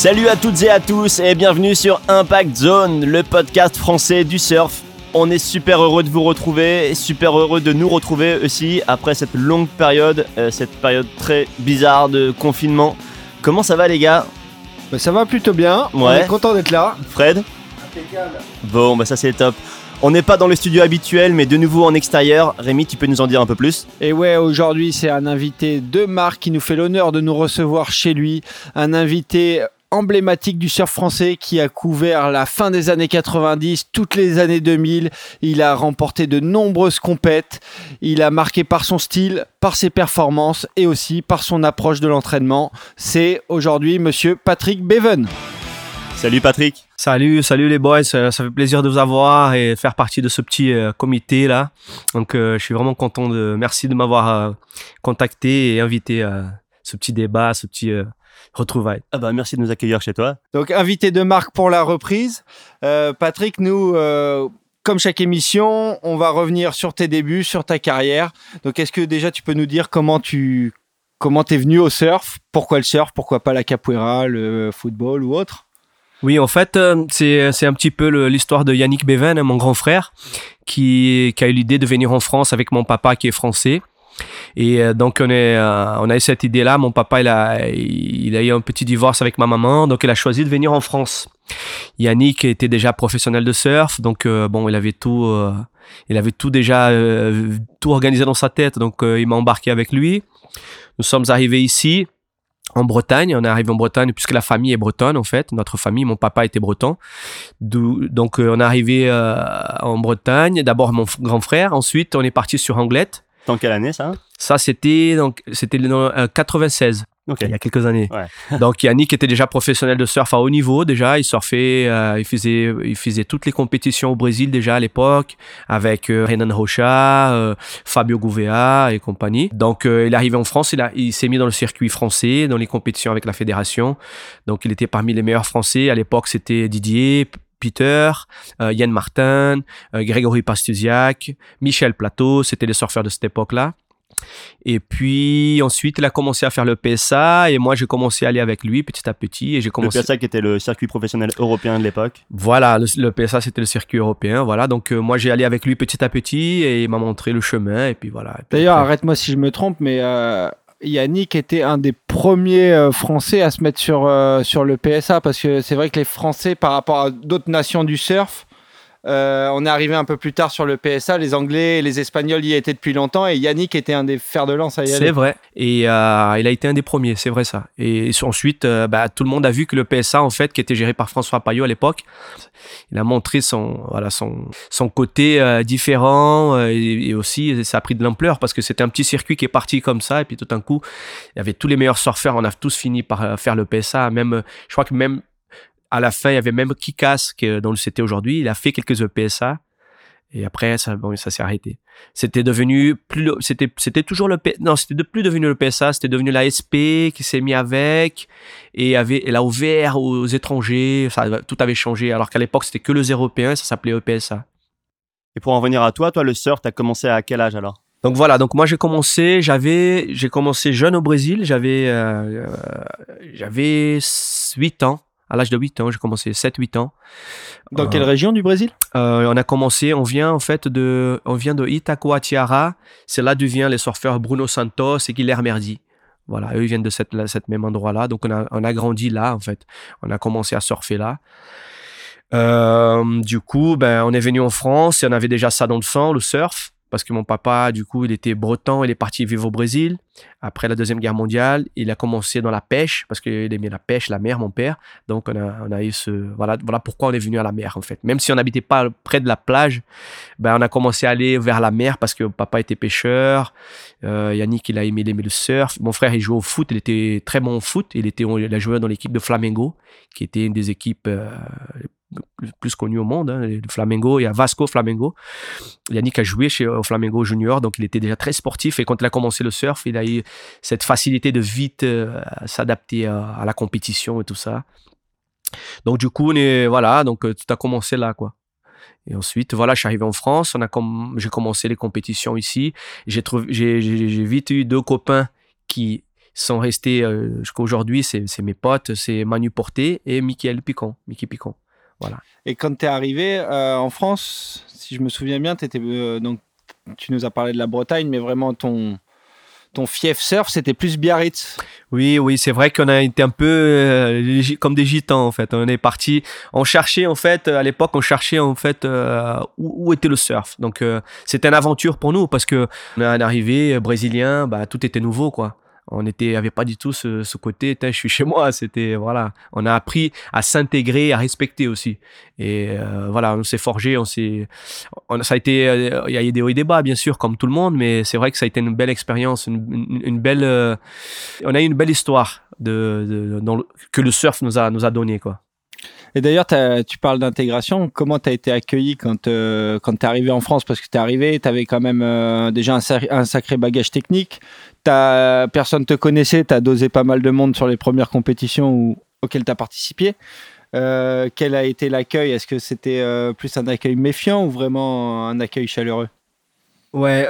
Salut à toutes et à tous et bienvenue sur Impact Zone, le podcast français du surf. On est super heureux de vous retrouver, super heureux de nous retrouver aussi après cette longue période, euh, cette période très bizarre de confinement. Comment ça va les gars? Bah, ça va plutôt bien. On Ouais. est content d'être là. Fred? Bon, bah ça c'est top. On n'est pas dans le studio habituel, mais de nouveau en extérieur. Rémi, tu peux nous en dire un peu plus? Et ouais, aujourd'hui, c'est un invité de marque qui nous fait l'honneur de nous recevoir chez lui. Un invité emblématique du surf français qui a couvert la fin des années 90, toutes les années 2000. Il a remporté de nombreuses compètes. Il a marqué par son style, par ses performances et aussi par son approche de l'entraînement. C'est aujourd'hui monsieur Patrick Beven. Salut Patrick Salut, salut les boys, ça, ça fait plaisir de vous avoir et faire partie de ce petit euh, comité là. Donc euh, je suis vraiment content de, merci de m'avoir euh, contacté et invité à ce petit débat, ce petit euh, retrouvaille. Ah bah merci de nous accueillir chez toi. Donc, invité de marque pour la reprise. Euh, Patrick, nous, euh, comme chaque émission, on va revenir sur tes débuts, sur ta carrière. Donc, est-ce que déjà tu peux nous dire comment tu comment t'es venu au surf? Pourquoi le surf? Pourquoi pas la capoeira, le football ou autre? Oui, en fait, euh, c'est c'est un petit peu l'histoire de Yannick Beven, mon grand frère, qui, qui a eu l'idée de venir en France avec mon papa qui est français. Et euh, donc on, est, euh, on a eu cette idée-là. Mon papa, il a, il a eu un petit divorce avec ma maman, donc il a choisi de venir en France. Yannick était déjà professionnel de surf, donc euh, bon, il avait tout, euh, il avait tout déjà euh, tout organisé dans sa tête, donc euh, il m'a embarqué avec lui. Nous sommes arrivés ici en Bretagne. On est arrivé en Bretagne puisque la famille est bretonne en fait. Notre famille, mon papa était breton. Donc euh, on est arrivé euh, en Bretagne. D'abord mon grand frère. Ensuite on est parti sur Anglette. Dans quelle année ça? Ça c'était donc c'était dans euh, 96 Ok. il y a quelques années. Ouais. Donc Yannick était déjà professionnel de surf à haut niveau déjà. Il surfait, euh, il faisait, il faisait toutes les compétitions au Brésil déjà à l'époque avec euh, Renan Rocha, euh, Fabio Gouveia et compagnie. Donc euh, il est arrivé en France, il, a, il s'est mis dans le circuit français, dans les compétitions avec la fédération. Donc il était parmi les meilleurs français. À l'époque c'était Didier. Peter, euh, Yann Martin, euh, Grégory Pastusiak, Michel Plateau, c'était les surfeurs de cette époque-là. Et puis ensuite, il a commencé à faire le PSA et moi j'ai commencé à aller avec lui petit à petit et j'ai Le commencé. PSA qui était le circuit professionnel européen de l'époque. Voilà, le, le PSA c'était le circuit européen, voilà. Donc euh, moi j'ai allé avec lui petit à petit et il m'a montré le chemin et puis voilà. D'ailleurs, après- arrête-moi si je me trompe, mais euh, Yannick était un des premiers euh, Français à se mettre sur, euh, sur le PSA parce que c'est vrai que les Français, par rapport à d'autres nations du surf, euh, on est arrivé un peu plus tard sur le PSA. Les Anglais et les Espagnols y étaient depuis longtemps et Yannick était un des fers de lance à y C'est vrai. Et euh, il a été un des premiers, c'est vrai ça. Et ensuite, euh, bah, tout le monde a vu que le PSA, en fait, qui était géré par François Payot à l'époque, il a montré son, côté différent et, aussi ça a pris de l'ampleur parce que c'était un petit circuit qui est parti comme ça et puis tout d'un coup, il y avait tous les meilleurs surfeurs. On a tous fini par faire le PSA. Même, je crois que même à la fin, il y avait même Kikas, qui, est dans le CT aujourd'hui. Il a fait quelques PSA. Et après, ça, bon, ça s'est arrêté. C'était devenu plus, c'était, c'était toujours le, P- non, c'était de plus devenu le PSA, c'était devenu la SP qui s'est mis avec et avait, elle a ouvert aux étrangers. Ça, tout avait changé. Alors qu'à l'époque, c'était que les Européens, ça s'appelait EPSA. Et pour en venir à toi, toi le surf, t'as commencé à quel âge alors? Donc voilà, donc moi j'ai commencé, j'avais, j'ai commencé jeune au Brésil, j'avais, euh, j'avais 8 ans. À l'âge de 8 ans, j'ai commencé 7-8 ans. Dans Euh, quelle région du Brésil? Euh, on a commencé, on vient en fait de, on vient de Itacoatiara. C'est là d'où viennent les surfeurs Bruno Santos et Guilherme Merdi. Voilà, eux ils viennent de cette, là, cette même endroit-là. Donc on a, on a grandi là en fait. On a commencé à surfer là. Euh, du coup, ben on est venu en France et on avait déjà ça dans le sang, le surf. Parce que mon papa, du coup, il était breton, il est parti vivre au Brésil. Après la Deuxième Guerre mondiale, il a commencé dans la pêche, parce qu'il aimait la pêche, la mer, mon père. Donc, on a, on a eu ce. Voilà, voilà pourquoi on est venu à la mer, en fait. Même si on n'habitait pas près de la plage, ben, on a commencé à aller vers la mer parce que papa était pêcheur. Euh, Yannick, il a aimé, il aimait le surf. Mon frère, il jouait au foot, il était très bon au foot. Il, était, il a joué dans l'équipe de Flamengo, qui était une des équipes euh, plus connues au monde. Hein, le Flamengo, il y a Vasco Flamengo. Yannick a joué chez Flamengo Junior, donc il était déjà très sportif. Et quand il a commencé le surf, il a eu cette facilité de vite euh, s'adapter à, la compétition et tout ça. Donc du coup, on est, voilà, donc euh, tout a commencé là, quoi. Et ensuite, voilà, je suis arrivé en France, on a j'ai commencé les compétitions ici. J'ai vite eu deux copains qui, sont restés euh, jusqu'à aujourd'hui, c'est c'est mes potes, c'est Manu Porté et Michael Picon, Mickey Picon. Voilà. Et quand tu es arrivé euh, en France, si je me souviens bien, étais, donc, tu nous as parlé de la Bretagne, mais vraiment ton, ton fief surf, c'était plus Biarritz. Oui, oui, c'est vrai qu'on a été un peu euh, comme des gitans en fait. On est parti, on cherchait en fait à l'époque, on cherchait en fait euh, où, où, était le surf. Donc euh, c'était une aventure pour nous parce que on est arrivé brésilien, bah tout était nouveau quoi on était avait pas du tout ce, ce côté je suis chez moi. C'était voilà. On a appris à s'intégrer à respecter aussi. Et euh, voilà on s'est forgé on s'est ça a été euh, il y a eu des hauts et des bas bien sûr comme tout le monde mais c'est vrai que ça a été une belle expérience une, belle euh, on a eu une belle histoire de, de que le surf nous a nous a donné quoi et d'ailleurs, tu parles d'intégration. Comment tu as été accueilli quand, euh, quand tu es arrivé en France? Parce que tu es arrivé, tu avais quand même euh, déjà un, sacré bagage technique. As, personne te connaissait, tu as dosé pas mal de monde sur les premières compétitions auxquelles tu as participé. Euh, quel a été l'accueil? Est-ce que c'était plus un accueil méfiant ou vraiment un accueil chaleureux? Ouais,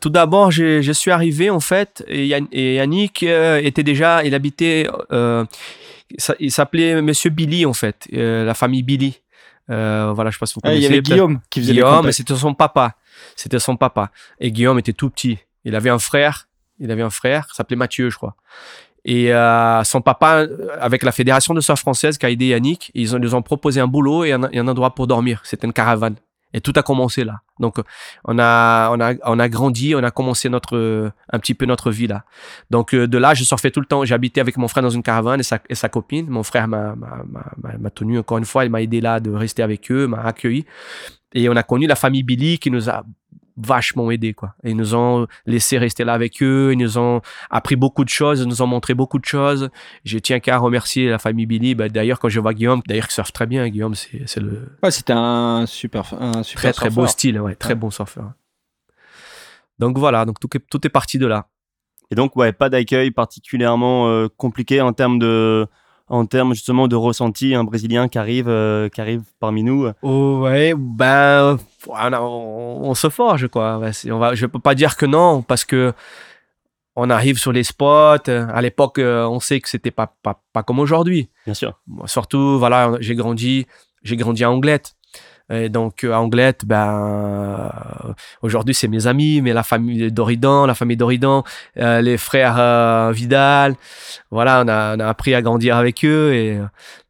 tout d'abord, je, suis arrivé en fait, et, Yannick était déjà, il habitait, il s'appelait Monsieur Billy en fait, euh, la famille Billy. Euh, voilà, je sais pas si vous connaissez. Ah, il y avait Guillaume qui faisait Guillaume, mais c'était son papa. C'était son papa. Et Guillaume était tout petit. Il avait un frère. Il avait un frère, s'appelait Mathieu, je crois. Et euh, son papa, avec la fédération de surf française qui a aidé Yannick, ils, ont, ils ont proposé un boulot et un, et un endroit pour dormir. C'était une caravane. Et tout a commencé là. Donc, on a, on a, on a grandi, on a commencé notre, un petit peu notre vie là. Donc, euh, de là, je surfais tout le temps. J'habitais avec mon frère dans une caravane et sa, et sa copine. Mon frère m'a, m'a, tenu encore une fois. Il m'a aidé là de rester avec eux, m'a accueilli. Et on a connu la famille Billy qui nous a vachement aidé quoi. ils nous ont laissé rester là avec eux, ils nous ont appris beaucoup de choses, ils nous ont montré beaucoup de choses. Je tiens qu'à remercier la famille Billy. Bah, d'ailleurs, quand je vois Guillaume, d'ailleurs, il surfe très bien. Guillaume, c'est le. Ouais, c'était un super, un super très très beau style, ouais, très bon surfeur. Donc voilà, donc tout est, tout est parti de là. Et donc ouais, pas d'accueil particulièrement euh, compliqué en termes de en termes justement de ressenti, un Brésilien qui arrive, euh, qui arrive parmi nous oh, Ouais, ben, on, se forge, quoi. On va, je peux pas dire que non, parce que on arrive sur les spots. À l'époque, euh, on sait que c'était pas, pas, pas comme aujourd'hui. Bien sûr. Surtout, voilà, j'ai grandi, j'ai grandi à Anglette. Et donc à Anglette, ben aujourd'hui c'est mes amis, mais la famille d'Oridan, la famille d'Oridan, euh, les frères euh, Vidal, voilà, on a, on a, appris à grandir avec eux et euh,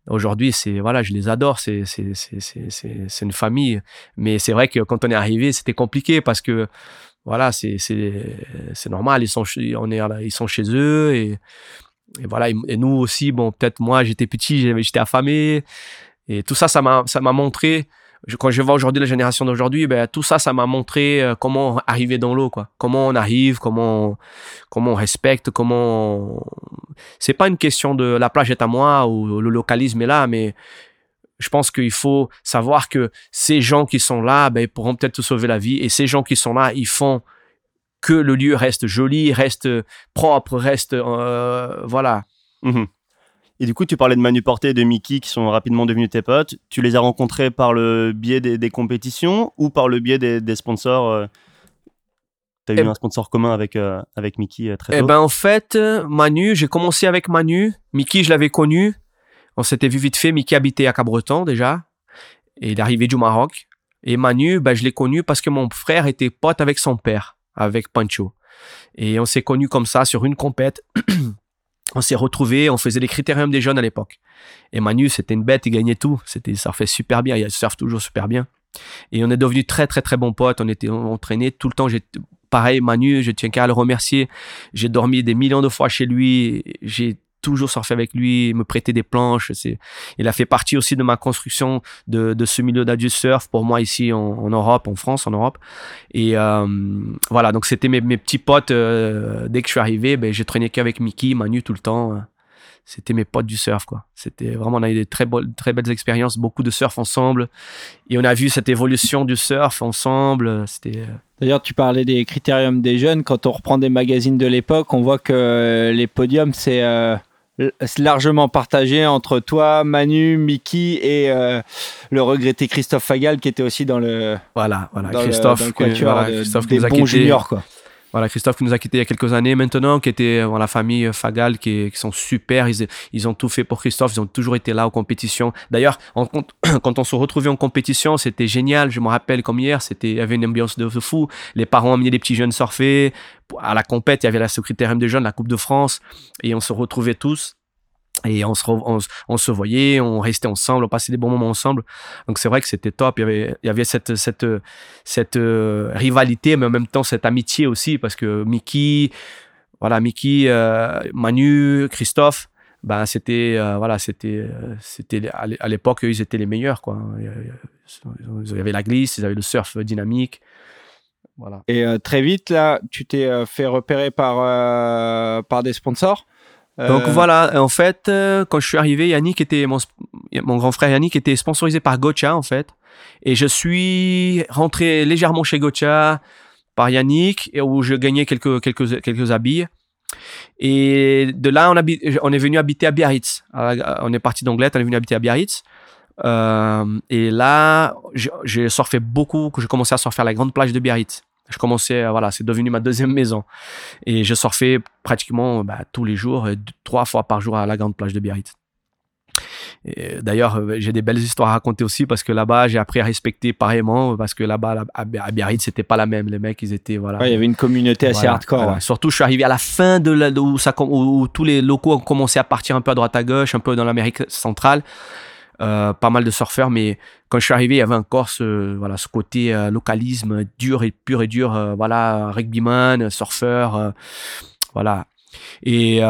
aujourd'hui c'est voilà, je les adore, c'est c'est c'est c'est c'est une famille. Mais c'est vrai que quand on est arrivé, c'était compliqué parce que voilà, c'est c'est c'est normal, ils sont on est ils sont chez eux et voilà et nous aussi bon peut-être moi j'étais petit j'étais affamé et tout ça ça m'a ça m'a montré quand je vois aujourd'hui la génération d'aujourd'hui, ben, tout ça, ça m'a montré euh, comment arriver dans l'eau, quoi. Comment on arrive, comment, comment on respecte, comment. C'est pas une question de la plage est à moi ou le localisme est là, mais je pense qu'il faut savoir que ces gens qui sont là, ben, ils pourront peut-être te sauver la vie. Et ces gens qui sont là, ils font que le lieu reste joli, reste propre, reste, euh, voilà. Mmh et du coup, tu parlais de Manu Porté et de Mickey qui sont rapidement devenus tes potes. Tu les as rencontrés par le biais des, compétitions ou par le biais des, sponsors euh? Tu as eu eh un sponsor commun avec, euh, avec Mickey euh, très eh tôt Eh ben, en fait, Manu, j'ai commencé avec Manu. Mickey, je l'avais connu. On s'était vu vite fait. Mickey habitait à Cabreton déjà. Et il est arrivé du Maroc. Et Manu, ben, je l'ai connu parce que mon frère était pote avec son père, avec Pancho. Et on s'est connus comme ça sur une compète. on s'est retrouvés, on faisait les critériums des jeunes à l'époque. Et Manu, c'était une bête, il gagnait tout. C'était, ça surfait super bien, il surfe toujours super bien. Et on est devenus très, très, très bons potes. On était entraînés tout le temps. J'ai, pareil, Manu, je tiens qu'à le remercier. J'ai dormi des millions de fois chez lui. J'ai toujours surfer avec lui, me prêter des planches. C'est, il a fait partie aussi de ma construction de, de ce milieu d'adulte surf pour moi ici en, Europe, en France, en Europe. Et euh, voilà, donc c'était mes, mes petits potes. Euh, dès que je suis arrivé, ben, j'ai traîné qu'avec Mickey, Manu tout le temps. C'était mes potes du surf, quoi. C'était vraiment, on a eu des très, très belles expériences, beaucoup de surf ensemble. Et on a vu cette évolution du surf ensemble. C'était. Euh, D'ailleurs, tu parlais des critériums des jeunes. Quand on reprend des magazines de l'époque, on voit que les podiums, c'est largement partagé entre toi, Manu, Mickey et euh, le regretté Christophe Fagal qui était aussi dans le voilà voilà Christophe, des bons juniors quoi. Voilà, Christophe qui nous a quittés il y a quelques années maintenant, qui était dans la famille Fagal, qui, sont super. Ils, ont tout fait pour Christophe. Ils ont toujours été là aux compétitions. D'ailleurs, quand on se retrouvait en compétition, c'était génial. Je me rappelle comme hier, c'était, il y avait une ambiance de fou. Les parents amenaient des petits jeunes surfer. À la compète, il y avait la secrétaire M des jeunes, la Coupe de France, et on se retrouvait tous et on se, voyait, on restait ensemble, on passait des bons moments ensemble. Donc c'est vrai que c'était top. Il y avait, il y avait cette, cette, cette euh, rivalité, mais en même temps cette amitié aussi, parce que Mickey, voilà, Mickey, euh, Manu, Christophe, ben c'était, euh, voilà, c'était, c'était à l'époque ils étaient les meilleurs, quoi. Ils avaient la glisse, ils avaient le surf dynamique. Voilà. Et très vite là, tu t'es fait repérer par par des sponsors? Donc euh, voilà, en fait, euh, quand je suis arrivé, Yannick était mon, mon grand frère Yannick était sponsorisé par Gocha en fait, et je suis rentré légèrement chez Gocha par Yannick et où je gagnais quelques quelques quelques habits. Et de là, on, on est venu habiter à Biarritz. On est parti d'Angleterre, on est venu habiter à Biarritz. Euh, et là, j'ai surfé beaucoup, que j'ai commencé à surfer à la grande plage de Biarritz je commençais, voilà, c'est devenu ma deuxième maison. Et je surfais pratiquement bah, tous les jours, euh, trois fois par jour à la grande plage de Biarritz. D'ailleurs, euh, j'ai des belles histoires à raconter aussi parce que là-bas, j'ai appris à respecter pareillement parce que là-bas, à Biarritz, c'était pas la même. Les mecs, ils étaient voilà. il y avait une communauté assez hardcore. Surtout, je suis arrivé à la fin de la, où, ça, où tous les locaux ont commencé à partir un peu à droite à gauche, un peu dans l'Amérique centrale. Euh, pas mal de surfeurs, mais quand je suis arrivé, il y avait encore ce, voilà, ce côté euh, localisme dur et pur et dur, euh, voilà, rugbyman, surfeur, voilà. Et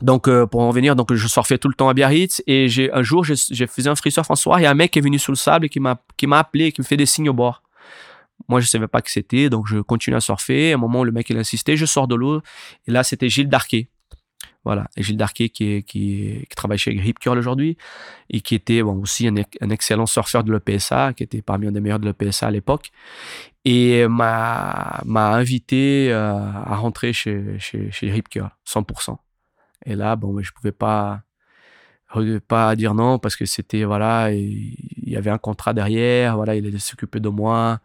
donc, pour en venir, donc je surfais tout le temps à Biarritz et j'ai un jour, j'ai fait un free surf en soir. A un mec qui est venu sous le sable et qui m'a appelé, qui me fait des signes au bord. Moi, je savais pas que c'était, donc je continue à surfer. À un moment, le mec il a insisté, je sors de l'eau et là, c'était Gilles Darquet voilà. Et Gilles Darquet, qui, qui, travaille chez Rip Curl aujourd'hui, et qui était bon, aussi un, excellent surfeur de l'EPSA, qui était parmi un des meilleurs de l'EPSA à l'époque, et m'a, m'a invité euh, à rentrer chez, chez, chez Rip Curl, 100%. Et là, bon, je pouvais pas, pas dire non parce que c'était, voilà, il y avait un contrat derrière, voilà, il allait s'occuper de moi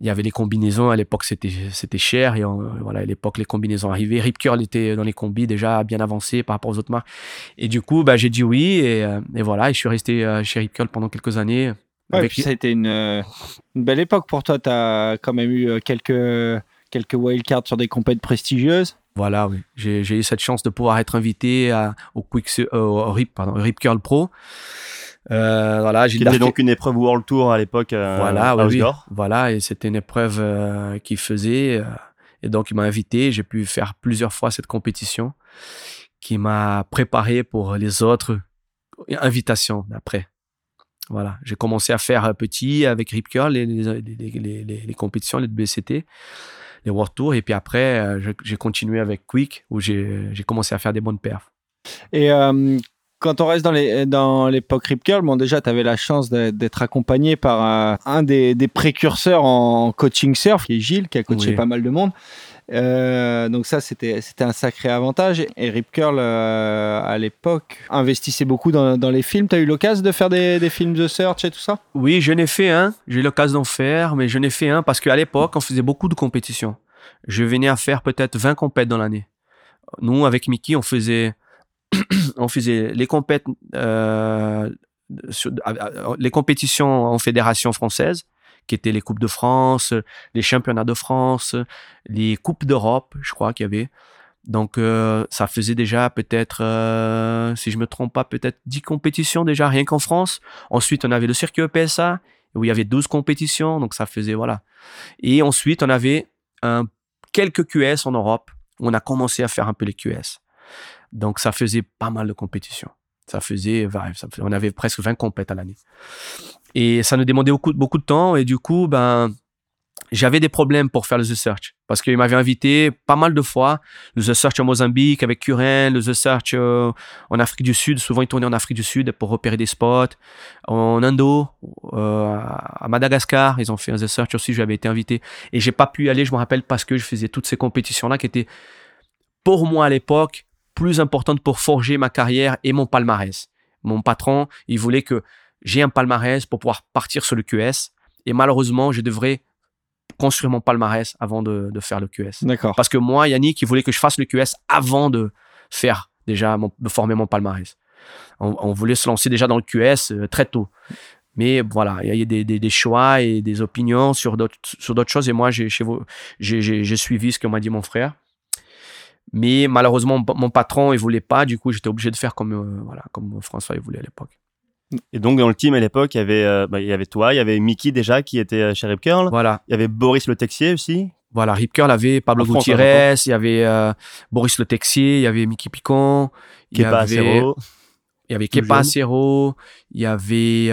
il y avait les combinaisons à l'époque c'était c'était cher et voilà à l'époque les combinaisons arrivaient. Rip Curl était dans les combis déjà bien avancé par rapport aux autres marques. Et du coup bah j'ai dit oui et, euh, et, voilà et je suis resté euh, chez Rip Curl pendant quelques années. Ouais, avec... ça a été une, une, belle époque pour toi. Tu as quand même eu euh, quelques quelques wildcards sur des compètes prestigieuses. Voilà oui. J'ai eu cette chance de pouvoir être invité à, au Quick au Rip pardon Rip Curl Pro euh, voilà, Gilles C'était donc une épreuve World Tour à l'époque. Euh, voilà, oui, voilà, et c'était une épreuve euh, qu'il faisait. Euh, et donc, il m'a invité. J'ai pu faire plusieurs fois cette compétition qui m'a préparé pour les autres invitations d'après. Voilà, j'ai commencé à faire petit avec Rip Curl, les, les, les, les, compétitions, les BCT, les World Tour, et puis après, j'ai continué avec Quick, où j'ai commencé à faire des bonnes perfs. Et quand on reste dans les dans l'époque Rip Curl, bon déjà tu avais la chance d'être accompagné par euh, un des, des, précurseurs en coaching surf, qui est Gilles, qui a coaché pas mal de monde. Euh, donc ça c'était c'était un sacré avantage et Rip Curl euh, à l'époque investissait beaucoup dans, dans les films. Tu as eu l'occasion de faire des, des, films de search et tout ça? Oui, je n'ai fait un. J'ai eu l'occasion d'en faire, mais je n'ai fait un parce qu'à l'époque on faisait beaucoup de compétitions. Je venais à faire peut-être 20 compètes dans l'année. Nous avec Mickey on faisait on faisait euh, les compétitions en fédération française, qui étaient les coupes de France, les championnats de France, les coupes d'Europe, je crois qu'il y avait. Donc euh, ça faisait déjà peut-être, euh, si je me trompe pas, peut-être 10 compétitions déjà rien qu'en France. Ensuite on avait le circuit EPSA où il y avait 12 compétitions, donc ça faisait voilà. Et ensuite on avait quelques QS en Europe. Où on a commencé à faire un peu les QS. Donc, ça faisait pas mal de compétitions. Ça faisait, on avait presque 20 compètes à l'année. Et ça nous demandait beaucoup, beaucoup de temps. Et du coup, ben, j'avais des problèmes pour faire le The Search parce qu'il m'avait invité pas mal de fois. Le The Search en Mozambique avec Curen, le The Search euh, en Afrique du Sud. Souvent, il tournait en Afrique du Sud pour repérer des spots. En Indo, euh, à Madagascar, ils ont fait un The Search aussi. J'avais été invité et j'ai pas pu y aller. Je me rappelle parce que je faisais toutes ces compétitions là qui étaient pour moi à l'époque plus importante pour forger ma carrière et mon palmarès. Mon patron, il voulait que j'ai un palmarès pour pouvoir partir sur le QS. Et malheureusement, je devrais construire mon palmarès avant de, de faire le QS. D'accord. Parce que moi, Yannick, il voulait que je fasse le QS avant de faire déjà, mon, de former mon palmarès. On, on voulait se lancer déjà dans le QS euh, très tôt. Mais voilà, il y a des, des, des choix et des opinions sur d'autres sur d'autres choses. Et moi, j'ai chez vous, j'ai j'ai- j'ai suivi ce que m'a dit mon frère. Mais malheureusement, mon- patron, il voulait pas. Du coup, j'étais obligé de faire comme euh, voilà, comme François il voulait à l'époque. Et donc, dans le team à l'époque, il y avait, euh, bah, il y avait toi, il y avait Mickey déjà qui était euh, chez Rip Curl. Voilà, Il y avait Boris Le Texier aussi. voilà. Rip Curl avait Pablo France, Gutiérrez, il y avait euh, Boris Le Texier, il y avait Mickey Picon, il y avait. Il y avait Kepa. Acero, il y avait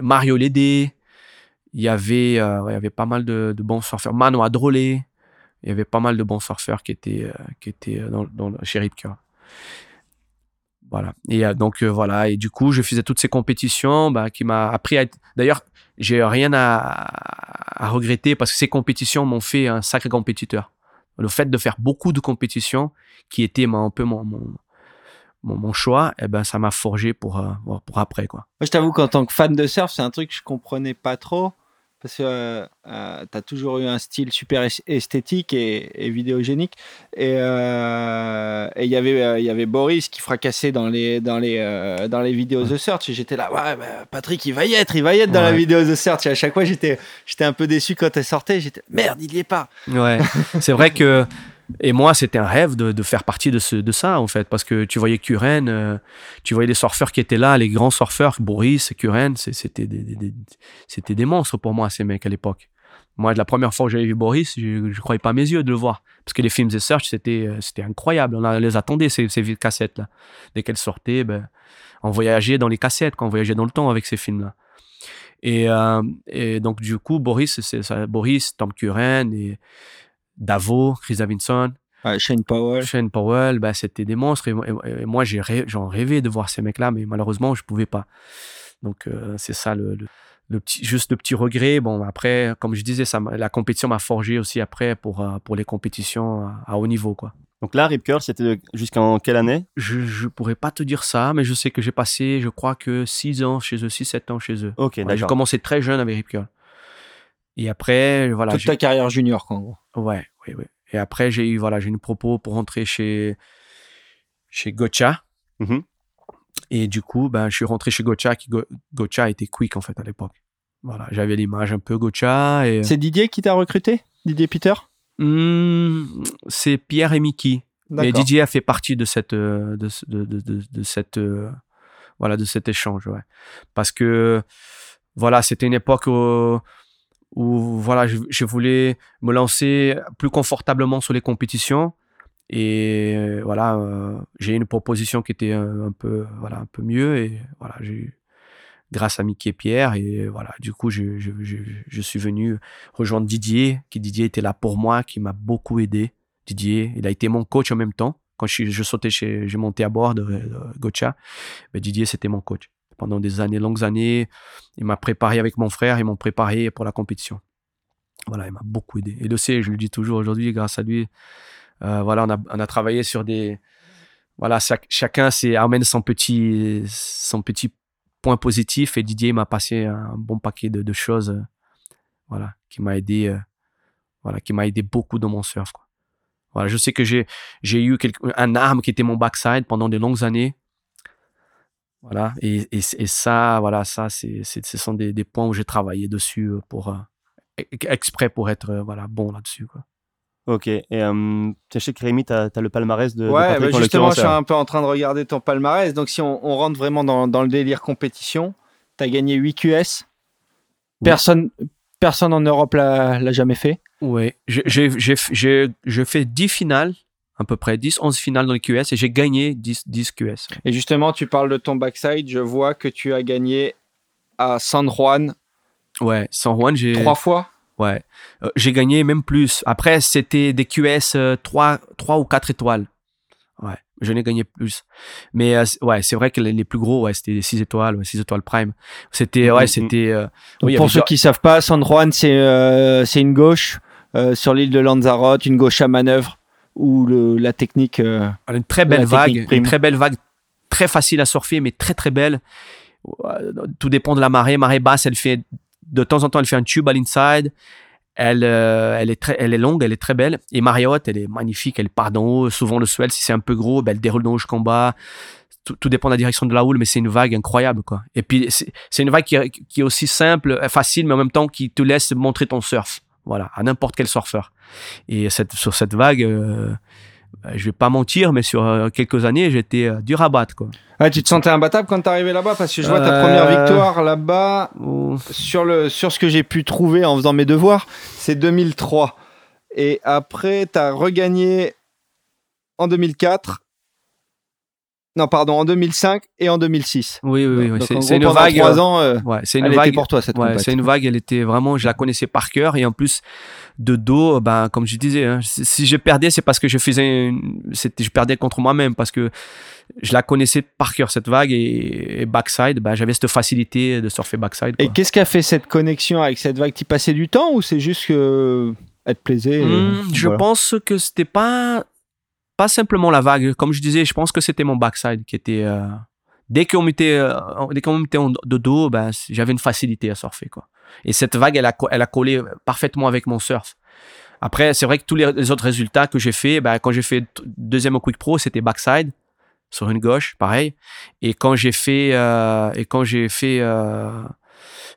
Mario Lédé, il y avait, il y avait pas mal de, de bons surfeurs. Mano Adrolé, il y avait pas mal de bons surfeurs qui étaient, euh, qui étaient euh, dans, dans, chez Rip Curl. Voilà. Et euh, donc, voilà. Et du coup, je faisais toutes ces compétitions bah, qui m'a appris à être. D'ailleurs, j'ai rien à, regretter parce que ces compétitions m'ont fait un sacré compétiteur. Le fait de faire beaucoup de compétitions qui était un peu mon, mon, choix, eh ben, ça m'a forgé pour, pour après. Quoi. Moi, je t'avoue qu'en tant que fan de surf, c'est un truc que je comprenais pas trop. Parce que euh, euh, tu as toujours eu un style super es- esthétique et, et vidéogénique. Et euh, et il y avait, euh, il y avait Boris qui fracassait dans les, dans les, dans les vidéos de Search. Et j'étais là, ouais, bah, Patrick, il va y être, il va y être dans la vidéo de Search. Et à chaque fois, j'étais j'étais un peu déçu quand elle sortait. J'étais, merde, il y est pas. Ouais, c'est vrai que. Et moi, c'était un rêve de, de faire partie de, ce, de ça, en fait, parce que tu voyais Kuren, euh, tu voyais les surfeurs qui étaient là, les grands surfeurs, Boris, Kuren, c'était des, des- des- monstres pour moi, ces mecs, à l'époque. Moi, la première fois que j'avais vu Boris, je ne croyais pas mes yeux de le voir. Parce que les films de Search, c'était euh, incroyable. On les attendait, ces, ces cassettes-là. Dès qu'elles sortaient, ben, on voyageait dans les cassettes, on voyageait dans le temps avec ces films-là. Et, euh, et donc, du coup, Boris, ça, Boris, Tom Curran et Davo, Chris Davidson, Ouais, Shane Powell. Shane Powell, bah, c'était des monstres. Et, et- et moi, rê- j'en rêvais de voir ces mecs-là, mais malheureusement, je pouvais pas. Donc, euh, c'est ça le, le, le petit, juste le petit regret. Bon, après, comme je disais, ça, la compétition m'a forgé aussi après pour, euh, pour les compétitions à, à haut niveau, quoi. Donc là, Rip Curl, c'était jusqu'en quelle année? Je, je pourrais pas te dire ça, mais je sais que j'ai passé, je crois que 6 ans chez eux, 6-7 ans chez eux. Ok, Ouais, j'ai commencé très jeune avec Rip Curl. Et après, voilà. Toute j'ai- ta carrière junior, quoi, en gros. Ouais, oui, oui. Et après, j'ai eu, voilà, j'ai une propos pour rentrer chez, chez Gocha. Mhm. Et du coup, ben, je suis rentré chez Gocha, qui Go- Gocha était quick, en fait, à l'époque. Voilà, j'avais l'image un peu Gocha et, C'est Didier qui t'a recruté? Didier Peter? Hmm, c'est Pierre et Mickey. Mais. Didier a fait partie de cette, euh, de, de, de, de cette, euh, voilà, de cet échange, ouais. Parce que, voilà, c'était une époque où, où voilà, je, voulais me lancer plus confortablement sur les compétitions. Et euh, voilà, euh, j'ai une proposition qui était un, peu, voilà, un peu mieux. Et voilà, j'ai grâce à Mickey et Pierre. Et voilà, du coup, je, je, je, suis venu rejoindre Didier, qui Didier était là pour moi, qui m'a beaucoup aidé. Didier, il a été mon coach en même temps. Quand je, je sautais chez, j'ai monté à bord de, de Gocha, mais Didier c'était mon coach pendant des années, longues années. Il m'a préparé avec mon frère, ils m'ont préparé pour la compétition. Voilà, il m'a beaucoup aidé. Et le sait, je le dis toujours aujourd'hui, grâce à lui, euh, voilà, on a, on a travaillé sur des, voilà, chac- chacun amène son petit, son petit point positif et Didier m'a passé un bon paquet de, choses, voilà, qui m'a aidé, euh, voilà, qui m'a aidé beaucoup dans mon surf. Quoi. Voilà, je sais que j'ai eu quelque- un arme qui était mon backside pendant de longues années. Voilà, et, et, et ça, voilà, ça, c'est, c'est, ce sont des, des points où j'ai travaillé dessus euh, pour euh, ex- exprès pour être euh, voilà bon là-dessus. Quoi. Ok. Et euh, tu sais que Rémi, tu as, le palmarès de, de Ouais, Patrick bah en justement, je suis un peu en train de regarder ton palmarès. Donc, si on, on rentre vraiment dans, dans le délire compétition, tu as gagné 8 QS. Personne, personne en Europe l'a l'a jamais fait. Ouais, j'ai, j'ai, j'ai, j'ai, j'ai fait 10 finales, à peu près 10, 11 finales dans les QS et j'ai gagné 10, 10 QS. Et justement, tu parles de ton backside. Je vois que tu as gagné à San Juan Ouais, San Juan, j'ai. trois fois? Ouais. Euh, j'ai gagné même plus. Après, c'était des QS 3, 3 ou 4 étoiles. Ouais, je n'ai gagné plus. Mais euh, ouais, c'est vrai que les, les plus gros, ouais, c'était des 6 étoiles, ouais, 6 étoiles prime. C'était, ouais, Mhm. c'était. euh, oui, pour ceux déjà- qui savent pas, San Juan, c'est euh, c'est une gauche euh, sur l'île de Lanzarote, une gauche à manœuvre où le, la technique. euh, une très belle vague, une très belle vague, très facile à surfer, mais très très belle. Tout dépend de la marée. Marée basse, elle fait de temps en temps, elle fait un tube à l'inside. Elle, euh, elle, est très, elle est longue, elle est très belle. Et Marriott, elle est magnifique, elle part d'en haut. Souvent, le swell, si c'est un peu gros, ben, elle déroule d'en haut jusqu'en bas. Tout, tout dépend de la direction de la houle, mais c'est une vague incroyable. quoi. Et puis, c'est une vague qui, est- qui est aussi simple, facile, mais en même temps qui te laisse montrer ton surf. Voilà, à n'importe quel surfeur. Et cette, sur cette vague, euh, euh, je vais pas mentir, mais sur euh, quelques années, j'étais euh, dur à battre. Quoi. Ouais, tu te sentais imbattable quand t'es arrivé là-bas parce que je vois ta Euh, première victoire là-bas Oh. sur le sur ce que j'ai pu trouver en faisant mes devoirs, c'est 2003. Et après, t'as regagné en 2004. Non, pardon, en 2005 et en 2006. Oui, oui, oui. C'est une vague. trois euh, ans, euh, Ouais, c'est une elle vague. était pour toi cette Ouais, c'est une vague, elle était vraiment, je la connaissais par cœur et en plus de dos, ben comme je disais, hein, si je perdais, c'est parce que je faisais, c'était, je perdais contre moi-même parce que je la connaissais par cœur cette vague et, et backside, ben j'avais cette facilité de surfer backside. Et qu'est-ce qui a fait cette connexion avec cette vague? Tu passais du temps ou c'est juste que elle te plaisait et Hmm, je voilà. pense que c'était pas pas simplement la vague. Comme je disais, je pense que c'était mon backside qui était. euh, dès qu'on mettait, euh, dès qu'on mettait en- de dos, ben, j'avais une facilité à surfer quoi. Et cette vague, elle a, elle a collé parfaitement avec mon surf. Après, c'est vrai que tous les, les autres résultats que j'ai fait, ben, quand j'ai fait deuxième au Quick Pro, c'était backside sur une gauche, pareil. Et quand j'ai fait euh, et quand j'ai fait euh,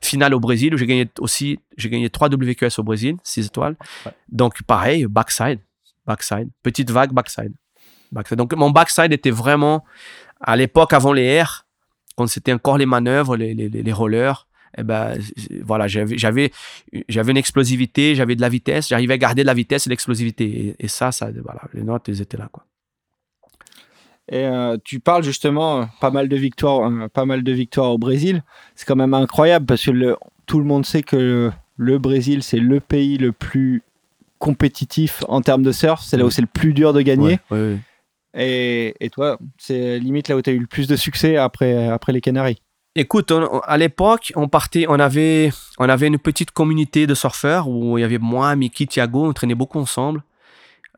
finale au Brésil, où j'ai gagné aussi, j'ai gagné 3 WQS au Brésil, 6 étoiles. Donc pareil, backside, backside, petite vague backside. backside. Donc mon backside était vraiment à l'époque avant les airs, quand c'était encore les manœuvres, les, rollers. Et ben voilà, j'avais j'avais une explosivité, j'avais de la vitesse, j'arrivais à garder de la vitesse et l'explosivité. Et, ça, ça, voilà, les notes, étaient là quoi. Et euh, tu parles justement euh, pas mal de victoires, euh, pas mal de victoires au Brésil. C'est quand même incroyable parce que tout le monde sait que le Brésil c'est le pays le plus compétitif en termes de surf. C'est là où c'est le plus dur de gagner. Ouais, ouais, ouais. Et, et toi, c'est limite là où tu as eu le plus de succès après, après les Canaries. Écoute, on- on- à l'époque, on partait, on avait, on avait une petite communauté de surfeurs où il y avait moi, Mickey, Thiago, on traînait beaucoup ensemble.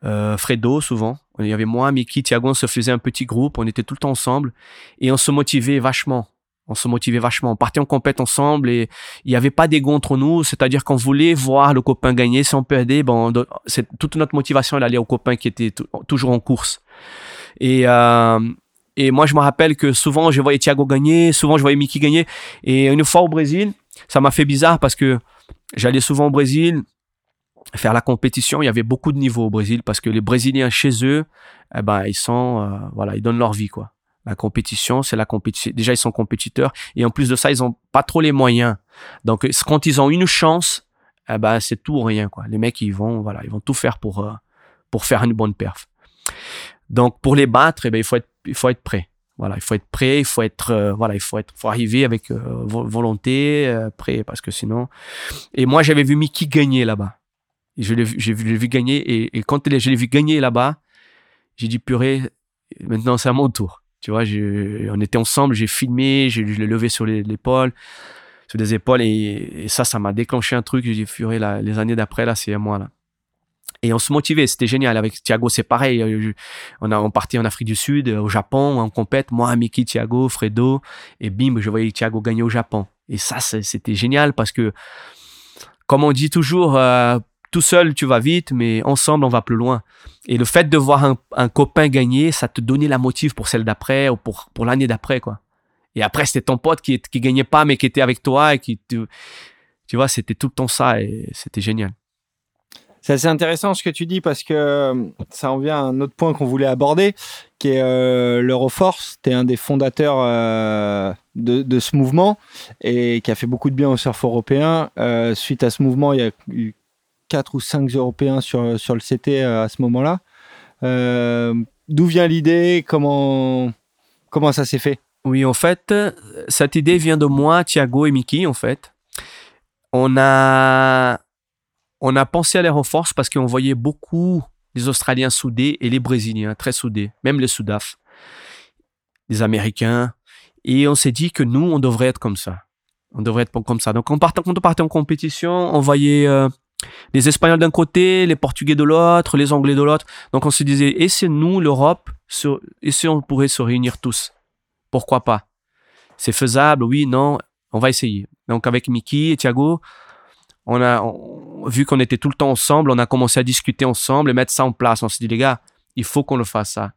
Euh, Fredo, souvent. Il y avait moi, Mickey, Thiago, on se faisait un petit groupe, on était tout le temps ensemble et on se motivait vachement. On se motivait vachement. On partait en compète ensemble et il n'y avait pas d'ego entre nous. C'est-à-dire qu'on voulait voir le copain gagner. Si on perdait, on- c'est toute notre motivation, elle allait au copain qui était tou- toujours en course. Et, euh, et moi, je me rappelle que souvent, je voyais Thiago gagner, souvent, je voyais Mickey gagner. Et une fois au Brésil, ça m'a fait bizarre parce que j'allais souvent au Brésil faire la compétition. Il y avait beaucoup de niveaux au Brésil parce que les Brésiliens chez eux, eh ben, ils sont, euh, voilà, ils donnent leur vie, quoi. La compétition, c'est la compétition. Déjà, ils sont compétiteurs. Et en plus de ça, ils ont pas trop les moyens. Donc, quand ils ont une chance, eh ben, c'est tout ou rien, quoi. Les mecs, ils vont, voilà, ils vont tout faire pour, euh, pour faire une bonne perf. Donc, pour les battre, eh ben, il faut être, il faut être prêt. Voilà, il faut être prêt, il faut être, euh, voilà, il faut être, faut arriver avec euh, vo- volonté, euh, prêt, parce que sinon. Et moi, j'avais vu Mickey gagner là-bas. Je l'ai vu, vu, vu gagner, et, et quand je l'ai vu gagner là-bas, j'ai dit purée, maintenant c'est à mon tour. Tu vois, on était ensemble, j'ai filmé, je l'ai levé sur l'épaule, sur les épaules, et, ça, ça m'a déclenché un truc. J'ai purée, là, les années d'après, là, c'est moi là. Et on se motivait, c'était génial. Avec Thiago, c'est pareil. euh, On a on partait en Afrique du Sud, euh, au Japon, en compète. Moi, Mickey, Thiago, Fredo, et bim, je voyais Thiago gagner au Japon. Et ça, c'était génial parce que, comme on dit toujours, euh, tout seul tu vas vite, mais ensemble on va plus loin. Et le fait de voir un, copain gagner, ça te donnait la motive pour celle d'après ou pour, pour l'année d'après, quoi. Et après, c'était ton pote qui, qui gagnait pas, mais qui était avec toi et qui tu vois, c'était tout le temps ça et c'était génial. C'est assez intéressant ce que tu dis parce que euh, ça en vient à un autre point qu'on voulait aborder, qui est euh, l'Euroforce. Tu es un des fondateurs euh, de, ce mouvement et qui a fait beaucoup de bien au surf européen. Suite à ce mouvement, il y a eu 4 ou 5 Européens sur, sur le CT euh, à ce moment-là. Euh, D'où vient l'idée? Comment, comment ça s'est fait? Oui, en fait, cette idée vient de moi, Thiago et Mickey, en fait. On a, on a pensé à l'Air Force parce qu'on voyait beaucoup les Australiens soudés et les Brésiliens très soudés, même les Soudaf, les Américains. Et on s'est dit que nous, on devrait être comme ça. On devrait être comme ça. Donc, quand on partait en compétition, on voyait euh, les Espagnols d'un côté, les Portugais de l'autre, les Anglais de l'autre. Donc, on se disait, et c'est nous, l'Europe, et si on pourrait se réunir tous? Pourquoi pas? C'est faisable, oui, non. On va essayer. Donc avec Mickey et Thiago, on a vu qu'on était tout le temps ensemble, on a commencé à discuter ensemble et mettre ça en place. On s'est dit les gars, il faut qu'on le fasse ça.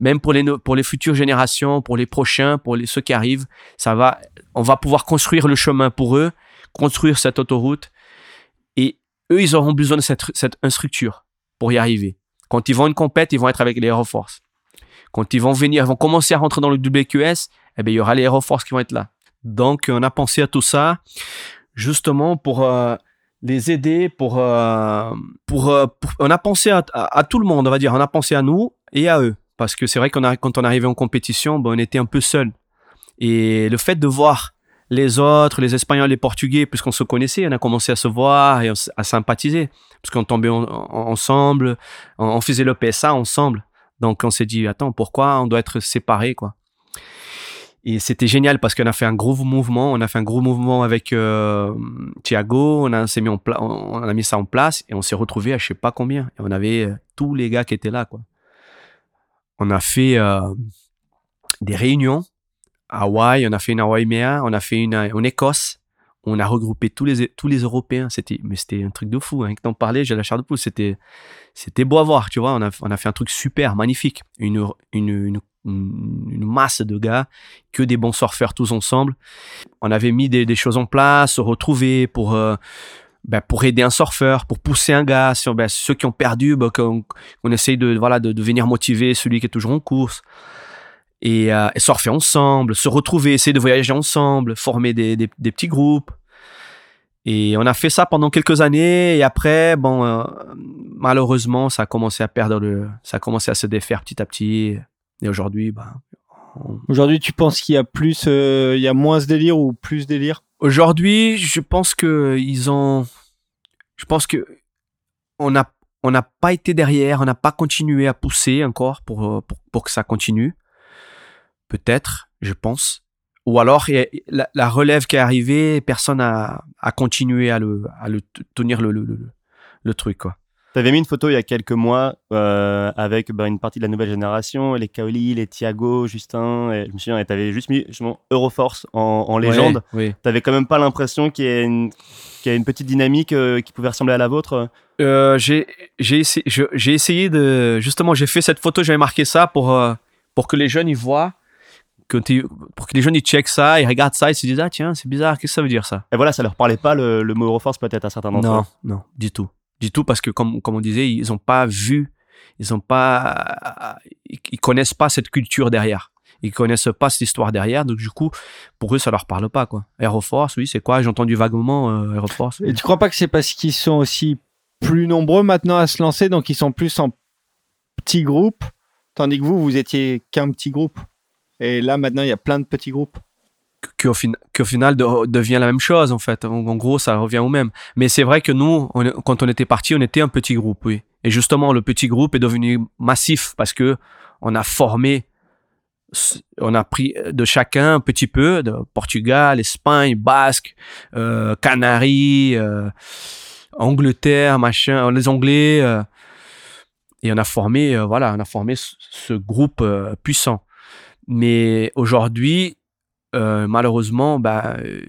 Même pour les pour les futures générations, pour les prochains, pour ceux qui arrivent, ça va. On va pouvoir construire le chemin pour eux, construire cette autoroute eux ils auront besoin de cette cette structure pour y arriver. Quand ils vont une compète, ils vont être avec les Air Force. Quand ils vont venir, ils vont commencer à rentrer dans le WQS, eh bien, il y aura les Air Force qui vont être là. Donc, on a pensé à tout ça, justement pour euh, les aider, pour, euh, pour, euh, on a pensé à, à- à tout le monde, on va dire. On a pensé à nous et à eux. Parce que c'est vrai qu'on a, quand on arrivait en compétition, ben, on était un peu seul. Et le fait de voir les autres, les Espagnols, les Portugais, puisqu'on se connaissait, on a commencé à se voir et à sympathiser. Parce qu'on tombait en- en- ensemble, on, faisait le PSA ensemble. Donc on s'est dit, attends, pourquoi on doit être séparés, quoi? Et c'était génial parce qu'on a fait un gros mouvement, on a fait un gros mouvement avec euh, Thiago, on a, mis ça en place et on s'est retrouvé à je sais pas combien. Et on avait euh, tous les gars qui étaient là, quoi. On a fait euh, des réunions Hawaï, on a fait une Hawaï on a fait une en Écosse, on a regroupé tous les tous les Européens. C'était mais c'était un truc de fou. Hein. Quand on parlait, j'ai la chair de poule. C'était c'était beau à voir, tu vois. On a on a fait un truc super, magnifique. Une une une, masse de gars, que des bons surfeurs tous ensemble. On avait mis des, choses en place, se retrouver pour euh, ben, pour aider un surfeur, pour pousser un gars, sur ben, ceux qui ont perdu, ben, qu'on qu'on essaye de voilà de venir motiver celui qui est toujours en course et, euh, et surfer ensemble, se retrouver, essayer de voyager ensemble, former des, des, des petits groupes. Et on a fait ça pendant quelques années et après, bon, euh, malheureusement, ça a commencé à perdre le, ça a commencé à se défaire petit à petit. Et aujourd'hui, on- Aujourd'hui, tu penses qu'il y a plus, euh, il y a moins ce délire ou plus délire? Aujourd'hui, je pense que ils ont, je pense que on n'a on n'a pas été derrière, on n'a pas continué à pousser encore pour, euh, pour, pour que ça continue. Peut-être, je pense. Ou alors, y a- la, la relève qui est arrivée, personne a, a continué à le, à le t- tenir le, le, le, le truc, quoi. T'avais mis une photo il y a quelques mois euh, avec bah, une partie de la nouvelle génération, les Kaoli, les Thiago, Justin. Et je me souviens, et t'avais juste mis justement Euroforce en, en légende. Oui. T'avais quand même pas l'impression qu'il y ait une, y ait une petite dynamique euh, qui pouvait ressembler à la vôtre? Euh, j'ai essayé, de justement j'ai fait cette photo j'avais marqué ça pour pour que les jeunes ils voient tu- pour que les jeunes ils checkent ça ils regardent ça ils se disent ah tiens c'est bizarre qu'est-ce que ça veut dire ça? Et voilà, ça leur parlait pas le, le mot Euroforce peut-être à certains d'entre eux. non non du tout. Du tout parce que comme comme on disait ils ont pas vu ils ont pas ils, ils connaissent pas cette culture derrière. Ils connaissent pas cette histoire derrière donc du coup pour eux ça leur parle pas quoi. Aeroforce oui c'est quoi? J'ai entendu vaguement euh, Aeroforce Et tu crois pas que c'est parce qu'ils sont aussi plus nombreux maintenant à se lancer, donc ils sont plus en petits groupes, tandis que vous, vous étiez qu'un petit groupe? Et là, maintenant, il y a plein de petits groupes. qu'au fin- final de- devient la même chose en fait. En, gros, ça revient au même. Mais c'est vrai que nous, quand on était parti, on était un petit groupe, oui. Et justement, le petit groupe est devenu massif parce que on a formé, on a pris de chacun un petit peu, de Portugal, Espagne, Basque, euh, Canaries, euh, Angleterre, machin, les Anglais. euh, et on a formé, euh, voilà, on a formé ce, groupe euh, puissant. Mais aujourd'hui, euh, malheureusement, bah, euh,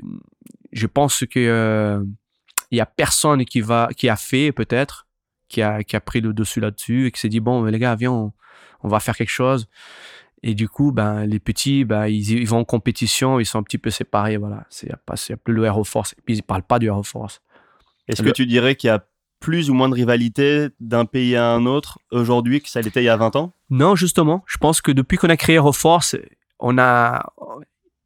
je pense que euh, il y a personne qui va, qui a fait peut-être, qui a, qui a pris le dessus là-dessus et qui s'est dit bon, les gars, viens, on, on va faire quelque chose. Et du coup, ben, les petits, ben, ils, ils vont en compétition, ils sont un petit peu séparés, voilà. C'est pas, plus le Air Force. Et puis ils parlent pas du Air Force. Est-ce que tu dirais qu'il y a plus ou moins de rivalité d'un pays à un autre aujourd'hui que ça l'était il y a 20 ans? Non, justement, je pense que depuis qu'on a créé Air Force, on a,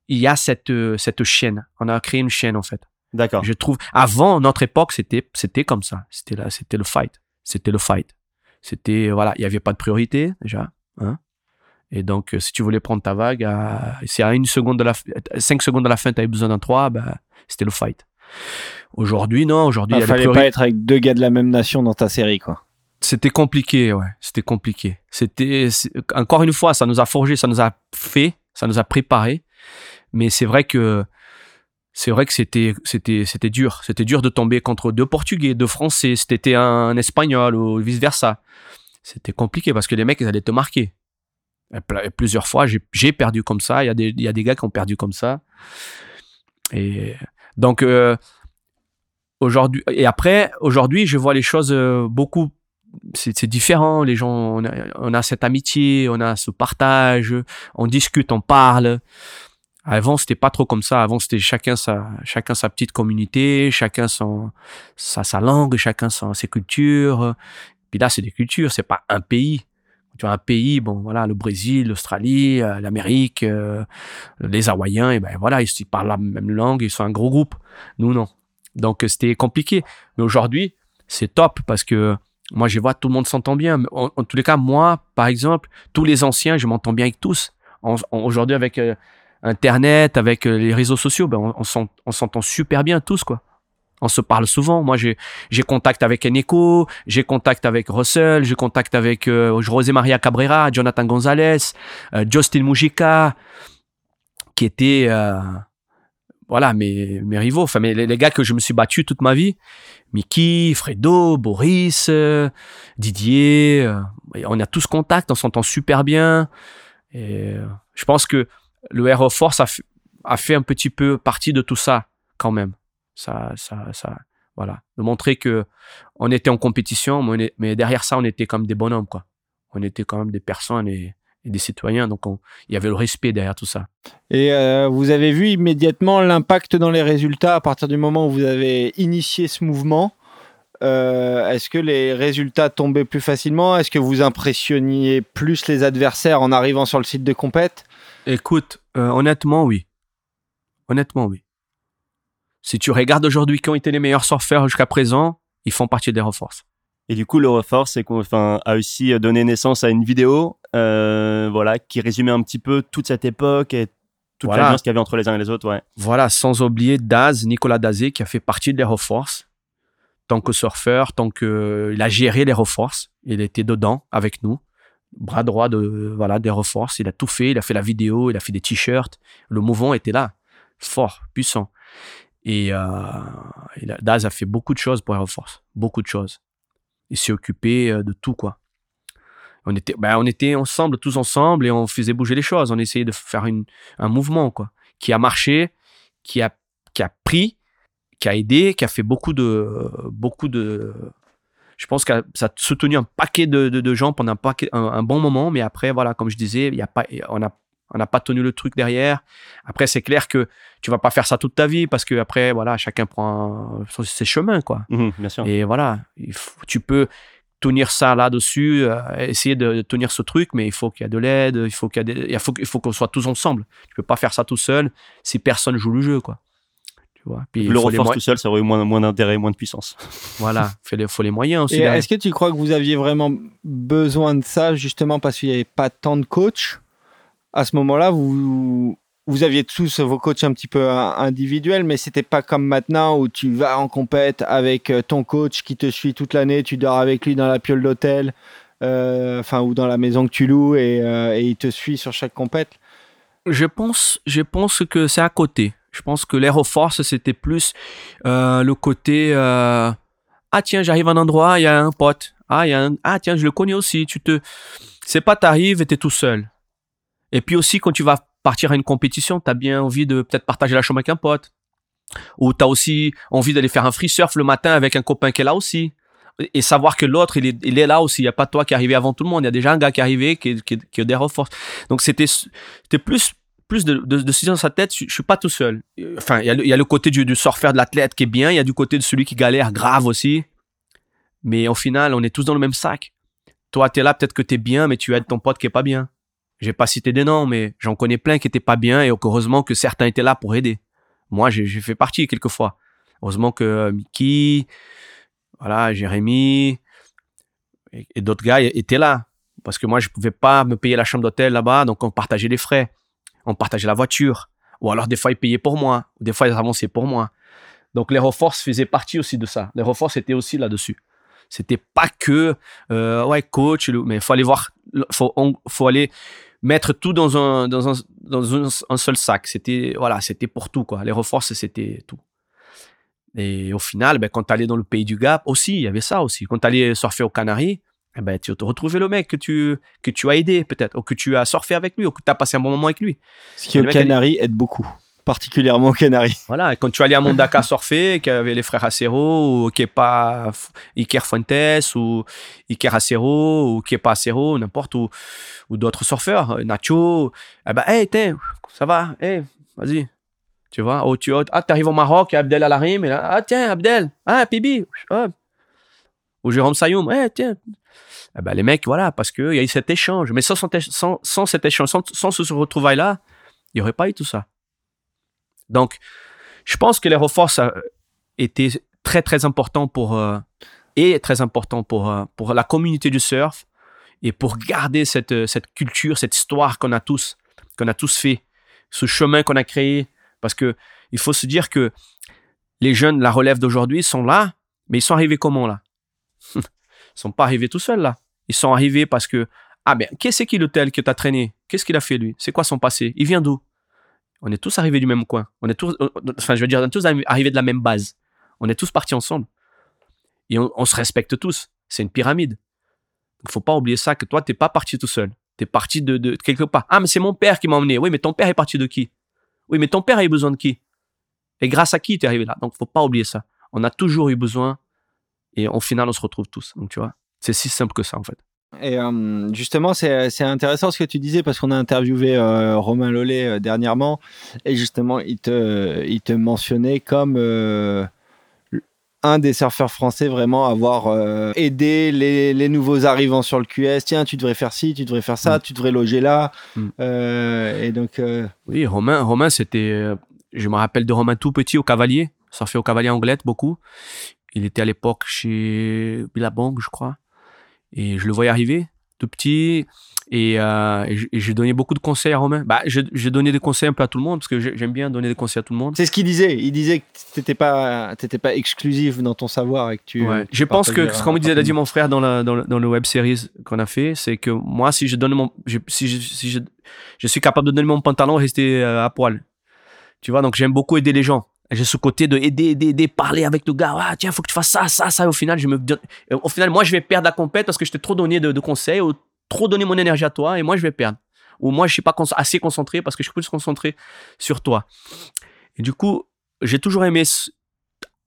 il y a cette, euh, cette chaîne. On a créé une chaîne en fait. D'accord. Je trouve, avant notre époque, c'était, c'était comme ça. C'était là, c'était le fight. C'était le fight. C'était, voilà, il n'y avait pas de priorité, déjà. Hein? Et donc, euh, si tu voulais prendre ta vague, à, si à une seconde de la, f- cinq secondes de la fin, tu avais besoin d'un 3, ben, c'était le fight. Aujourd'hui, non. Aujourd'hui, Il il y a des fallait pas être avec deux gars de la même nation dans ta série, quoi. C'était compliqué, ouais. C'était compliqué. C'était encore une fois, ça nous a forgé, ça nous a fait, ça nous a préparé. Mais c'est vrai que c'est vrai que c'était c'était c'était dur. C'était dur de tomber contre deux Portugais, deux Français. Si t'étais un Espagnol ou vice versa, c'était compliqué parce que les mecs ils allaient te marquer. Et plusieurs fois, j'ai j'ai perdu comme ça. Il y a des il y a des gars qui ont perdu comme ça. Et donc, euh, aujourd'hui, et après, aujourd'hui, je vois les choses euh, beaucoup. C'est différent. Les gens, on a, on a, cette amitié, on a ce partage, on discute, on parle. Avant, c'était pas trop comme ça. Avant, c'était chacun sa, chacun sa petite communauté, chacun son, sa, sa langue, chacun son, ses cultures. Puis là, c'est des cultures, c'est pas un pays. Tu vois, un pays, bon, voilà, le Brésil, l'Australie, euh, l'Amérique, euh, les Hawaïens, et ben voilà, ils, parlent la même langue, ils sont un gros groupe. Nous, non. Donc, c'était compliqué. Mais aujourd'hui, c'est top parce que moi, je vois tout le monde s'entend bien. En, tous les cas, moi, par exemple, tous les anciens, je m'entends bien avec tous. Aujourd'hui, avec euh, Internet, avec les réseaux sociaux, ben, on, on s'entend super bien tous, quoi on se parle souvent. Moi, j'ai j'ai contact avec Eneko, j'ai contact avec Russell, j'ai contact avec euh, José Maria Cabrera, Jonathan Gonzalez, euh, Justin Mujica, qui étaient euh, voilà mes mes rivaux, enfin mes, les, gars que je me suis battu toute ma vie. Mickey, Fredo, Boris, euh, Didier, on a tous contact, on s'entend super bien. Et je pense que le Air Force a, a fait un petit peu partie de tout ça quand même. Ça, ça, ça, voilà. De montrer que on était en compétition, mais, derrière ça, on était comme des bonhommes, quoi. On était quand même des personnes et, des citoyens. Donc, il y avait le respect derrière tout ça. Et euh, vous avez vu immédiatement l'impact dans les résultats à partir du moment où vous avez initié ce mouvement. Euh, est-ce que les résultats tombaient plus facilement? Est-ce que vous impressionniez plus les adversaires en arrivant sur le site de compète? Écoute, euh, honnêtement, oui. Honnêtement, oui. Si tu regardes aujourd'hui qui ont été les meilleurs surfeurs jusqu'à présent, ils font partie des Reforce. Et du coup, le Reforce enfin, a aussi donné naissance à une vidéo euh, voilà, qui résumait un petit peu toute cette époque et toute voilà. l'alliance qu'il y avait entre les uns et les autres. Ouais. Voilà, sans oublier Daz, Nicolas Dazé, qui a fait partie des Reforce. Tant que surfeur, tant qu'il a géré les Reforce, il était dedans avec nous bras droit de voilà des Reforce. Il a tout fait. Il a fait la vidéo, il a fait des t-shirts. Le mouvement était là, fort, puissant. Et, euh, Daz a fait beaucoup de choses pour Air Force, beaucoup de choses. Il s'est occupé euh, de tout, quoi. On était, ben, on était ensemble, tous ensemble, et on faisait bouger les choses. On essayait de faire une, un mouvement, quoi, qui a marché, qui a, qui a pris, qui a aidé, qui a fait beaucoup de, beaucoup de, je pense que ça a soutenu un paquet de, de, gens pendant un, paquet, un, bon moment, mais après, voilà, comme je disais, y a pas, on a on n'a pas tenu le truc derrière. Après, c'est clair que tu vas pas faire ça toute ta vie parce que après, voilà, chacun prend ses chemins, quoi. Mhm, bien sûr. Et voilà, tu peux tenir ça là-dessus, euh, essayer de, tenir ce truc, mais il faut qu'il y ait de l'aide, il faut qu'il y il faut, il faut qu'on soit tous ensemble. Tu peux pas faire ça tout seul si personne joue le jeu, quoi. Tu vois. Puis le reforce tout seul, ça aurait eu moins, moins d'intérêt, moins de puissance. voilà, il faut les moyens aussi. Est-ce que tu crois que vous aviez vraiment besoin de ça justement parce qu'il n'y avait pas tant de coachs? À ce moment-là, vous, vous aviez tous vos coachs un petit peu individuels, mais c'était pas comme maintenant où tu vas en compète avec euh, ton coach qui te suit toute l'année, tu dors avec lui dans la piole d'hôtel, euh, enfin ou dans la maison que tu loues euh, et, il te suit sur chaque compète. Je pense, je pense que c'est à côté. Je pense que l'air force c'était plus le côté ah tiens j'arrive à un endroit il y a un pote ah il y a un, ah tiens je le connais aussi tu te c'est pas t'arrives et t'es tout seul et puis aussi, quand tu vas partir à une compétition, tu as bien envie de peut-être partager la chambre avec un pote. Ou tu as aussi envie d'aller faire un free surf le matin avec un copain qui est là aussi. Et savoir que l'autre, il est, là aussi. Il n'y a pas toi qui est arrivé avant tout le monde. Il y a déjà un gars qui est arrivé, qui est, qui qui des Donc c'était plus plus de, de, de dans sa tête, je, je, suis pas tout seul. Enfin, il y a le, il y a le côté du, du surfeur, de l'athlète qui est bien, il y a du côté de celui qui galère grave aussi. Mais au final, on est tous dans le même sac. Toi, tu es là, peut-être que tu es bien, mais tu aides ton pote qui est pas bien. J'ai pas cité des noms, mais j'en connais plein qui étaient pas bien et heureusement que certains étaient là pour aider. Moi, j'ai fait partie quelquefois. Heureusement que euh, Mickey, voilà, Jérémy et, d'autres gars étaient là. Parce que moi, je pouvais pas me payer la chambre d'hôtel là-bas, donc on partageait les frais. On partageait la voiture. Ou alors, des fois, ils payaient pour moi. Ou des fois, ils avançaient pour moi. Donc, les reforces faisaient partie aussi de ça. Les reforces étaient aussi là-dessus. C'était pas que, euh, ouais, coach, mais faut aller voir, faut, faut aller mettre tout dans un, dans un, dans un, seul sac. C'était, voilà, c'était pour tout, quoi. Les reforces, c'était tout. Et au final, ben, quand tu allais dans le pays du Gap, aussi, il y avait ça aussi. Quand tu allais surfer aux Canaries, eh ben, tu te retrouvais le mec que tu, que tu as aidé, peut-être, ou que tu as surfé avec lui, ou que tu as passé un bon moment avec lui. Ce qui, aux Canaries, aide beaucoup. Particulièrement Canaries. Voilà, quand tu allais à Mondaka surfer, qu'il y avait les frères Acero, ou Kepa Iker Fuentes, ou Iker Acero, ou Kepa Acero, n'importe, ou, ou d'autres surfeurs, Nacho, eh ben, hey, t'es, ça va, hey, vas-y. Tu vois, oh, tu ah, arrives au Maroc, il y a Abdel Alarim, et là, ah, tiens, Abdel, ah, Pibi, hop. Ou Jérôme Sayoum, hey, tiens. Eh ben, les mecs, voilà, parce qu'il y a eu cet échange. Mais sans, sans, sans cet échange, sans, sans ce retrouvail-là, il n'y aurait pas eu tout ça. Donc, je pense que les reforces étaient très, très important pour, euh, et très important pour, euh, pour la communauté du surf et pour garder cette, cette culture, cette histoire qu'on a tous, qu'on a tous fait, ce chemin qu'on a créé. Parce que il faut se dire que les jeunes, la relève d'aujourd'hui, sont là, mais ils sont arrivés comment là? Ils sont pas arrivés tout seuls là. Ils sont arrivés parce que ah ben qu'est-ce qui l'hôtel que tu as traîné? Qu'est-ce qu'il a fait lui? C'est quoi son passé? Il vient d'où? On est tous arrivés du même coin. On est tous, enfin, je veux dire, on est tous arrivés de la même base. On est tous partis ensemble. Et on, se respecte tous. C'est une pyramide. Il faut pas oublier ça, que toi, t'es pas parti tout seul. Tu es parti de, quelque part. Ah, mais c'est mon père qui m'a emmené. Oui, mais ton père est parti de qui? Oui, mais ton père a eu besoin de qui? Et grâce à qui tu es arrivé là? Donc, faut pas oublier ça. On a toujours eu besoin. Et au final, on se retrouve tous. Donc, tu vois, c'est si simple que ça, en fait. Et euh, justement, c'est intéressant ce que tu disais parce qu'on a interviewé euh, Romain Lollet euh, dernièrement et justement, il te, il te mentionnait comme un des surfeurs français vraiment avoir aidé les, les, nouveaux arrivants sur le QS. Tiens, tu devrais faire ci, tu devrais faire ça, mm. tu devrais loger là. Mm. et donc. Oui, Romain, Romain c'était. je me rappelle de Romain tout petit au Cavalier, surfait au Cavalier Anglette beaucoup. Il était à l'époque chez Billabong, je crois. Et je le voyais arriver, tout petit. Et, euh, j'ai donné beaucoup de conseils à Romain. Bah, j'ai donné des conseils un peu à tout le monde parce que j'aime bien donner des conseils à tout le monde. C'est ce qu'il disait. Il disait que tu n'étais pas, pas exclusif dans ton savoir et que tu. Ouais. je pense que, ce qu'on me disait, a dit mon frère dans, la, dans, le, dans le web series qu'on a fait, c'est que moi, si je donne mon, si, je, si je, je, suis capable de donner mon pantalon, rester euh, à poil. Tu vois, donc j'aime beaucoup aider les gens. J'ai ce côté de aider, aider, aider, parler avec le gars. Ah, tiens, faut que tu fasses ça, ça, ça. au final, je me, au final, moi, je vais perdre la compète parce que je t'ai trop donné de, conseils ou trop donné mon énergie à toi et moi, je vais perdre. Ou moi, je suis pas assez concentré parce que je suis plus concentré sur toi. Et du coup, j'ai toujours aimé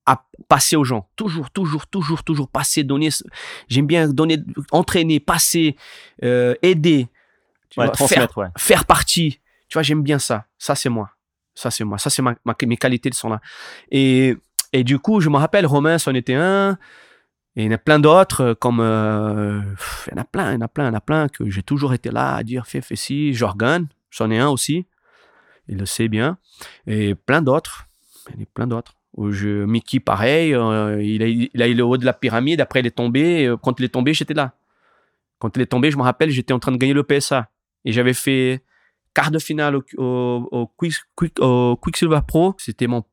à passer aux gens. Toujours, toujours, toujours, toujours passer, donner. J'aime bien donner, entraîner, passer, euh, aider. Tu vois, faire, faire partie. Tu vois, j'aime bien ça. Ça, c'est moi. Ça, c'est moi. Ça, c'est mes qualités sont là. Et, et du coup, je me rappelle, Romain, c'en était un. Et il y en a plein d'autres, euh, comme. Euh, il y en a plein, il y en a plein, il y en a plein que j'ai toujours été là à dire fais, fais ci. Jorgan, c'en est un aussi. Il le sait bien. Et plein d'autres. Il y en a plein d'autres. Je, Mickey, pareil. Euh, il, a, il eu le haut de la pyramide. Après, il est tombé. Quand il est tombé, j'étais là. Quand il est tombé, je me rappelle, j'étais en train de gagner le PSA. Et j'avais fait quart de finale au, Quicksilver Pro, c'était mon,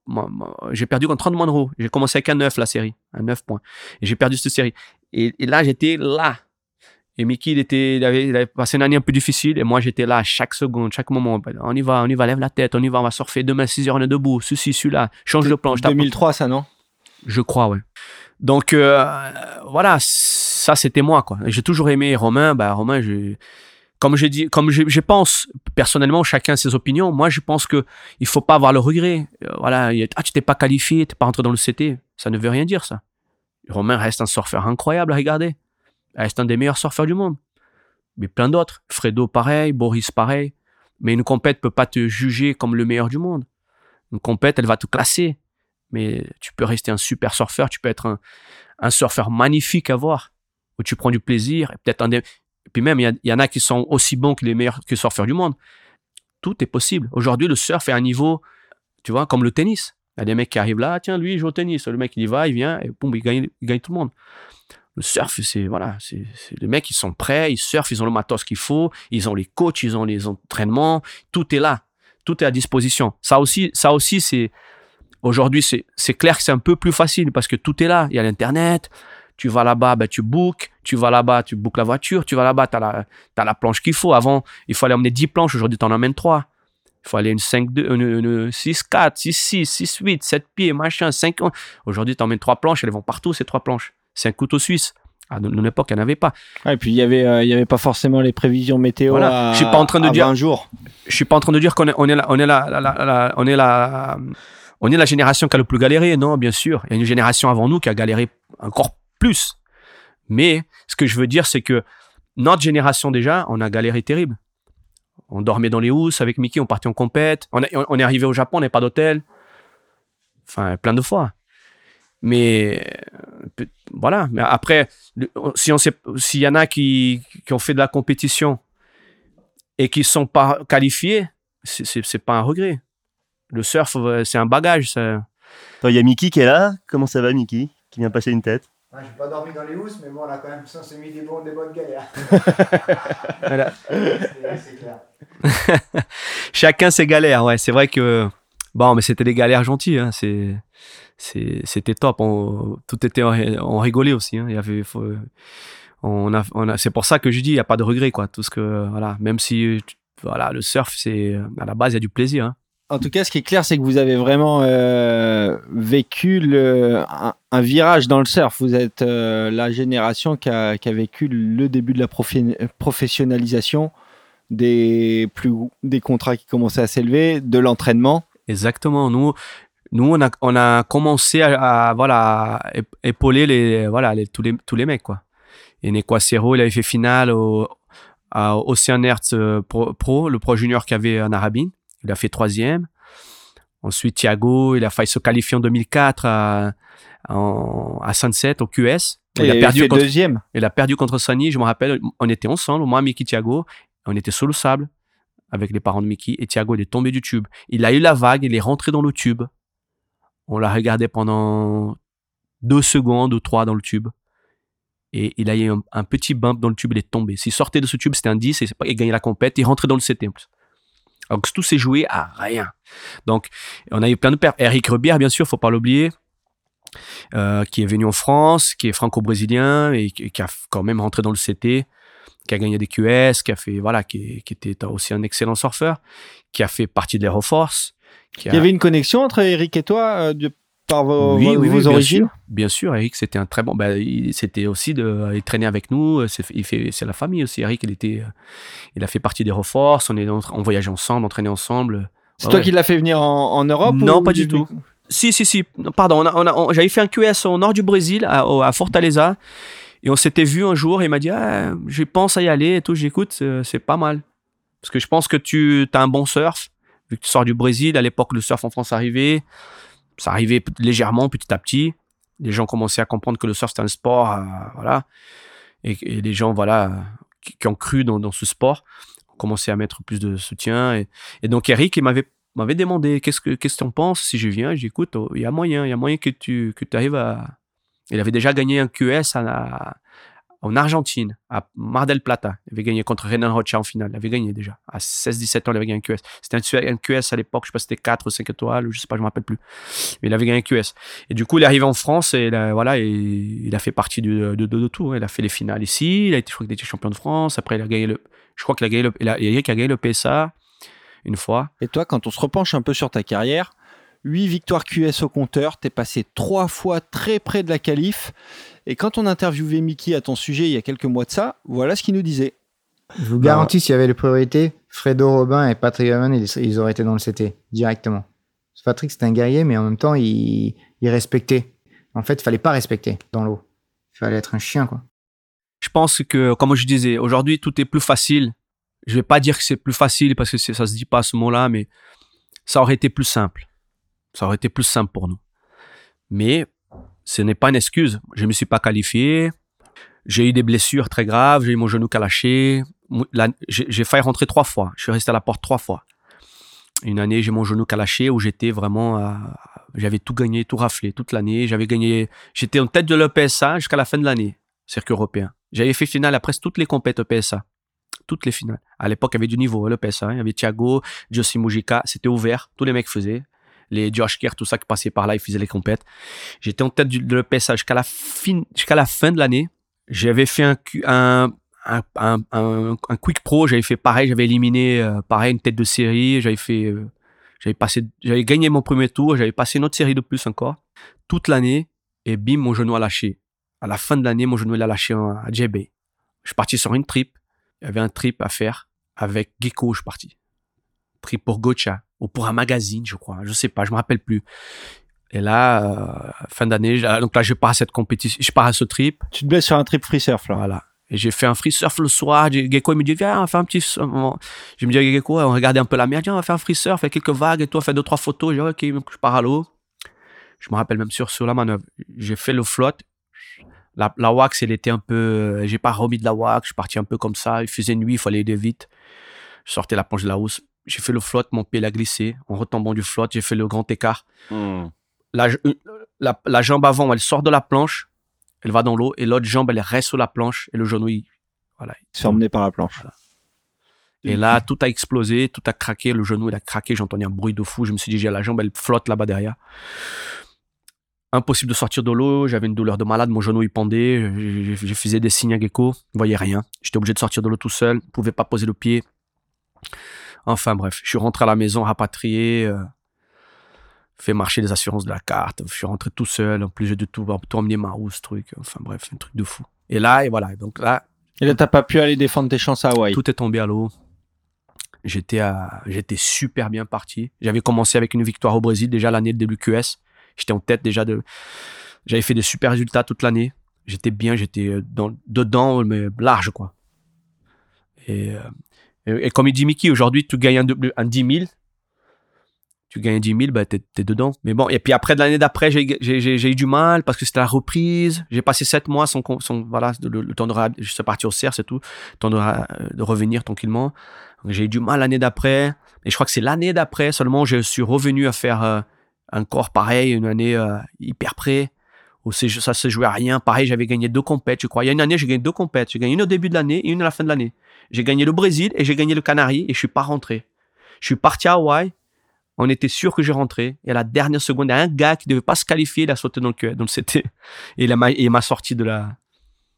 j'ai perdu contre 30 Monroe. J'ai commencé avec un 9 la série, un 9 points. Et j'ai perdu cette série. Et, là, j'étais là. Et Mickey, il, était, il avait, passé une année un peu difficile. Et moi, j'étais là chaque seconde, chaque moment. On y va, on y va, lève la tête, on y va, on va surfer demain 6 heures, on est debout. Ceci, celui-là, change de planche. 2003, ça, non? Je crois, ouais. Donc, euh, voilà, ça, c'était moi, quoi. J'ai toujours aimé Romain. Bah, Romain, je comme je pense personnellement, chacun ses opinions. Moi, je pense que il faut pas avoir le regret. Euh, voilà, ah, tu t'es pas qualifié, t'es pas rentré dans le CT. Ça ne veut rien dire, ça. Romain reste un surfeur incroyable à regarder. Il reste un des meilleurs surfeurs du monde. Mais plein d'autres. Fredo, pareil. Boris, pareil. Mais une compète peut pas te juger comme le meilleur du monde. Une compète, elle va te classer. Mais tu peux rester un super surfeur. Tu peux être un, surfeur magnifique à voir. Où tu prends du plaisir. Peut-être un puis même, il y, en a qui sont aussi bons que les meilleurs surfeurs du monde. Tout est possible. Aujourd'hui, le surf est à un niveau, tu vois, comme le tennis. Il y a des mecs qui arrivent là, tiens, lui, il joue au tennis. Le mec, il y va, il vient, et boum, il gagne, il gagne tout le monde. Le surf, c'est voilà, c'est les mecs, ils sont prêts, ils surfent, ils ont le matos qu'il faut, ils ont les coachs, ils ont les entraînements, tout est là, tout est à disposition. Ça aussi, ça aussi, c'est aujourd'hui, c'est clair que c'est un peu plus facile parce que tout est là. Il y a l'internet, tu vas là-bas, ben, tu bookes. Tu vas là-bas, tu bookes la voiture. Tu vas là-bas, tu as la, as la planche qu'il faut. Avant, il fallait emmener 10 planches. Aujourd'hui, tu en emmènes 3. Il faut aller une 5, 2, une, 6, 4, 6, 6, 6, 8, 7 pieds, machin, 5. Aujourd'hui, tu emmènes 3 planches. Elles vont partout, ces 3 planches. C'est un couteau suisse. À notre époque, il n'y en avait pas. et puis il y avait, euh, il y avait pas forcément les prévisions météo. Voilà. À, Je suis pas en train de dire- 20 jours. Je suis pas en train de dire qu'on est, on est, la, on est la- la- on est la, on est la génération qui a le plus galéré. Non, bien sûr. Il y a une génération avant nous qui a galéré encore plus. Mais ce que je veux dire, c'est que notre génération déjà, on a galéré terrible. On dormait dans les housses avec Mickey, on partait en compète. On, est- arrivé au Japon, on n'avait pas d'hôtel. Enfin, plein de fois. Mais voilà. Mais après, si on s'il y en a qui, qui ont fait de la compétition et qui sont pas qualifiés, c'est- pas un regret. Le surf, euh, c'est un bagage. Il y a Mickey qui est là. Comment ça va, Mickey? Qui vient passer une tête? Ouais, j'ai pas dormi dans les housses, mais bon, on a quand même on s'est mis des, bons, des bonnes galères. Voilà. C'est clair. Chacun ses galères, ouais. C'est vrai que bon, mais c'était des galères gentilles. Hein. C'est c'était top. On- tout était en, on rigolait aussi. Hein. Il y avait faut- on a, on a, c'est pour ça que je dis il y a pas de regret quoi. Tout ce que voilà, même si voilà, le surf c'est à la base il y a du plaisir. Hein. En tout cas, ce qui est clair, c'est que vous avez vraiment euh, vécu un, virage dans le surf. Vous êtes euh, la génération qui a, vécu le début de la professionnalisation, des, plus, des contrats qui commençaient à s'élever, de l'entraînement. Exactement. Nous, nous on a, commencé à, voilà épauler les voilà tous les tous les mecs quoi. Et Nekwasero, il avait fait finale au à Ocean euh, Pro, Pro, le pro junior qu'il y avait en Arabine. Il a fait troisième. Ensuite, Thiago, il a failli se qualifier en 2004 à, en- à Sunset, au QS. Il Et a perdu contre, deuxième. il a perdu contre Sonny, je me rappelle, on était ensemble, moi, Mickey, Thiago, on était sur le sable avec les parents de Mickey et Thiago, il est tombé du tube. Il a eu la vague, il est rentré dans le tube. On l'a regardé pendant deux secondes ou trois dans le tube. Et il a eu un, un petit bump dans le tube, il est tombé. S'il sortait de ce tube, c'était un 10 et il gagnait la compète, il rentrait dans le CT plus. Donc tout s'est joué à rien. Donc on a eu plein de pères. Eric Rebière, bien sûr, faut pas l'oublier, euh, qui est venu en France, qui est franco-brésilien et qui, a quand même rentré dans le CT, qui a gagné des QS, qui a fait voilà, qui, était aussi un excellent surfeur, qui a fait partie de l'Air Force. Qui Il y avait une connexion entre Eric et toi euh, par vos, oui, vos- oui, vos bien origines? sûr. Bien sûr, Eric, c'était un très bon. bah, il- c'était aussi de. Il traînait avec nous. C'est, il fait, c'est la famille aussi. Eric, il était, euh, il a fait partie des Reforces. On est, on, on voyageait ensemble, on traînait ensemble. C'est Ouais, toi qui l'as fait venir en, en Europe Non, ou pas du tout. Si, si, si. Pardon, on a- on a- on- j'avais fait un QS au nord du Brésil, à, Fortaleza. Et on s'était vu un jour. Et il m'a dit ah, Je pense à y aller et tout. J'écoute, c'est, c'est pas mal. Parce que je pense que tu as un bon surf. Vu que tu sors du Brésil, à l'époque, le surf en France arrivait. Ça arrivait légèrement, petit à petit. Les gens commençaient à comprendre que le surf, c'était un sport. euh, voilà. Et, les gens, voilà, qui, ont cru dans, ce sport, ont commencé à mettre plus de soutien. Et, donc, Eric, il m'avait demandé qu'est-ce que qu'est-ce si je viens. J'ai dit, écoute, oh, il y a moyen, il y a moyen que tu que arrives à. Il avait déjà gagné un QS à, à- en Argentine, à Mar del Plata. Il avait gagné contre Renan Rocha en finale. Il avait gagné déjà. À 16-17 ans, il avait gagné un QS. C'était un, QS à l'époque, je sais pas si c'était 4 ou 5 étoiles, je sais pas, je me rappelle plus. Mais il avait gagné un QS. Et du coup, il est arrivé en France et là, voilà, il a fait partie de, de, tout. hein. Il a fait les finales ici. Il a été, je crois qu'il était champion de France. Après, il a gagné le, je crois qu'il a gagné le, il a, Eric a gagné le PSA une fois. Et toi, quand on se repenche un peu sur ta carrière, 8 victoires QS au compteur, t'es passé trois fois très près de la qualif. Et quand on interviewait Mickey à ton sujet il y a quelques mois de ça, voilà ce qu'il nous disait. Je vous garantis, s'il y avait les priorités, Fredo Robin et Patrick Hammond, ils, ils auraient été dans le CT directement. Patrick, c'était un guerrier, mais en même temps, il, il respectait. En fait, il fallait pas respecter dans l'eau. Il fallait être un chien, quoi. je pense que, comme je disais, aujourd'hui, tout est plus facile. Je vais pas dire que c'est plus facile parce que ça se dit pas ce mot-là, mais ça aurait été plus simple. Ça aurait été plus simple pour nous. Mais ce n'est pas une excuse. Je me suis pas qualifié. J'ai eu des blessures très graves. J'ai eu mon genou qui a lâché. Mou- la- J'ai failli rentrer trois fois. Je suis resté à la porte trois fois. Une année, j'ai mon genou qui a lâché où j'étais vraiment J'avais tout gagné, tout raflé toute l'année. J'avais gagné. J'étais en tête de l'EPSA jusqu'à la fin de l'année, circuit européen. J'avais fait finale presque toutes les compétitions PSA. Toutes les finales. À l'époque, il y avait du niveau, le PSA. hein. Il y avait Thiago, Josie Mujica. C'était ouvert. Tous les mecs faisaient. Les Josh Kerr, tout ça qui passait par là, ils faisaient les compètes. J'étais en tête de l'EPSA jusqu'à la, fin, jusqu'à la fin de l'année. J'avais fait un Quick Pro. J'avais fait pareil. J'avais éliminé, euh, pareil, une tête de série. J'avais fait, euh, j'avais passé, j'avais gagné mon premier tour. J'avais passé une autre série de plus encore. Toute l'année. Et bim, mon genou a lâché À la fin de l'année, mon genou il a lâché à JB. Je suis parti sur une trip. Il y avait un trip à faire avec Gecko. Je suis parti. Trip pour Gocha ou pour un magazine, je crois. Je sais pas, je me rappelle plus. Et là, euh, fin d'année, donc là, je pars à cette compétition, je pars à ce trip. Tu te blesses sur un trip free surf, là. Voilà. Et j'ai fait un free surf le soir. Gecko, il me dit, viens, on va faire un petit. Je me dis, Gecko, on regardait un peu la mer. Viens, on va faire un free surf, faire quelques vagues et toi, faire deux, trois photos. Je dis, ok, je pars à l'eau. Je me rappelle même sur, sur la manœuvre. J'ai fait le flotte. La, la wax, elle était un peu. J'ai pas remis de la wax. Je suis parti un peu comme ça. Il faisait nuit, il fallait aider vite. Je sortais la planche de la hausse. J'ai fait le flotte, mon pied l'a glissé. En retombant du flotte, j'ai fait le grand écart. Hmm. La, la, la, jambe avant, elle sort de la planche, elle va dans l'eau, et l'autre jambe, elle reste sur la planche, et le genou, il, voilà. Il se fait emmener par la planche. Voilà. Et là, tout a explosé, tout a craqué, le genou, il a craqué, j'entendais un bruit de fou. Je me suis dit, j'ai la jambe, elle flotte là-bas derrière. Impossible de sortir de l'eau, j'avais une douleur de malade, mon genou il pendait, je, je, je faisais des signes à gecko, je voyais rien. J'étais obligé de sortir de l'eau tout seul, je pouvais pas poser le pied. Enfin bref, je suis rentré à la maison rapatrié, euh, fait marcher les assurances de la carte, je suis rentré tout seul, en plus j'ai de tout, tout emmener ma roue, ce truc, enfin bref, un truc de fou. Et là, et voilà, donc là... Et là, t'as pas pu aller défendre tes chances à Hawaï Tout est tombé à l'eau. J'étais à, j'étais super bien parti. J'avais commencé avec une victoire au Brésil, déjà l'année de WQS. J'étais en tête déjà de, j'avais fait des super résultats toute l'année. J'étais bien, j'étais dans, dedans, mais large, quoi. Et, euh, et, comme il dit Mickey, aujourd'hui, tu gagnes un, un 10 000. Tu gagnes un 10 000, bah, t'es, t'es dedans. Mais bon, et puis après, l'année d'après, j'ai, eu du mal parce que c'était la reprise. J'ai passé 7 mois sans, voilà, le, temps de, je suis parti au CERF, c'est tout. Le temps de, revenir tranquillement. J'ai eu du mal l'année d'après. Et je crois que c'est l'année d'après seulement, je suis revenu à faire euh, un corps pareil, une année euh, hyper près où ça se jouait à rien. Pareil, j'avais gagné deux compètes, je crois. Il y a une année, j'ai gagné deux compètes. J'ai gagné une au début de l'année et une à la fin de l'année. J'ai gagné le Brésil et j'ai gagné le Canaries et je suis pas rentré. Je suis parti à Hawaï. On était sûr que j'ai rentré. Et à la dernière seconde, il y a un gars qui devait pas se qualifier, il a sauté dans le queue. Donc c'était, et il m'a sorti de la,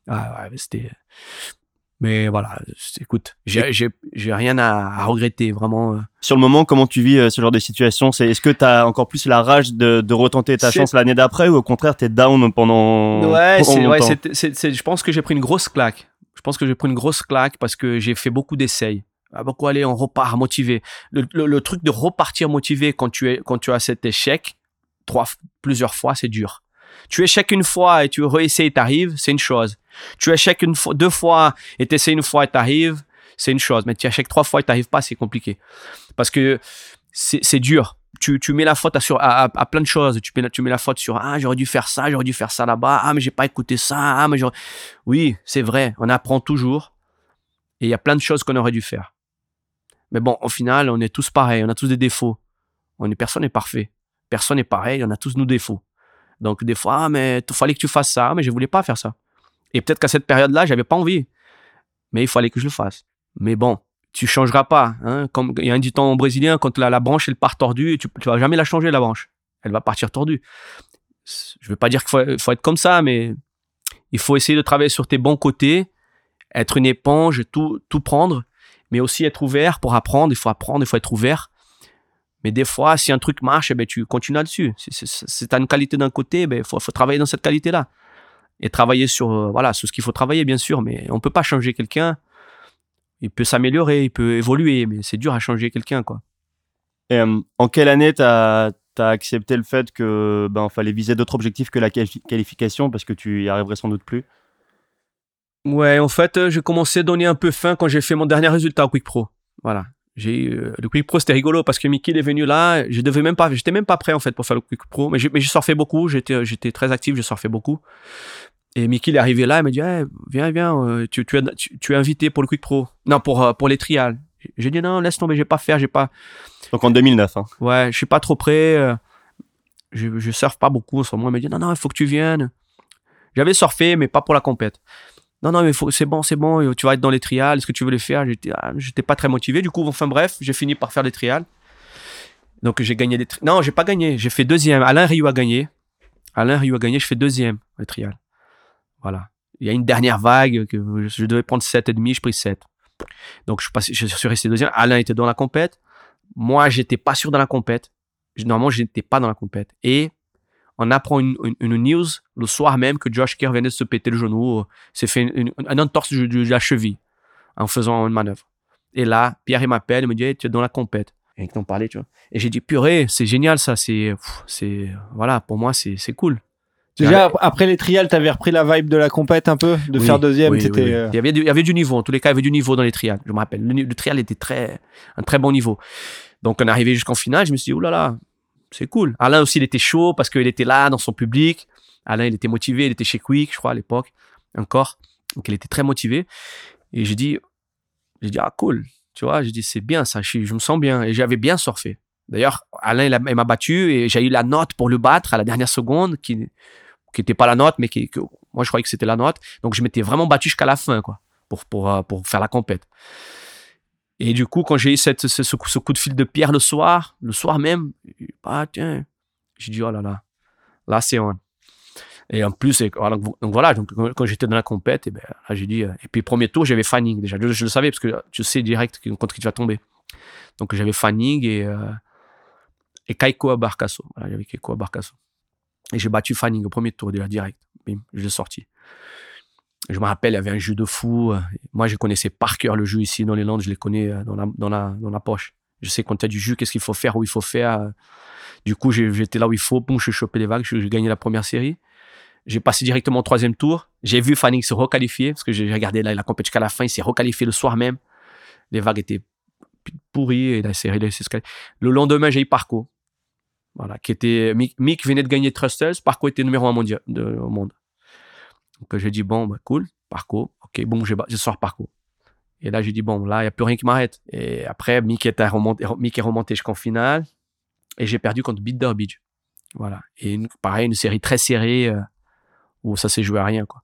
ah ouais, c'était, mais voilà, écoute, j'ai, rien à, à, regretter, vraiment. Sur le moment, comment tu vis ce genre de situation? C'est est-ce que tu as encore plus la rage de, de retenter ta chance l'année d'après ou au contraire tu es down pendant Ouais, pendant c'est, ouais c'est, c'est, c'est, je pense que j'ai pris une grosse claque. Je pense que j'ai pris une grosse claque parce que j'ai fait beaucoup d'essais. Ah, beaucoup aller, on repart motivé. Le, le, le, truc de repartir motivé quand tu es quand tu as cet échec trois plusieurs fois, c'est dur. Tu échecs une fois et tu réessayes et t'arrives, c'est une chose. Tu échecs une fois, deux fois et t'essaies une fois et t'arrives, c'est une chose. Mais tu échecs trois fois et t'arrives pas, c'est compliqué. Parce que c'est dur. Tu, mets la faute à, sur, à, plein de choses. Tu mets, tu mets la faute sur ah j'aurais dû faire ça, j'aurais dû faire ça là-bas. Ah mais j'ai pas écouté ça. Ah mais oui c'est vrai. On apprend toujours et il y a plein de choses qu'on aurait dû faire. Mais bon au final on est tous pareils. On a tous des défauts. On est personne n'est parfait. Personne n'est pareil. On a tous nos défauts. Donc des fois, ah, mais il fallait que tu fasses ça, mais je voulais pas faire ça. Et peut-être qu'à cette période-là, j'avais pas envie, mais il fallait que je le fasse. Mais bon, tu changeras pas. Hein. Comme il y a un dicton brésilien, quand la, la branche elle part tordue, tu, tu vas jamais la changer la branche. Elle va partir tordue. Je veux pas dire qu'il faut, faut, être comme ça, mais il faut essayer de travailler sur tes bons côtés, être une éponge, tout, tout prendre, mais aussi être ouvert pour apprendre. Il faut apprendre, il faut être ouvert. Mais des fois, si un truc marche, eh ben, tu continues là-dessus. Si, si tu as une qualité d'un côté, il ben, faut, faut travailler dans cette qualité-là. Et travailler sur, euh, voilà, sur ce qu'il faut travailler, bien sûr. Mais on peut pas changer quelqu'un. Il peut s'améliorer, il peut évoluer, mais c'est dur à changer quelqu'un, quoi. Et, euh, en quelle année tu as, as, accepté le fait que ben fallait viser d'autres objectifs que la qualification parce que tu y arriverais sans doute plus? Ouais, en fait, euh, j'ai commencé à donner un peu fin quand j'ai fait mon dernier résultat au Quick Pro. Voilà j'ai euh, le Quick Pro c'était rigolo parce que Mickey est venu là. Je devais même pas j'étais même pas prêt en fait pour faire le Quick Pro mais je, mais je surfais beaucoup. J'étais j'étais très actif je surfais beaucoup. Et Mickey est arrivé là il m'a dit hey, viens viens euh, tu, tu, es, tu, tu, es invité pour le Quick Pro. Non pour euh, pour les trials. J'ai dit non laisse tomber j'ai pas faire j'ai pas. Donc en 2009 hein. ouais je suis pas trop prêt euh, je je surfe pas beaucoup en ce moment. Il m'a dit non non il faut que tu viennes. J'avais surfé mais pas pour la compète non, non, mais c'est bon, c'est bon, tu vas être dans les trials, est-ce que tu veux les faire J'étais ah, pas très motivé. Du coup, enfin bref, j'ai fini par faire les trials. Donc j'ai gagné des trials. Non, j'ai pas gagné, j'ai fait deuxième. Alain Rio a gagné. Alain Rio a gagné, je fais deuxième les. Voilà. Il y a une dernière vague que je devais prendre 7,5, je pris 7. Donc je suis, je resté deuxième. Alain était dans la compète. Moi, j'étais pas sûr dans la compète. Normalement, j'étais pas dans la compète. Et on apprend une, une- une news le soir même que Josh Kerr venait de se péter le genou, euh, s'est fait une, une- un entorse de, de la cheville en faisant une manœuvre. Et là, Pierre il m'appelle, il me dit Hey, tu es dans la compète. Et on parlait, tu vois. Et j'ai dit purée, c'est génial ça, c'est voilà, pour moi c'est c'est cool. Déjà, ap- après les trials, t'avais repris la vibe de la compète un peu, de Oui, faire deuxième. oui, c'était. oui, euh, Il, y avait du, il y avait du niveau. En tous les cas, il y avait du niveau dans les trials. Je me rappelle. Le, le trial était très, un très bon niveau. Donc, on est arrivé jusqu'en finale. Je me suis dit, oulala, c'est cool. Alain aussi, il était chaud parce qu'il était là dans son public. Alain, il était motivé. Il était chez Quick, je crois, à l'époque, encore. Donc, il était très motivé. Et j'ai dit, j'ai dit, ah, cool. Tu vois, j'ai dit, c'est bien ça. Je, je me sens bien. Et j'avais bien surfé. D'ailleurs, Alain, il m'a battu et j'ai eu la note pour le battre à la dernière seconde qui, qui était pas la note, mais qui, que moi je croyais que c'était la note. Donc je m'étais vraiment battu jusqu'à la fin, quoi, pour, pour, euh, pour faire la compète. Et du coup, quand j'ai eu cette, ce, coup, de fil de Pierre le soir, le soir même, ah tiens, j'ai dit oh là là, là c'est on. Et en plus, donc, voilà, quand j'étais dans la compète, et ben, là j'ai dit, euh, et puis premier tour, j'avais Fanning déjà, je, le savais parce que je sais direct contre qui tu vas tomber. Donc j'avais Fanning et, euh, et Kaiko Barcasso. Voilà, j'avais. Et j'ai battu Fanning au premier tour déjà direct. Bim, je l'ai sorti. Je me rappelle, il y avait un jeu de fou. Moi, je connaissais par cœur le jeu ici dans les Landes. Je les connais euh, dans la, dans la, dans la poche. Je sais quand tu as du jus, qu'est-ce qu'il faut faire, où il faut faire. Du coup, j'étais là où il faut. Boum, je chopé les vagues. J'ai gagné la première série. J'ai passé directement au troisième tour. J'ai vu Fanning se requalifier parce que j'ai regardé là, la compétition jusqu'à la fin. Il s'est requalifié le soir même. Les vagues étaient pourries et la série. Le lendemain, j'ai eu Parco. Voilà, qui était Mick, venait de gagner Trustles, Parco était numéro un mondial au monde. Donc j'ai dit bon, bah, cool, Parco, ok, bon, je, je sors Parco. Et là j'ai dit bon, là il y a plus rien qui m'arrête. Et après Mick est remonté, remonté jusqu'en finale et j'ai perdu contre Bitter. Voilà. Et pareil, une série très serrée euh, où ça s'est joué à rien quoi.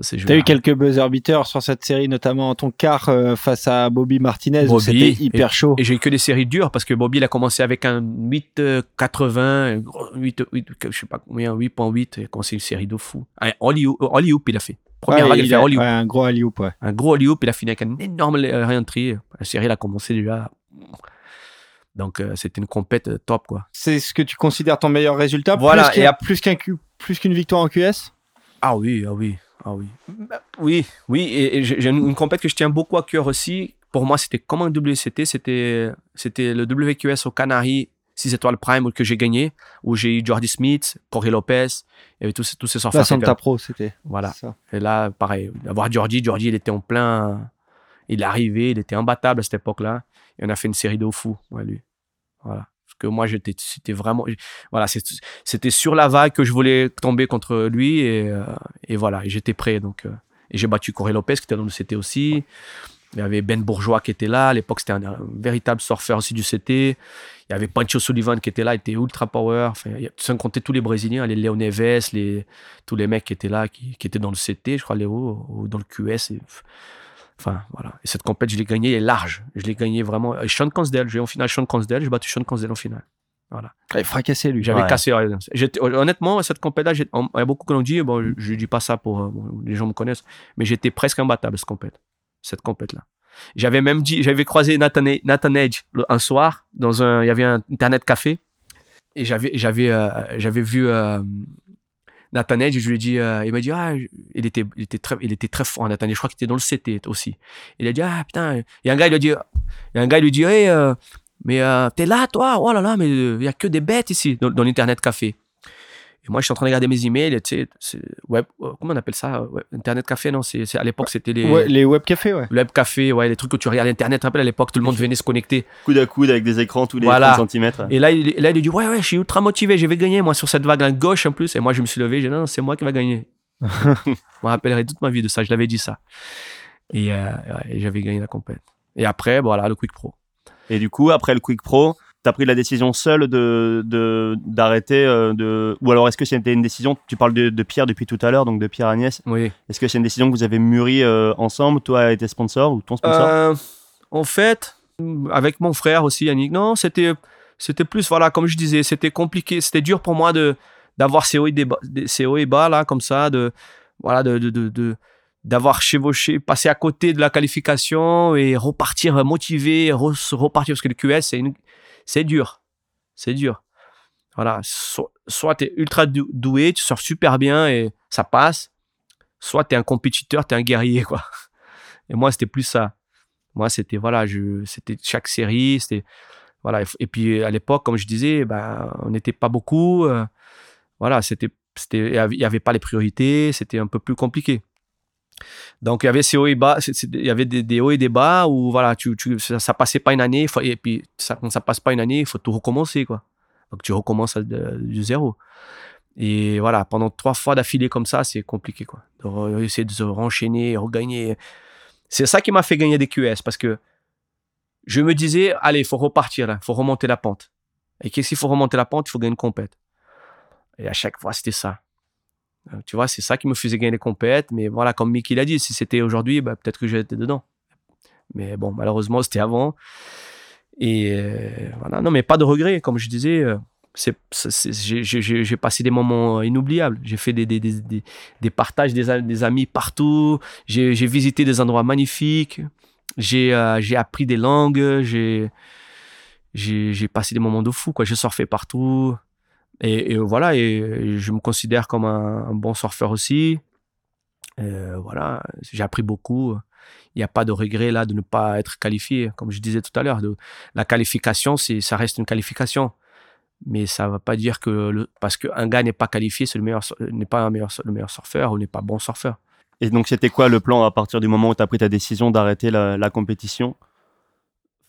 Ça. T'as à eu quelques buzzer beaters sur cette série, notamment ton quart euh, face à Bobby Martinez. C'était hyper chaud. Et j'ai eu que des séries dures parce que Bobby il a commencé avec un 8,80, 8, 8, je sais pas combien, 8.8, il a commencé une série de fou. Un Hollywood, Hollywood il a fait. Première Ouais, il, il a- Hollywood. ouais, un gros alley-oop, ouais. Un gros Hollywood, il a fini avec un énorme euh, re-entry. La série, elle a commencé déjà. Donc, euh, c'était une compète euh, top, quoi. C'est ce que tu considères ton meilleur résultat? Voilà, plus et ap- plus qu'un plus qu'une victoire en QS Ah oui, ah oui, ah oui. Bah, Oui, oui, et, et j'ai une, une compète que je tiens beaucoup à cœur aussi. Pour moi, c'était comme un WCT, c'était c'était le WQS au Canaries 6 étoiles prime que j'ai gagné, où j'ai eu Jordi Smith, Corey Lopez, avait tous ces, tous ces surfeurs. La Santa Pro, c'était. Voilà. ça. Et là, pareil, avoir Jordi, Jordi, il était en plein. Il est arrivé, il était imbattable à cette époque-là. Et on a fait une série de fou, ouais, lui. Voilà. Que moi, j'étais, c'était vraiment. Voilà, c'était sur la vague que je voulais tomber contre lui. Et, euh, et voilà, j'étais prêt. Donc, euh, et j'ai battu Corey Lopez, qui était dans le CT aussi. Il y avait Ben Bourgeois qui était là. À l'époque, c'était un, véritable surfeur aussi du CT. Il y avait Pancho Sullivan qui était là, il était ultra power. Enfin, il y a- sans compter tous les Brésiliens, les Léo Neves, les, tous les mecs qui étaient là, qui, étaient dans le CT, je crois, Léo, ou dans le QS. Enfin, voilà. Et cette compète, je l'ai gagnée elle est large. Je l'ai gagnée vraiment. Et Sean Consdale, j'ai en finale Sean Consdale, j'ai battu Sean Consdale en finale. Il est fracassé, lui. J'avais Ouais. cassé. Honnêtement, cette compète-là, il y a beaucoup qui l'ont dit, bon, je ne dis pas ça pour. euh, bon, les gens me connaissent, mais j'étais presque imbattable cette compète. Cette compète-là. J'avais même dit, j'avais croisé Nathan, Nathan Edge le- un soir, dans un, il y avait un internet café, et j'avais, j'avais, euh, j'avais vu euh, Nathan Edge, et je lui ai dit, euh, il m'a dit, ah, il était, il était très, il était très fort, Nathan Edge. Je crois qu'il était dans le CT aussi. Il a dit, ah, putain, il y a un gars, il lui a dit, il un gars, lui dit, hey, euh, mais euh, t'es là, toi? Oh là là, mais il y a que des bêtes ici, dans l'Internet Café. Et moi, je suis en train de regarder mes emails, et tu sais, c'est- web, euh, comment on appelle ça Ouais, Internet Café, non c'est, c'est- À l'époque, c'était les Ouais, les web cafés, ouais. web café, ouais, les trucs que tu regardes Internet. Tu rappelles, à l'époque, tout le monde venait se connecter. Coude à coude avec des écrans tous les Voilà. 30 cm. Et là, il, là, il dit, ouais, ouais, je suis ultra motivé, je vais gagner, moi, sur cette vague à gauche en plus. Et moi, je me suis levé, j'ai dit, non, non, c'est moi qui va gagner. je me rappellerai toute ma vie de ça, je l'avais dit ça. Et, euh, ouais, et j'avais gagné la compète. Et après, voilà, le Quick Pro. Et du coup, après le Quick Pro, tu as pris la décision seule de d'arrêter euh, de ou alors est-ce que c'était une décision tu parles de, de Pierre depuis tout à l'heure donc de Pierre Agnès. Oui. est-ce que c'est une décision que vous avez mûrie euh, ensemble toi et tes sponsors ou ton sponsor? Euh, en fait, avec mon frère aussi, Yannick, non, c'était, c'était plus, voilà, comme je disais, c'était compliqué, c'était dur pour moi de, d'avoir ces hauts et, des bas, ces hauts et bas, là, comme ça, de, voilà, de, de, de, de- d'avoir chevauché, passé à côté de la qualification et repartir motivé, re- repartir, parce que le QS, c'est, une, c'est dur. C'est dur. Voilà, so- soit tu es ultra dou- doué, tu sors super bien et ça passe, soit tu es un compétiteur, tu es un guerrier, quoi. Et moi, c'était plus ça. Moi, c'était, voilà, c'était chaque série, c'était, voilà. Et, puis, à l'époque, comme je disais, ben, on n'était pas beaucoup. euh, voilà, c'était, il y avait- il y avait pas les priorités, c'était un peu plus compliqué. Donc, il y avait ces y des, hauts et des bas où, voilà, ça, ça passait pas une année, et puis, ça, quand ça passe pas une année, il faut tout recommencer, quoi. Donc, tu recommences du zéro. Et voilà, pendant trois fois d'affilée comme ça, c'est compliqué, quoi. De essayer de se renchaîner, regagner. C'est ça qui m'a fait gagner des QS parce que je me disais, allez, il faut repartir il faut remonter la pente. Et qu'est-ce qu'il faut remonter la pente? Il faut gagner une compète. Et à chaque fois, c'était ça. Euh, Tu vois, c'est ça qui me faisait gagner les compètes. Mais voilà, comme Mickey l'a dit, si c'était aujourd'hui, bah, peut-être que j'étais dedans. Mais bon, malheureusement, c'était avant. Et euh, voilà, non, mais pas de regrets, comme je disais. euh, c'est, j'ai, passé des moments inoubliables. J'ai fait des, des, des, partages des, amis partout. J'ai, visité des endroits magnifiques. J'ai, appris des langues. J'ai, passé des moments de fou. Quoi. J'ai surfé partout. Et, voilà, et je me considère comme un, bon surfeur aussi. Euh, voilà, j'ai appris beaucoup. Il n'y a pas de regret là de ne pas être qualifié. Comme je disais tout à l'heure, la qualification, ça reste une qualification. Mais ça ne veut pas dire que parce qu'un gars n'est pas qualifié, c'est le meilleur, n'est pas le meilleur surfeur ou n'est pas bon surfeur. Et donc, c'était quoi le plan à partir du moment où tu as pris ta décision d'arrêter la compétition?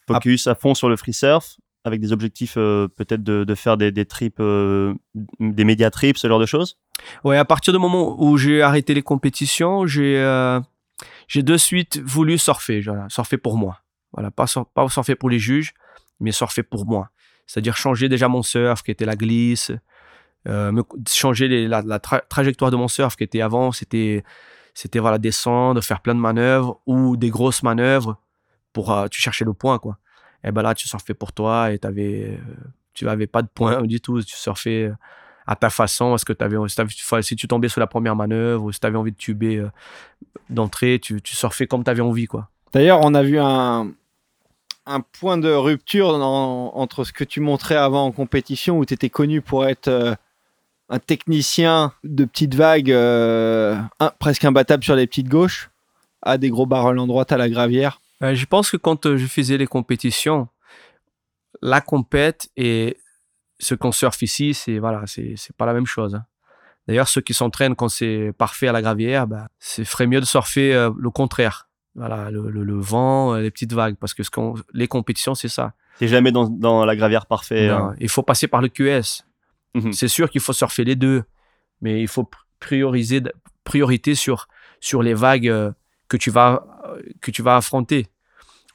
Focus à fond sur le free surf, avec des objectifs euh, peut-être de, faire des, des trips, euh, des média trips, ce genre de choses? Ouais, à partir du moment où j'ai arrêté les compétitions, j'ai euh, de suite voulu surfer, surfer pour moi. Voilà, pas, sur- pas surfer pour les juges, mais surfer pour moi. C'est-à-dire changer déjà mon surf, qui était la glisse, changer la, la tra- trajectoire de mon surf, qui était avant, c'était c'était voilà descendre, faire plein de manœuvres ou des grosses manœuvres pour tu cherchais le point quoi. Et ben là tu surfais pour toi et t'avais euh, tu avais pas de point du tout, tu surfais euh, à ta façon, est-ce que si tu tombais sur la première manœuvre ou si tu avais envie de tuber euh, d'entrée, tu, surfais comme tu avais envie. quoi. D'ailleurs, on a vu un, point de rupture entre ce que tu montrais avant en compétition, où tu étais connu pour être euh, un technicien de petites vagues, presque imbattable sur les petites gauches, à des gros barrels en droite à la gravière. Euh, je pense que quand euh, je faisais les compétitions, la compète et ce qu'on surfe ici, c'est voilà, c'est c'est pas la même chose. hein. D'ailleurs, ceux qui s'entraînent quand c'est parfait à la gravière, bah, c'est ferait mieux de surfer euh, le contraire. Voilà, le, le- le vent, les petites vagues, parce que ce qu'on- les compétitions, c'est ça. T'es jamais dans, dans la gravière parfaite. Hein. Il faut passer par le QS. Mhm. C'est sûr qu'il faut surfer les deux, mais il faut pr- prioriser, priorité sur, sur les vagues que tu, vas, que tu vas affronter.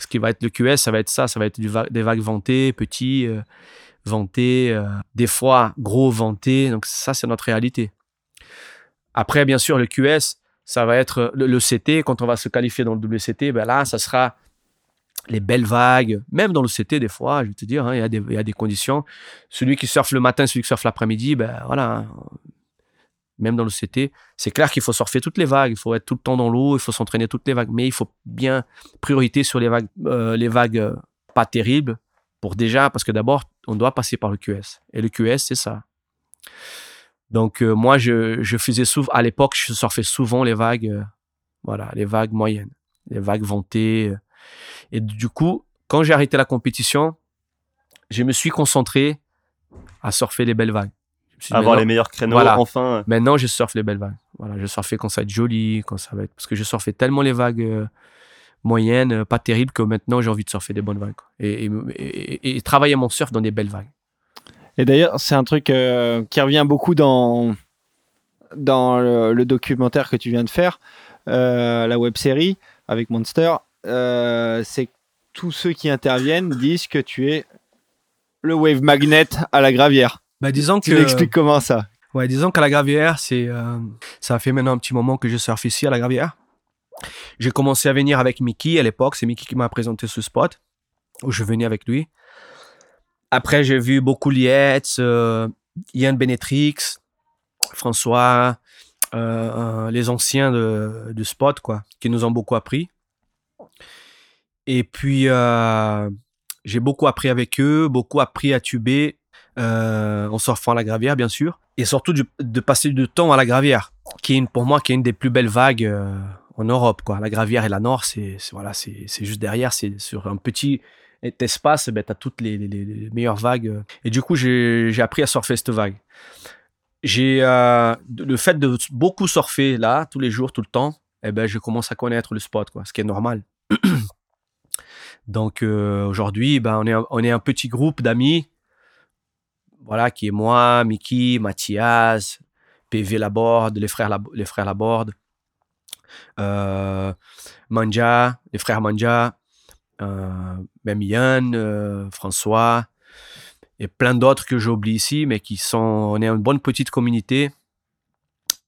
Ce qui va être le QS, ça va être ça, ça va être des vagues ventées, petits, euh, ventés, euh, des fois gros ventés. Donc ça, c'est notre réalité. Après, bien sûr, le QS, ça va être le, CT. Quand on va se qualifier dans le WCT, ben là, ça sera les belles vagues. Même dans le CT, des fois, je vais te dire, hein, il y, y a des conditions. Celui qui surfe le matin, celui qui surfe l'après-midi, ben voilà. Même dans le CT, c'est clair qu'il faut surfer toutes les vagues. Il faut être tout le temps dans l'eau, il faut s'entraîner toutes les vagues. Mais il faut bien priorité sur les vagues, euh, les vagues euh, pas terribles. Pour déjà, parce que d'abord, on doit passer par le QS. Et le QS, c'est ça. Donc, euh, moi, je, faisais souvent, à l'époque, je surfais souvent les vagues, voilà, les vagues moyennes, les vagues ventées. Et du coup, quand j'ai arrêté la compétition, je me suis concentré à surfer les belles vagues. Avoir les meilleurs créneaux, Voilà. enfin. Maintenant, je surfe les belles vagues. Voilà, je surfais quand ça va être joli, quand ça va être. Parce que je surfais tellement les vagues euh, moyennes, euh, pas terribles, que maintenant j'ai envie de surfer des bonnes vagues. quoi. Et, et, et- et travailler mon surf dans des belles vagues. Et d'ailleurs, c'est un truc euh, qui revient beaucoup dans, dans le, le documentaire que tu viens de faire, euh, la web série avec Monster. Euh, c'est que tous ceux qui interviennent disent que tu es le wave magnet à la gravière. Bah, disons Tu m'expliques comment ça? Ouais, disons qu'à la Gravière, c'est, euh, ça fait maintenant un petit moment que je surfe ici à la Gravière. J'ai commencé à venir avec Mickey à l'époque. C'est Mickey qui m'a présenté ce spot où je venais avec lui. Après, j'ai vu beaucoup Lietz, euh, Ian Benetrix, François, euh, euh, les anciens de, du spot, quoi, qui nous ont beaucoup appris. Et puis, euh, j'ai beaucoup appris avec eux, beaucoup appris à tuber. Euh, en surfant à la gravière, bien sûr, et surtout de passer du temps à la gravière, qui est une- pour moi qui est une des plus belles vagues euh, en Europe. Quoi. La gravière et la Nord, c'est voilà, c'est juste derrière, c'est sur un petit espace, ben, tu as toutes les, les- meilleures vagues. euh. Et du coup, j'ai appris à surfer cette vague. J'ai euh, le fait de beaucoup surfer là, tous les jours, tout le temps, eh ben, je commence à connaître le spot, quoi, ce qui est normal. Donc aujourd'hui, ben, on, est, on est un petit groupe d'amis, voilà, qui est moi, Mickey, Mathias, PV Laborde, les frères, Lab- les frères Laborde, euh, Manja, les frères Manja, euh, même Yann, euh, François, et plein d'autres que j'oublie ici, mais qui sont, on est une bonne petite communauté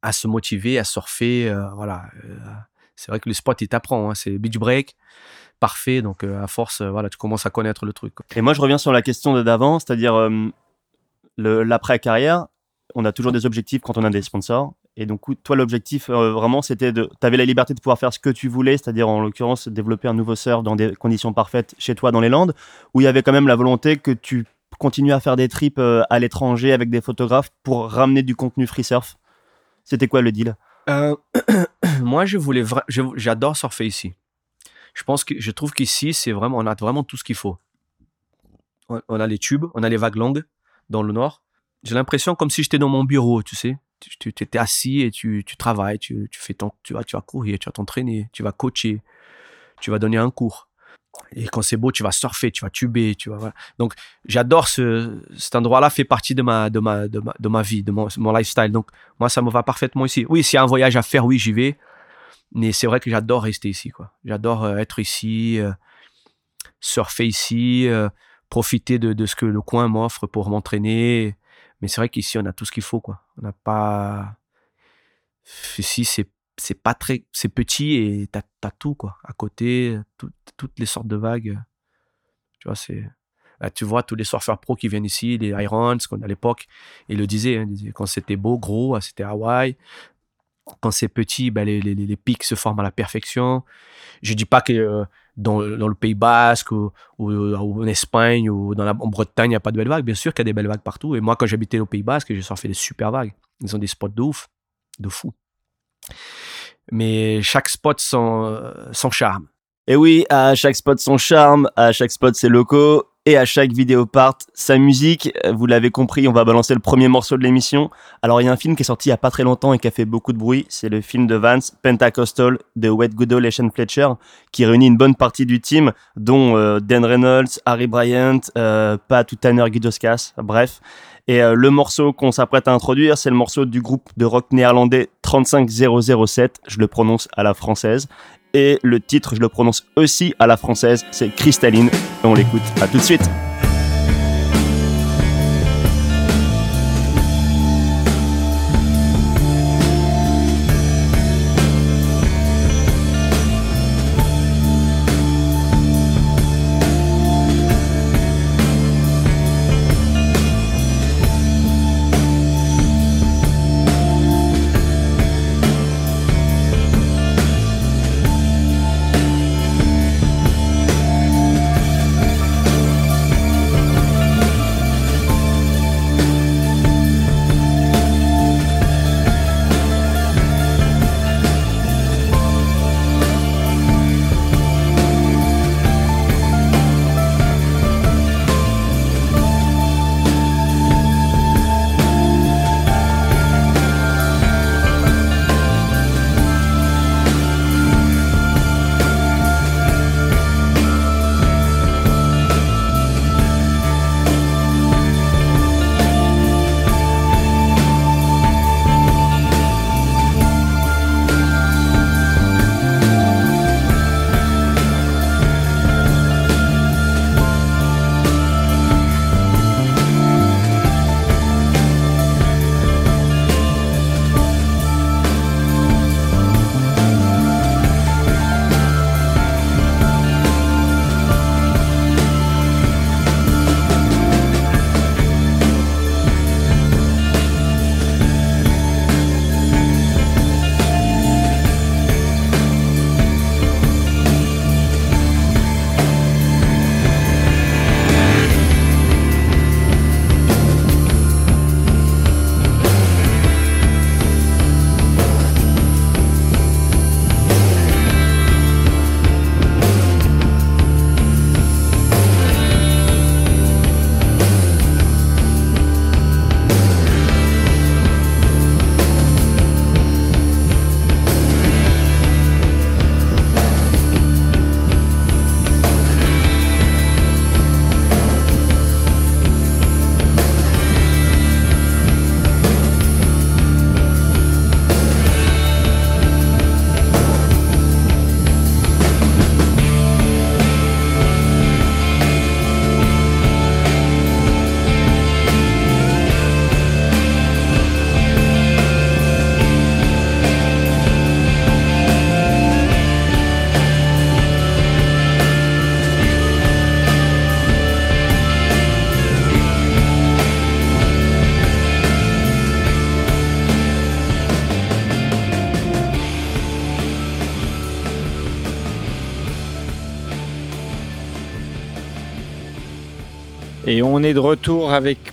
à se motiver, à surfer, euh, voilà. c'est vrai que le spot, il t'apprend, hein, c'est beach break, parfait, donc à force, voilà, tu commences à connaître le truc. Et moi, je reviens sur la question d'avant, c'est-à-dire l'après-carrière. On a toujours des objectifs quand on a des sponsors. Et donc, toi, l'objectif, euh, vraiment, c'était de. Tu avais la liberté de pouvoir faire ce que tu voulais, c'est-à-dire, en l'occurrence, développer un nouveau surf dans des conditions parfaites chez toi dans les Landes, où il y avait quand même la volonté que tu continues à faire des trips euh, à l'étranger avec des photographes pour ramener du contenu free surf. C'était quoi le deal? Euh, moi, je voulais, j'adore surfer ici. Je pense que je trouve qu'ici, c'est vraiment, on a vraiment tout ce qu'il faut. On, on a les tubes, on a les vagues longues dans le nord. J'ai l'impression comme si j'étais dans mon bureau, tu sais. Tu, tu- étais assis et tu, travailles, tu, fais ton, tu vas, tu vas courir, tu vas t'entraîner, tu vas coacher, tu vas donner un cours. Et quand c'est beau, tu vas surfer, tu vas tuber, tu vas. Donc, j'adore ce, cet endroit-là, fait partie de ma, de ma, de ma, de ma vie, de mon, mon lifestyle. Donc, moi, ça me va parfaitement ici. Oui, s'il y a un voyage à faire, oui, j'y vais. Mais c'est vrai que j'adore rester ici, quoi. J'adore euh, être ici, euh, surfer ici, euh, profiter de, de ce que le coin m'offre pour m'entraîner. Mais c'est vrai qu'ici, on a tout ce qu'il faut, quoi. On n'a pas. Ici, c'est pas très. C'est petit et t'as as tout, quoi. À côté, tout- toutes les sortes de vagues. Tu vois, c'est. Tu vois tous les surfeurs pros qui viennent ici, les Irons, qu'on à l'époque, ils le disaient, hein, quand c'était beau, gros, ah, c'était Hawaï. Quand c'est petit, ben, les, les, les pics se forment à la perfection. Je dis pas que euh, dans, le Pays Basque ou, en Espagne ou en Bretagne, il n'y a pas de belles vagues. Bien sûr qu'il y a des belles vagues partout. Et moi, quand j'habitais au Pays Basque, j'ai surfé des super vagues. Ils ont des spots de ouf, de fou. Mais chaque spot son, euh, son charme. Et oui, à chaque spot son charme, à chaque spot ses locaux, et à chaque vidéo part sa musique. Vous l'avez compris, on va balancer le premier morceau de l'émission. Alors il y a un film qui est sorti il y a pas très longtemps et qui a fait beaucoup de bruit, c'est le film de Vance, Pentecostal, de Wet Goodall et Shane Fletcher, qui réunit une bonne partie du team, dont euh, Dan Reynolds, Harry Bryant, euh, Pat ou Tanner Gudoskas, bref. Et euh, le morceau qu'on s'apprête à introduire, c'est le morceau du groupe de rock néerlandais 35007, je le prononce à la française. Et le titre, je le prononce aussi à la française, c'est Cristalline. On l'écoute. À tout de suite.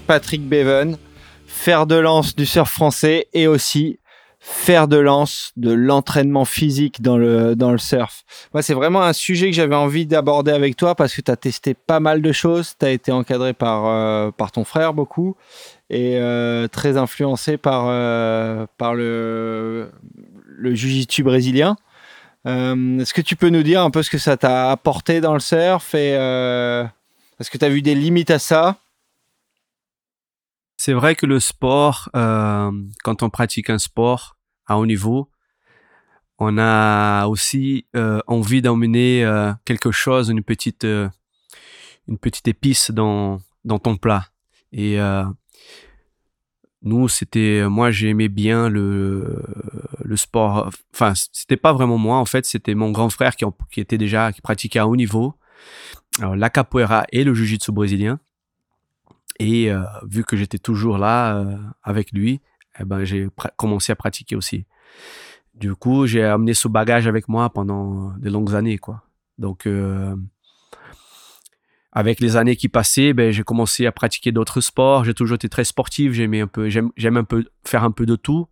Patrick Beven, fer de lance du surf français et aussi fer de lance de l'entraînement physique dans le, dans le surf. Moi, c'est vraiment un sujet que j'avais envie d'aborder avec toi parce que tu as testé pas mal de choses. Tu as été encadré par, euh, par ton frère beaucoup et euh, très influencé par, euh, par le, le brésilien. Est-ce que tu peux nous dire un peu ce que ça t'a apporté dans le surf et est-ce que tu as vu des limites à ça? C'est vrai que le sport, euh, quand on pratique un sport à haut niveau, on a aussi euh, envie d'emmener euh, quelque chose, une petite, une petite épice dans, dans ton plat. Et nous, c'était, moi, j'aimais bien le, le sport. Enfin, c'était pas vraiment moi, en fait, c'était mon grand frère qui, était déjà, qui pratiquait à haut niveau la capoeira et le jiu-jitsu brésilien. Et euh, vu que j'étais toujours là euh, avec lui, eh ben, j'ai commencé à pratiquer aussi. Du coup, j'ai amené ce bagage avec moi pendant de longues années. Quoi. Donc, euh, avec les années qui passaient, ben, j'ai commencé à pratiquer d'autres sports. J'ai toujours été très sportif. J'aimais un peu, j'aime, un peu faire un peu de tout.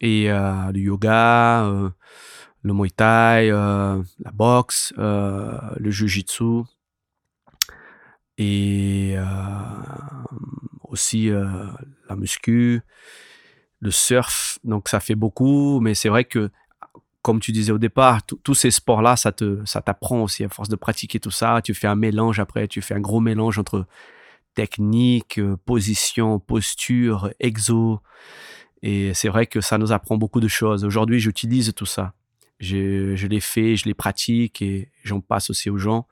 Et le yoga, le muay thai, la boxe, le jiu-jitsu et euh, aussi euh, la muscu, le surf. Donc ça fait beaucoup, mais c'est vrai que comme tu disais au départ, tous ces sports-là, ça te, ça t'apprend aussi à force de pratiquer tout ça. Tu fais un mélange après, tu fais un gros mélange entre technique, euh, position, posture, exo. Et c'est vrai que ça nous apprend beaucoup de choses. Aujourd'hui, j'utilise tout ça. Je, je les fais, je les pratique et j'en passe aussi aux gens.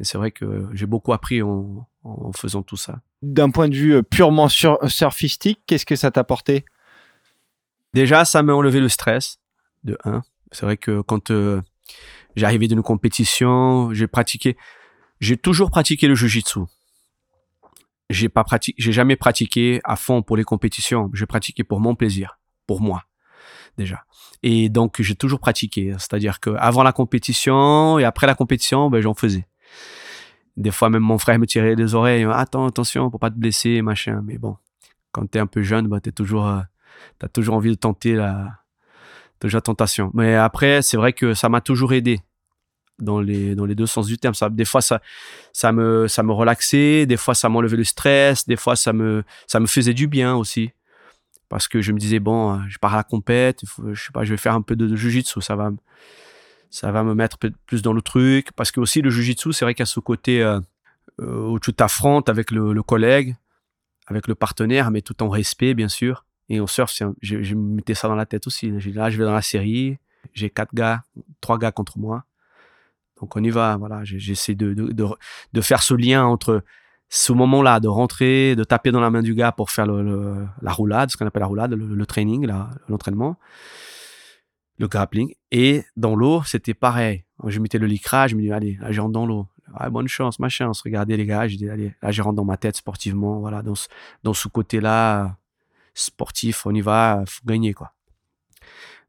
Et c'est vrai que j'ai beaucoup appris en, faisant tout ça. D'un point de vue euh, purement surfistique, qu'est-ce que ça t'a apporté? Déjà, ça m'a enlevé le stress, de un. C'est vrai que quand euh, j'arrivais d'une compétition, j'ai pratiqué, j'ai toujours pratiqué le jiu-jitsu. J'ai pas pratiqué, j'ai jamais pratiqué à fond pour les compétitions. J'ai pratiqué pour mon plaisir, pour moi, déjà. Et donc, j'ai toujours pratiqué. C'est-à-dire que avant la compétition et après la compétition, ben, j'en faisais. Des fois, même mon frère me tirait les oreilles. Attends, attention, pour pas te blesser, machin. Mais bon, quand tu es un peu jeune, bah, tu toujours, euh, as toujours envie de tenter la, toujours tentation. Mais après, c'est vrai que ça m'a toujours aidé dans les, dans les deux sens du terme. Ça, des fois, ça, ça, me, ça me relaxait, des fois, ça m'enlevait le stress, des fois, ça me, ça me faisait du bien aussi. Parce que je me disais, bon, euh, je pars à la compète, je sais pas, je vais faire un peu de, de jujitsu, ça va, ça va me mettre plus dans le truc. Parce que aussi le jujitsu, c'est vrai a ce côté euh, euh, où tu t'affrontes avec le, collègue, avec le partenaire, mais tout en respect, bien sûr. Et on surf, je, je, me mettais ça dans la tête aussi. Là, je vais dans la série, j'ai quatre gars, trois gars contre moi. Donc on y va, voilà. J'essaie de, faire ce lien entre ce moment-là, de rentrer, de taper dans la main du gars pour faire la roulade, ce qu'on appelle la roulade, le training, l'entraînement le grappling. Et dans l'eau, c'était pareil. Je mettais le licrage, je me dis, allez, là, je rentre dans l'eau. Ah, bonne chance, ma chance. Regardez les gars, je dis, allez, là, je rentre dans ma tête sportivement. Voilà, dans ce, dans ce côté-là, sportif, on y va, faut gagner, quoi.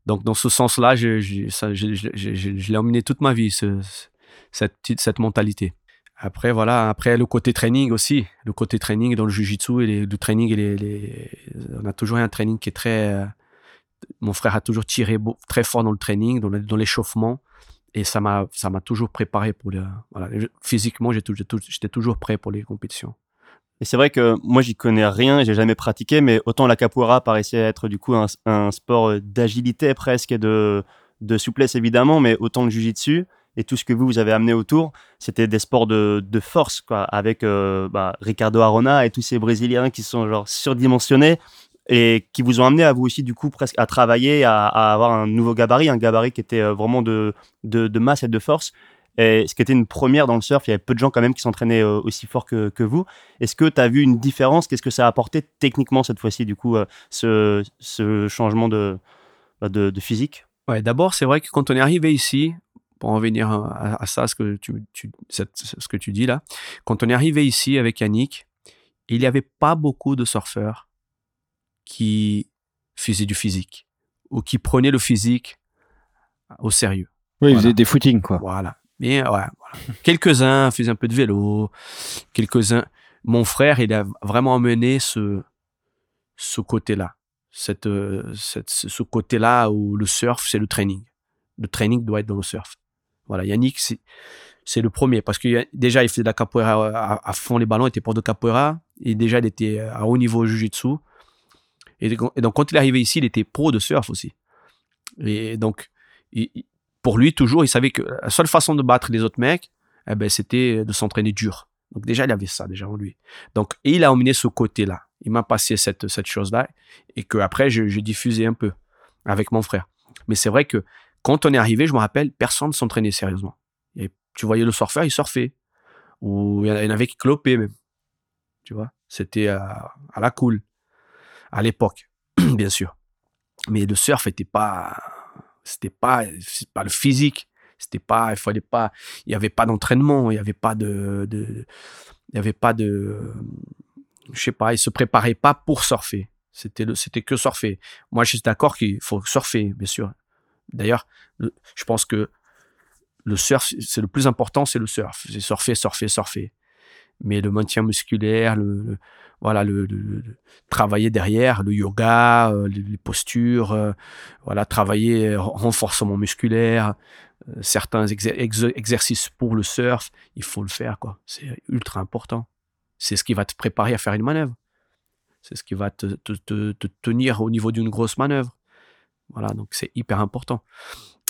Donc, dans ce sens-là, je, je, je, je l'ai emmené toute ma vie, ce, cette, cette mentalité. Après, voilà, après le côté training aussi. Le côté training dans le jiu-jitsu et le training, et les, on a toujours un training qui est très, euh, mon frère a toujours tiré très fort dans le training, dans l'échauffement. Et ça m'a, toujours préparé pour le, physiquement, j'étais toujours prêt pour les compétitions. Et c'est vrai que moi, j'y connais rien, j'ai jamais pratiqué, mais autant la capoeira paraissait être du coup un, sport d'agilité presque et de, souplesse évidemment, mais autant le jujitsu et tout ce que vous, vous avez amené autour, c'était des sports de, force, avec euh, bah, Ricardo Arona et tous ces Brésiliens qui sont genre surdimensionnés et qui vous ont amené à vous aussi du coup presque à travailler, à, avoir un nouveau gabarit, un gabarit qui était euh, vraiment de, de, masse et de force. Et ce qui était une première dans le surf, il y avait peu de gens quand même qui s'entraînaient euh, aussi fort que, que vous. Est-ce que tu as vu une différence? Qu'est-ce que ça a apporté techniquement cette fois-ci, du coup, euh, ce, ce, changement de, bah, de, de, physique? Ouais, d'abord, c'est vrai que quand on est arrivé ici, pour en venir à, ça, ce que tu, tu, ce que tu dis là, quand on est arrivé ici avec Yannick, il n'y avait pas beaucoup de surfeurs qui faisait du physique ou qui prenait le physique au sérieux. Oui, ils faisaient des footings, quoi. Voilà. Mais ouais, voilà. quelques-uns faisaient un peu de vélo, quelques-uns. mon frère, il a vraiment amené ce, ce côté-là. Cette, euh, cette, ce côté-là où le surf, c'est le training. Le training doit être dans le surf. Voilà, Yannick, c'est, c'est le premier parce que déjà, il faisait de la capoeira à, fond les ballons, était pour de capoeira. Et déjà, il était à haut niveau jiu-jitsu. Et, donc, quand il est arrivé ici, il était pro de surf aussi. Et donc, pour lui, toujours, il savait que la seule façon de battre les autres mecs, eh ben, c'était de s'entraîner dur. Donc déjà, il avait ça déjà en lui. Donc, et il a emmené ce côté-là. Il m'a passé cette, cette chose-là et que après, j'ai diffusé un peu avec mon frère. Mais c'est vrai que quand on est arrivé, je me rappelle, personne ne s'entraînait sérieusement. Et tu voyais le surfeur, il surfait. Ou il y en avait qui clopaient même. Tu vois, c'était à, à la cool. À l'époque, bien sûr. Mais le surf n'était pas, c'était pas, pas le physique. C'était pas, il fallait pas, il y avait pas d'entraînement, il y avait pas de, de, il y avait pas de, je sais pas, il se préparait pas pour surfer. C'était le, c'était que surfer. Moi, je suis d'accord qu'il faut surfer, bien sûr. D'ailleurs, je pense que le surf, c'est le plus important, c'est le surf. C'est surfer, surfer, surfer. Mais le maintien musculaire, le, voilà, le, travailler derrière, le yoga, euh, les, postures, euh, voilà, travailler renforcement musculaire, euh, certains exercices pour le surf, il faut le faire, quoi. C'est ultra important. C'est ce qui va te préparer à faire une manœuvre. C'est ce qui va te, tenir au niveau d'une grosse manœuvre. Voilà, donc c'est hyper important.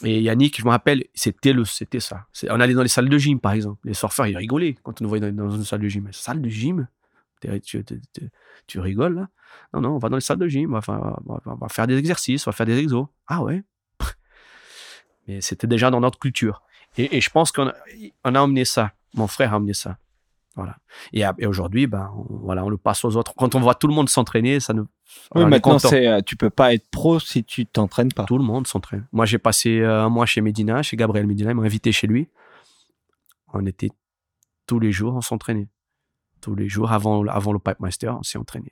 Et Yannick, je me rappelle, c'était le, c'était ça. On allait dans les salles de gym, par exemple. Les surfeurs, ils rigolaient quand on nous voyait dans, une salle de gym. Salle de gym? Tu, rigoles là? Non, non, on va dans les salles de gym, on va, faire des exercices, on va faire des exos. Ah ouais? Mais c'était déjà dans notre culture. Et, je pense qu'on a, on a emmené ça. Mon frère a emmené ça. Voilà. Et, aujourd'hui, ben, on, voilà, on le passe aux autres. Quand on voit tout le monde s'entraîner, ça nous. Oui, maintenant, c'est, euh, tu peux pas être pro si tu t'entraînes pas. Tout le monde s'entraîne. Moi, j'ai passé euh, un mois chez Medina, chez Gabriel Medina. Il m'a invité chez lui. On était tous les jours, on s'entraînait. Tous les jours, avant, avant le Pipe Master, on s'est entraîné.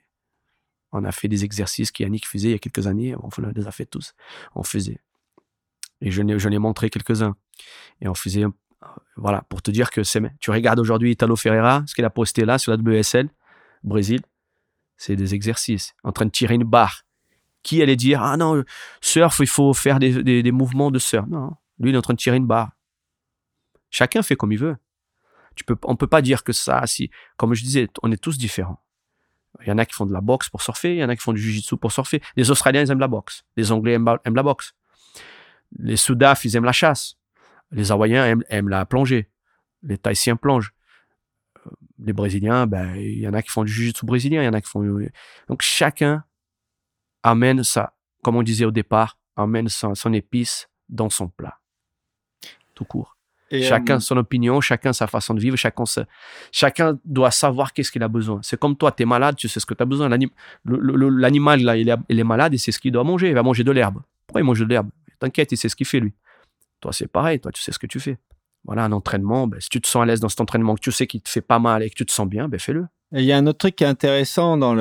On a fait des exercices qu'Yannick faisait il y a quelques années. On les a fait tous. On faisait. Et je n'ai montré quelques-uns. Et on faisait, voilà, pour te dire que c'est, tu regardes aujourd'hui Italo Ferreira, ce qu'il a posté là sur la WSL, Brésil, c'est des exercices, en train de tirer une barre. Qui allait dire, ah non, surf, il faut faire des, des, mouvements de surf. Non, lui, il est en train de tirer une barre. Chacun fait comme il veut. Tu peux, on ne peut pas dire que ça, si, comme je disais, on est tous différents. Il y en a qui font de la boxe pour surfer, il y en a qui font du jiu-jitsu pour surfer. Les Australiens, ils aiment la boxe. Les Anglais aiment, aiment la boxe. Les Soudaf, ils aiment la chasse. Les Hawaïens aiment, la plongée. Les Thaïsiens plongent. Les Brésiliens, ben, il y en a qui font du jiu-jitsu brésilien, il y en a qui font. Donc chacun amène ça, comme on disait au départ, amène son, épice dans son plat. Tout court. chacun euh, son opinion, chacun sa façon de vivre, chacun, chacun doit savoir qu'est-ce qu'il a besoin. C'est comme toi, tu es malade, tu sais ce que tu as besoin. L'animal, là, il est, il est malade et c'est ce qu'il doit manger. Il va manger de l'herbe. Pourquoi il mange de l'herbe? T'inquiète, il sait ce qu'il fait, lui. Toi, c'est pareil. Toi, tu sais ce que tu fais. Voilà, un entraînement. Ben, si tu te sens à l'aise dans cet entraînement, que tu sais qu'il te fait pas mal et que tu te sens bien, ben, fais-le. Il y a un autre truc qui est intéressant dans,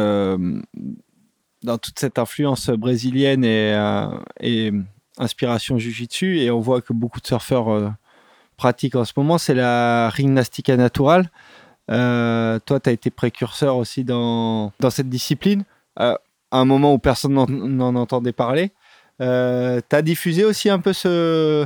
toute cette influence brésilienne et, euh, et inspiration jujitsu, et on voit que beaucoup de surfeurs euh, pratiquent en ce moment, c'est la gymnastica naturale. Euh, toi, tu as été précurseur aussi dans, dans cette discipline, à un moment où personne n'en entendait parler. Euh, T'as diffusé aussi un peu ce,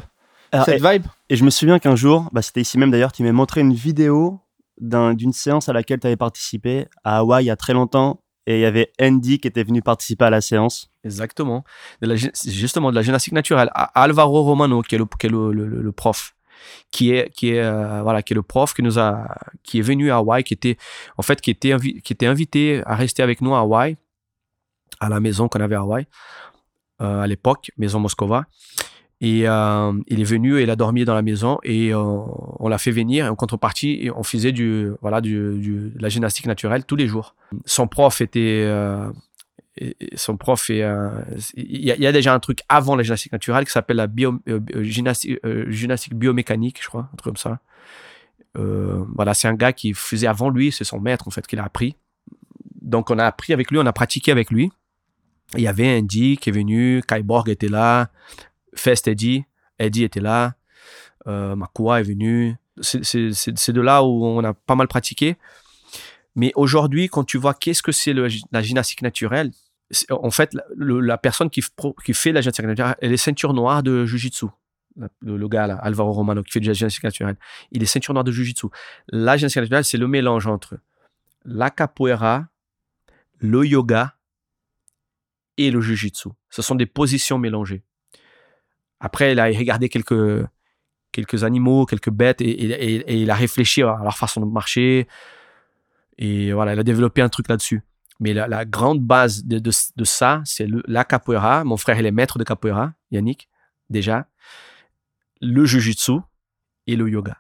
cette vibe Et je me souviens qu'un jour, bah, c'était ici même d'ailleurs, tu m'as montré une vidéo d'une séance à laquelle tu avais participé à Hawaï il y a très longtemps. Et il y avait Andy qui était venu participer à la séance. Exactement. De justement, de la gymnastique naturelle. Alvaro Romano, qui est le, qui est le, le, prof qui est qui est euh, voilà qui est le prof qui nous a qui est venu à Hawaï qui était en fait qui était qui était invité à rester avec nous à Hawaï à la maison qu'on avait à Hawaï euh, à l'époque, Maison Moscova. Et euh, il est venu et il a dormi dans la maison et euh, on l'a fait venir en contrepartie et on faisait du voilà du, de la gymnastique naturelle tous les jours. Son prof était son prof est il y, a déjà un truc avant la gymnastique naturelle qui s'appelle la bio, gymnastique, gymnastique, biomécanique, je crois, un truc comme ça. voilà, c'est un gars qui faisait avant lui, c'est son maître en fait qu'il a appris. Donc on a appris avec lui, on a pratiqué avec lui. Il y avait Andy qui est venu, Kai Borg était là, Fest Eddie, Eddie était là, euh, Makua est venu. C'est de là où on a pas mal pratiqué. Mais aujourd'hui, quand tu vois qu'est-ce que c'est la gymnastique naturelle, en fait, la, personne qui, fait la gymnastique naturelle, elle est ceinture noire de Jiu-Jitsu. Le gars là, Alvaro Romano, qui fait de la gymnastique naturelle. Il est ceinture noire de Jiu-Jitsu. La gymnastique naturelle, c'est le mélange entre la capoeira, le yoga et le Jiu-Jitsu. Ce sont des positions mélangées. Après, il a regardé quelques, quelques animaux, quelques bêtes, et, il a réfléchi à leur façon de marcher. Et voilà, il a développé un truc là-dessus. Mais la, grande base de, de- de ça, c'est la capoeira. Mon frère, il est maître de capoeira, Yannick, déjà. Le jujitsu et le yoga.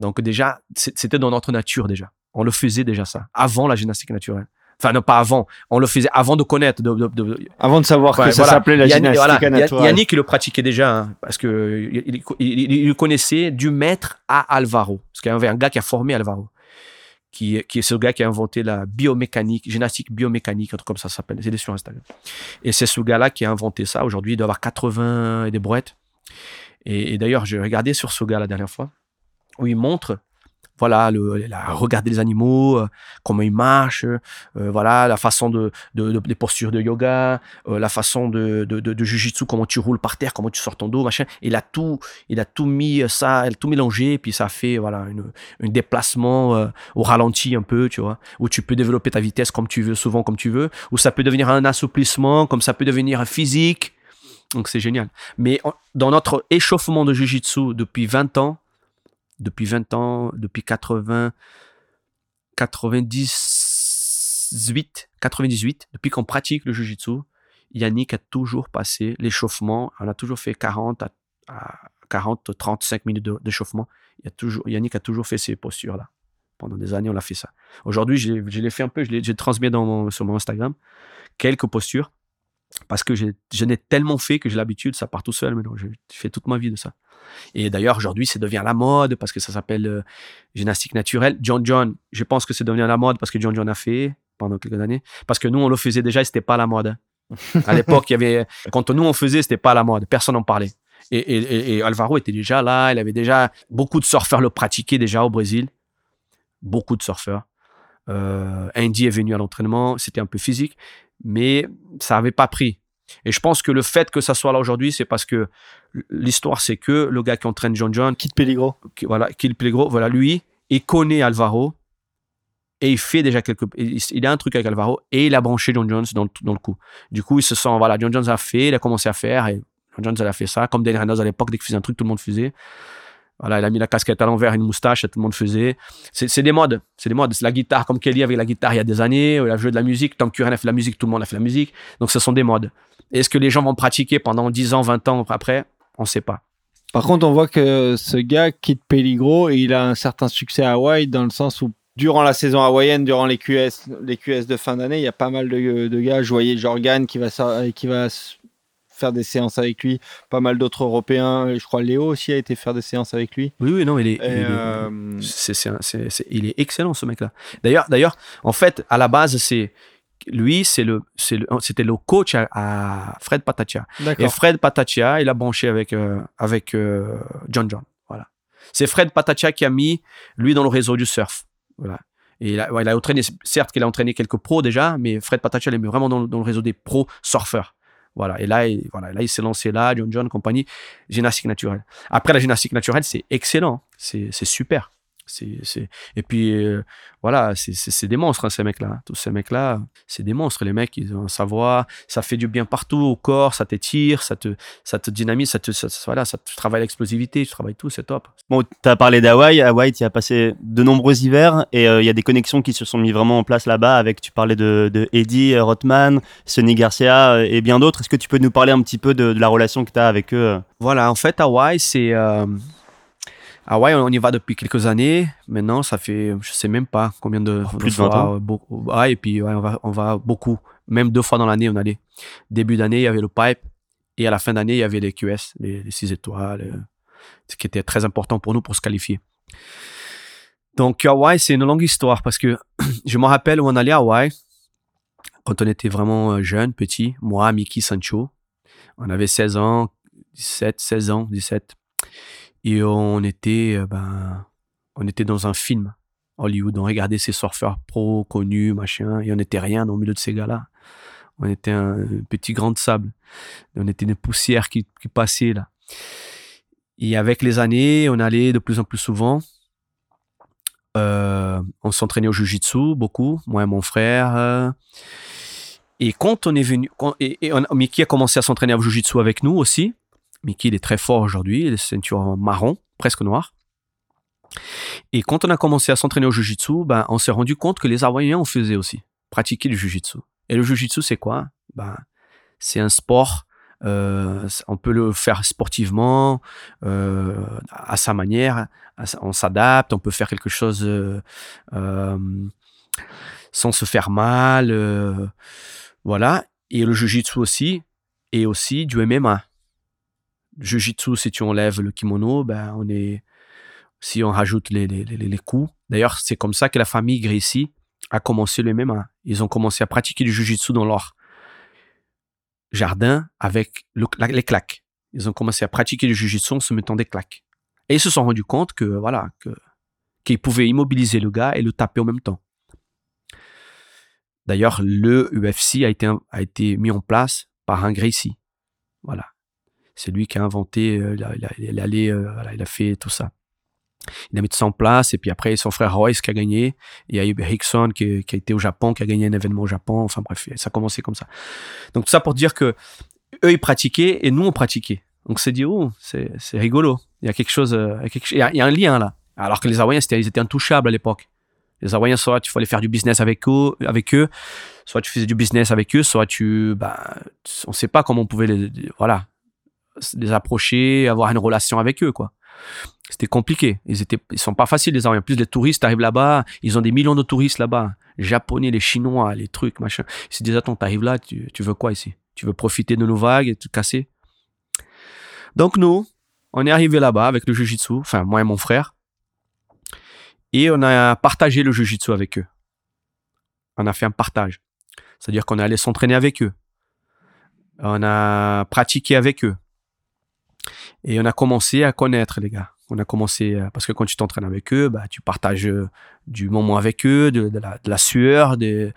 Donc déjà, c'était dans notre nature déjà. On le faisait déjà ça, avant la gymnastique naturelle. Enfin, non, pas avant. On le faisait avant de connaître. de- de- de- Avant de savoir Ouais, que ça voilà. s'appelait la Yannick- gymnastique voilà. naturelle. Yannick, il le pratiquait déjà, hein, parce que il, connaissait du maître à Alvaro. Parce qu'il y avait un gars qui a formé Alvaro, qui, qui est ce gars qui a inventé la biomécanique, gymnastique biomécanique, un truc comme ça, ça s'appelle. C'est sur Instagram. Et c'est ce gars-là qui a inventé ça. Aujourd'hui, il doit avoir 80 et des brouettes. Et, et d'ailleurs, j'ai regardé sur ce gars la dernière fois, où il montre, voilà, le, regarder les animaux, euh, comment ils marchent, euh, voilà, la façon de, de, de- les postures de yoga, euh, la façon de, de, de, jujitsu, comment tu roules par terre, comment tu sors ton dos, machin. Il a tout, il a tout mis euh, ça, tout mélangé, puis ça fait voilà une, un déplacement euh, au ralenti un peu, tu vois, où tu peux développer ta vitesse comme tu veux, souvent comme tu veux, ou ça peut devenir un assouplissement, comme ça peut devenir un physique. Donc c'est génial. Mais dans notre échauffement de jujitsu depuis 20 ans, depuis 20 ans, depuis 80, 98, 98, depuis qu'on pratique le jujitsu, Yannick a toujours passé l'échauffement. On a toujours fait 40 à, à 40, 35 minutes d'échauffement. Yannick a toujours fait ces postures-là. Pendant des années, on a fait ça. Aujourd'hui, je, l'ai- fait un peu, je l'ai transmis sur mon Instagram, quelques postures, parce que j'ai- je n'ai tellement fait que j'ai l'habitude, ça part tout seul maintenant. Je fais toute ma vie de ça. Et d'ailleurs, aujourd'hui, ça devient la mode parce que ça s'appelle euh, gymnastique naturelle. John John, je pense que c'est devenu la mode parce que John John a fait pendant quelques années. Parce que nous, on le faisait déjà et c'était pas la mode. hein. À l'époque, il y avait, quand nous on faisait, c'était pas la mode. Personne n'en parlait. Et, et- et- et Alvaro était déjà là. Il avait déjà beaucoup de surfeurs le pratiquaient déjà au Brésil. Beaucoup de surfeurs. Euh, Andy est venu à l'entraînement. C'était un peu physique, mais ça n'avait pas pris. Et je pense que le fait que ça soit là aujourd'hui, c'est parce que l'histoire, c'est que le gars qui entraîne John John, Kit Pelligro. qui- voilà, Kill Pellegro, voilà, lui, il connaît Alvaro et il fait déjà quelques. Il, il a un truc avec Alvaro et il a branché John Jones dans, le- dans le coup. Du coup, il se sent, voilà, John Jones a fait, il a commencé à faire et John Jones, elle a fait ça. Comme Daniel Reynolds à l'époque, dès qu'il faisait un truc, tout le monde faisait. Voilà, il a mis la casquette à l'envers, une moustache, et tout le monde faisait. C'est des modes. C'est des modes. La guitare, comme Kelly avec la guitare il y a des années. Il a joué de la musique. Tom Curran a fait la musique, tout le monde a fait la musique. Donc, ce sont des modes. Est-ce que les gens vont pratiquer pendant 10 ans, 20 ans après? On ne sait pas. Par contre, on voit que ce gars, Kit Pelligro, il a un certain succès à Hawaï dans le sens où, durant la saison hawaïenne, durant les QS, les QS de fin d'année, il y a pas mal de, gars. Je voyais Jorgan qui va, qui va faire des séances avec lui. Pas mal d'autres Européens. Je crois Léo aussi a été faire des séances avec lui. Oui, oui, non, il est. Il est- euh, C'est, il est excellent ce mec-là. D'ailleurs, d'ailleurs, en fait, à la base, c'est lui, c'est le, c'est le- c'était le coach à, à Fred Patachia. Et. Fred Patachia, il a branché avec euh, avec euh, John John. Voilà. C'est Fred Patachia qui a mis lui dans le réseau du surf. Voilà. Et il a, ouais, il a entraîné, certes qu'il a entraîné quelques pros déjà, mais Fred Patachia l'a mis vraiment dans, le- dans le réseau des pros surfeurs. Voilà. Et là, il, voilà, là, il s'est lancé là, John John, compagnie, gymnastique naturelle. Après, la gymnastique naturelle, c'est excellent. C'est, c'est super. C'est, c'est... Et puis, euh, voilà, c'est, c'est, c'est des monstres, hein, ces mecs-là. Tous ces mecs-là, c'est des monstres. Les mecs, ils ont un savoir, ça fait du bien partout au corps, ça t'étire, ça te, ça te dynamise, ça te, ça, ça- voilà, ça tu travailles l'explosivité, tu travailles tout, c'est top. Bon, tu as parlé d'Hawaï. Hawaï, tu as passé de nombreux hivers et euh, il y a des connexions qui se sont mis vraiment en place là-bas avec, tu parlais de, de Eddie euh, Rothman, Sonny Garcia euh, et bien d'autres. Est-ce que tu peux nous parler un petit peu de, de la relation que tu as avec eux euh? Voilà, en fait, Hawaï, c'est. euh, Hawaï, on y va depuis quelques années. Maintenant, ça fait, je sais même pas combien de, Plus de fois, 20 ans. euh, beaucoup. Ouais, et puis, ouais, on, va, on va beaucoup. Même deux fois dans l'année, on allait. Début d'année, il y avait le pipe. Et à la fin d'année, il y avait les QS, les, les six étoiles, euh, ce qui était très important pour nous pour se qualifier. Donc, Hawaï, c'est une longue histoire parce que je me rappelle où on allait à Hawaï quand on était vraiment euh, jeune, petit. Moi, Mickey, Sancho. On avait 16 ans, 17, 16 ans, 17. Et on était, euh, ben, on était dans un film. Hollywood. On regardait ces surfeurs pro connus, machin, et on n'était rien au milieu de ces gars-là. On était un petit grain de sable. On était une poussière qui, qui passait là. Et avec les années, on allait de plus en plus souvent. Euh, on s'entraînait au jujitsu beaucoup, moi et mon frère. euh. et quand on est venu, quand, et, et on- a commencé à s'entraîner au jujitsu avec nous aussi. Mickey, il est très fort aujourd'hui, il est ceinture marron, presque noir. Et quand on a commencé à s'entraîner au jujitsu, ben, on s'est rendu compte que les Hawaïens en faisaient aussi, pratiquer le jujitsu. Et le jujitsu, c'est quoi? Ben, C'est un sport, euh, on peut le faire sportivement, euh, à sa manière, on s'adapte, on peut faire quelque chose euh, sans se faire mal, voilà. Et le jujitsu aussi, et aussi du MMA. Jujitsu, si tu enlèves le kimono, ben on est, si on rajoute les, les, les, les coups. D'ailleurs, c'est comme ça que la famille Gracie a commencé le MMA. Ils ont commencé à pratiquer du jujitsu dans leur jardin avec le- les claques. Ils ont commencé à pratiquer du jujitsu en se mettant des claques. Et ils se sont rendus compte que, voilà, que, qu'ils pouvaient immobiliser le gars et le taper en même temps. D'ailleurs, le UFC a été, a été mis en place par un Gracie. Voilà. C'est lui qui a inventé, euh, il, a, euh, il a fait tout ça. Il a mis tout ça en place, et puis après, son frère Royce qui a gagné, il y a eu Rickson qui, a été au Japon, qui a gagné un événement au Japon, enfin bref, ça a commencé comme ça. Donc tout ça pour dire que eux, ils pratiquaient, et nous, on pratiquait. Donc c'est dit, oh, c'est rigolo. Il y a quelque chose, euh, il y a, un lien là. Alors que les Hawaïens, ils étaient intouchables à l'époque. Les Hawaïens, soit tu fallait faire du business avec eux, avec eux, soit tu faisais du business avec eux, soit tu, bah, on sait pas comment on pouvait les, voilà, les approcher, avoir une relation avec eux, quoi. C'était compliqué. Ils étaient, ils sont pas faciles les Hawaïens. En plus, les touristes arrivent là-bas, ils ont des millions de touristes là-bas, Japonais, les Chinois, les trucs, machin. Ils se disent, attends, t'arrives là, tu, tu veux quoi ici? Tu veux profiter de nos vagues et te casser? Donc nous, on est arrivé là-bas avec le Jiu-Jitsu, enfin moi et mon frère, et on a partagé le Jiu-Jitsu avec eux. On a fait un partage. C'est-à-dire qu'on est allé s'entraîner avec eux. On a pratiqué avec eux. Et on a commencé à connaître les gars. On a commencé, parce que quand tu t'entraînes avec eux, bah, tu partages du moment avec eux, de, la, sueur, de,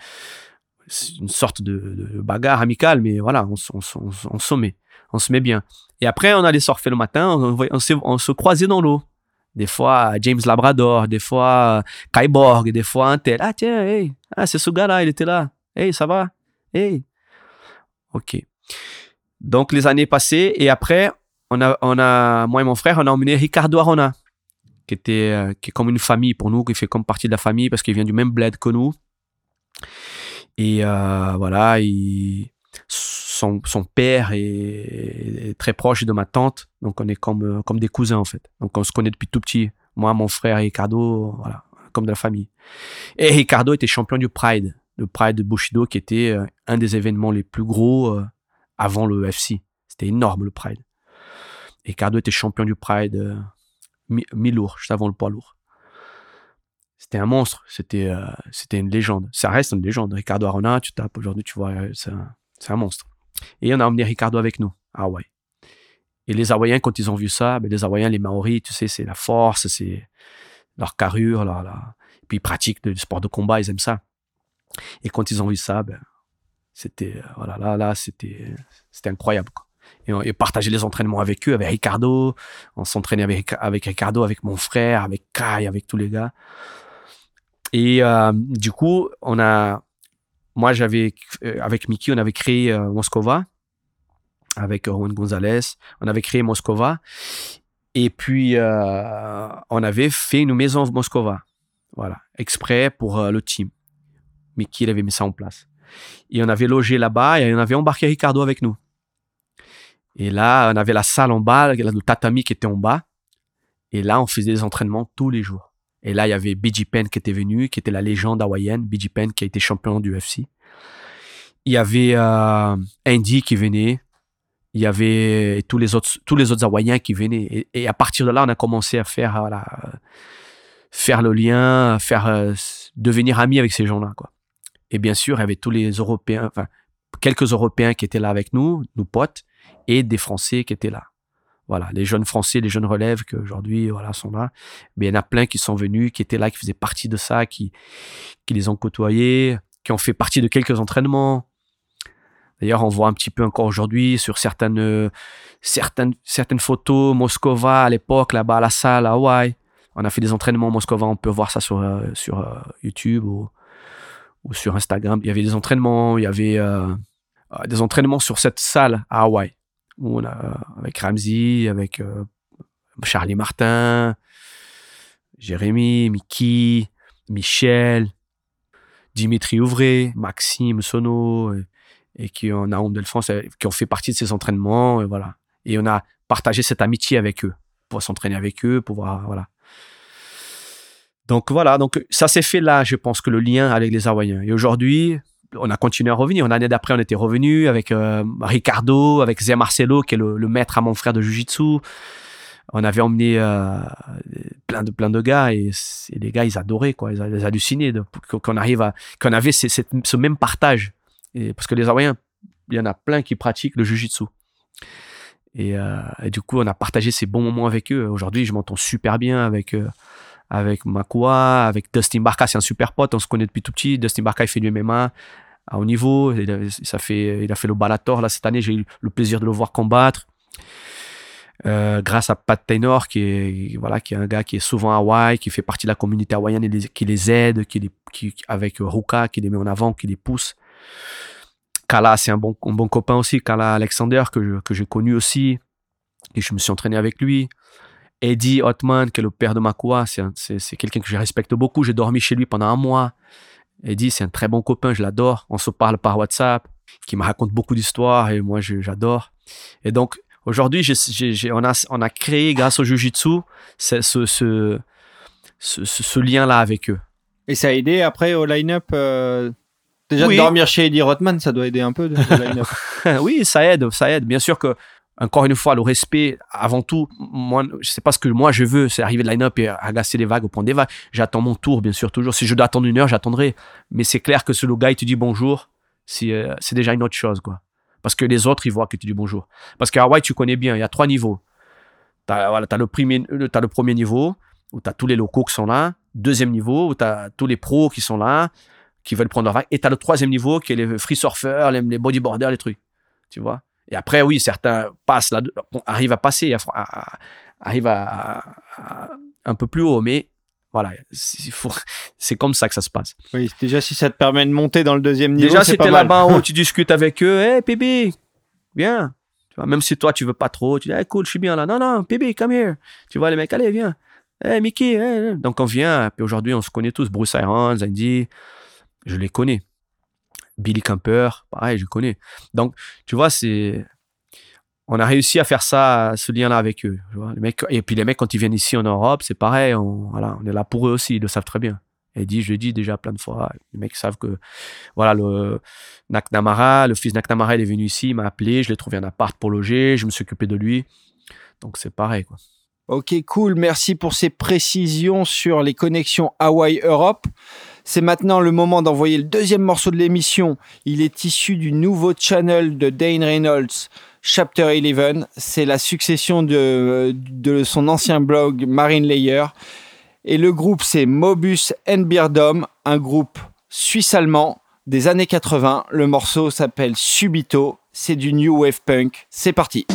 une sorte de, bagarre amicale, mais voilà, on, on, on, se met, on se met bien. Et après, on allait surfer le matin, on, on, se, on se croisait dans l'eau. Des fois, James Labrador, des fois, Kyborg, des fois, un tel. Ah, tiens, hey, ah, c'est ce gars-là, il était là. Hey, ça va? Hey. OK. Donc, les années passées, et après, on a, on a, moi et mon frère, on a emmené Ricardo Arona, qui était, euh, qui est comme une famille pour nous, qui fait comme partie de la famille parce qu'il vient du même bled que nous. Et euh, voilà, il, son, père est, très proche de ma tante, donc on est comme, comme des cousins en fait. Donc on se connaît depuis tout petit. Moi, mon frère et Ricardo, voilà, comme de la famille. Et Ricardo était champion du Pride, le Pride de Bushido, qui était euh, un des événements les plus gros euh, avant le UFC. C'était énorme le Pride. Ricardo était champion du Pride euh, mi-lourd, juste avant le poids lourd. C'était un monstre, c'était euh, c'était une légende. Ça reste une légende. Ricardo Arona, tu tapes aujourd'hui, tu vois, c'est un, un, monstre. Et on a emmené Ricardo avec nous à Hawaï. Et les Hawaïens, quand ils ont vu ça, ben les Hawaïens, les Maoris, tu sais, c'est la force, c'est leur carrure, puis ils pratiquent le sport de combat, ils aiment ça. Et quand ils ont vu ça, ben, c'était, euh, voilà, là, là, c'était, c'était incroyable. Quoi. Et, partager les entraînements avec eux, avec Ricardo. On s'entraînait avec, avec Ricardo, avec mon frère, avec Kai, avec tous les gars. Et euh, du coup, on a, moi, j'avais, euh, avec Mickey, on avait créé euh, Moscova, avec Juan Gonzalez. On avait créé Moscova. Et puis, euh, on avait fait une maison Moscova. Voilà, exprès pour euh, le team. Mickey, avait mis ça en place. Et on avait logé là-bas et on avait embarqué Ricardo avec nous. Et là, on avait la salle en bas, le tatami qui était en bas. Et là, on faisait des entraînements tous les jours. Et là, il y avait BG Penn qui était venu, qui était la légende hawaïenne. BG Penn qui a été champion du UFC. Il y avait euh, Andy qui venait. Il y avait tous les autres, tous les autres hawaïens qui venaient. Et, à partir de là, on a commencé à faire, voilà, faire le lien, faire euh, devenir amis avec ces gens-là, quoi. Et bien sûr, il y avait tous les Européens, enfin, quelques Européens qui étaient là avec nous, nos potes, et des Français qui étaient là. voilà, les jeunes Français, les jeunes relèves qui aujourd'hui voilà, sont là. Mais il y en a plein qui sont venus, qui étaient là, qui faisaient partie de ça, qui, qui les ont côtoyés, qui ont fait partie de quelques entraînements. D'ailleurs, on voit un petit peu encore aujourd'hui sur certaines, certaines, certaines photos Moscova à l'époque, là-bas à la salle à Hawaï. On a fait des entraînements Moscova, on peut voir ça sur, euh, sur euh, YouTube ou, ou sur Instagram. Il y avait des entraînements, il y avait euh, des entraînements sur cette salle à Hawaï. Où on a, avec Ramsey, avec Charlie Martin, Jérémy, Mickey, Michel, Dimitri Ouvray, Maxime Sono, et, qui en a de France, qui ont fait partie de ces entraînements, et voilà. Et on a partagé cette amitié avec eux, pour s'entraîner avec eux, pour voir, voilà. Donc voilà, donc ça s'est fait là, je pense que le lien avec les Hawaïens. Et aujourd'hui, on a continué à revenir. L'année d'après, on était revenu avec euh, Ricardo, avec Zé Marcelo, qui est le, maître à mon frère de Jiu-Jitsu. On avait emmené euh, plein de plein de gars et, les gars ils adoraient quoi, ils, ils hallucinaient qu'on arrive à qu'on avait ce même partage. Et parce que les Hawaïens, il y en a plein qui pratiquent le Jiu-Jitsu. Et, euh, et, du coup, on a partagé ces bons moments avec eux. Aujourd'hui, je m'entends super bien avec avec Makua, avec Dustin Barca, c'est un super pote, on se connaît depuis tout petit. Dustin Barca, il fait du MMA à haut niveau. Il a, fait, il a fait le Balator là cette année, j'ai eu le plaisir de le voir combattre. Euh, grâce à Pat Taylor, qui est, voilà, qui est un gars qui est souvent à Hawaï, qui fait partie de la communauté hawaïenne et qui les aide, qui les, qui, avec Ruka, qui les met en avant, qui les pousse. Kala, c'est un bon, un bon copain aussi, Kala Alexander, que, que j'ai connu aussi, et je me suis entraîné avec lui. Eddie Hotman, qui est le père de Makua, c'est quelqu'un que je respecte beaucoup. J'ai dormi chez lui pendant un mois. Eddie, c'est un très bon copain, je l'adore. On se parle par WhatsApp, qui me raconte beaucoup d'histoires et moi, j'adore. Et donc, aujourd'hui, on, a, on a créé, grâce au Jiu-Jitsu, ce, ce, ce, lien-là avec eux. Et ça a aidé après au line-up euh, Déjà, de dormir chez Eddie Rothman, ça doit aider un peu. oui, ça aide, ça aide. Bien sûr que encore une fois, le respect, avant tout, moi, je sais pas ce que moi je veux, c'est arriver de line-up et agacer les vagues au point des vagues. J'attends mon tour, bien sûr, toujours. Si je dois attendre une heure, j'attendrai. Mais c'est clair que si le gars, il te dit bonjour, euh, c'est déjà une autre chose, quoi. Parce que les autres, ils voient que tu dis bonjour. Parce qu'à Hawaii, tu connais bien, il y a trois niveaux. Tu as, le premier, le premier niveau, où tu as tous les locaux qui sont là. Deuxième niveau, où tu as tous les pros qui sont là, qui veulent prendre leur vague. Et tu as le troisième niveau, qui est les free surfers, les, les bodyboarders, les trucs. Tu vois? Et après, oui, certains passent là, arrivent à passer, arrivent à, un peu plus haut, mais voilà, c'est comme ça que ça se passe. Oui, déjà si ça te permet de monter dans le deuxième niveau. Déjà, c'était là-bas en haut, tu discutes avec eux, hé, hey, bébé, viens. Tu vois, même si toi, tu veux pas trop, tu dis, hey, cool, je suis bien là. Non, non, bébé, come here. Tu vois, les mecs, allez, viens. Hé, Mickey, donc on vient. Puis aujourd'hui, on se connaît tous. Bruce Irons, Andy, je les connais. Billy Camper, pareil, je connais. Donc, tu vois, c'est. On a réussi à faire ça, ce lien-là avec eux. les mecs, et puis les mecs, quand ils viennent ici en Europe, c'est pareil. On, voilà, on est là pour eux aussi, ils le savent très bien. Et dit, je le dis déjà plein de fois. Les mecs savent que, voilà, le Naknamara, le fils Naknamara, il est venu ici, il m'a appelé, je l'ai trouvé un appart pour loger, je me suis occupé de lui. Donc c'est pareil, quoi. Ok, cool. Merci pour ces précisions sur les connexions Hawaï-Europe. C'est maintenant le moment d'envoyer le deuxième morceau de l'émission. Il est issu du nouveau channel de Dane Reynolds, Chapter 11. C'est la succession de, son ancien blog Marine Layer. Et le groupe, c'est Mobus Beardom, un groupe suisse-allemand des années 80. Le morceau s'appelle Subito. C'est du new wave punk. C'est parti.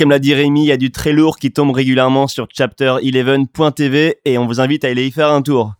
Comme l'a dit Rémi, il y a du très lourd qui tombe régulièrement sur chapter11.tv et on vous invite à aller y faire un tour.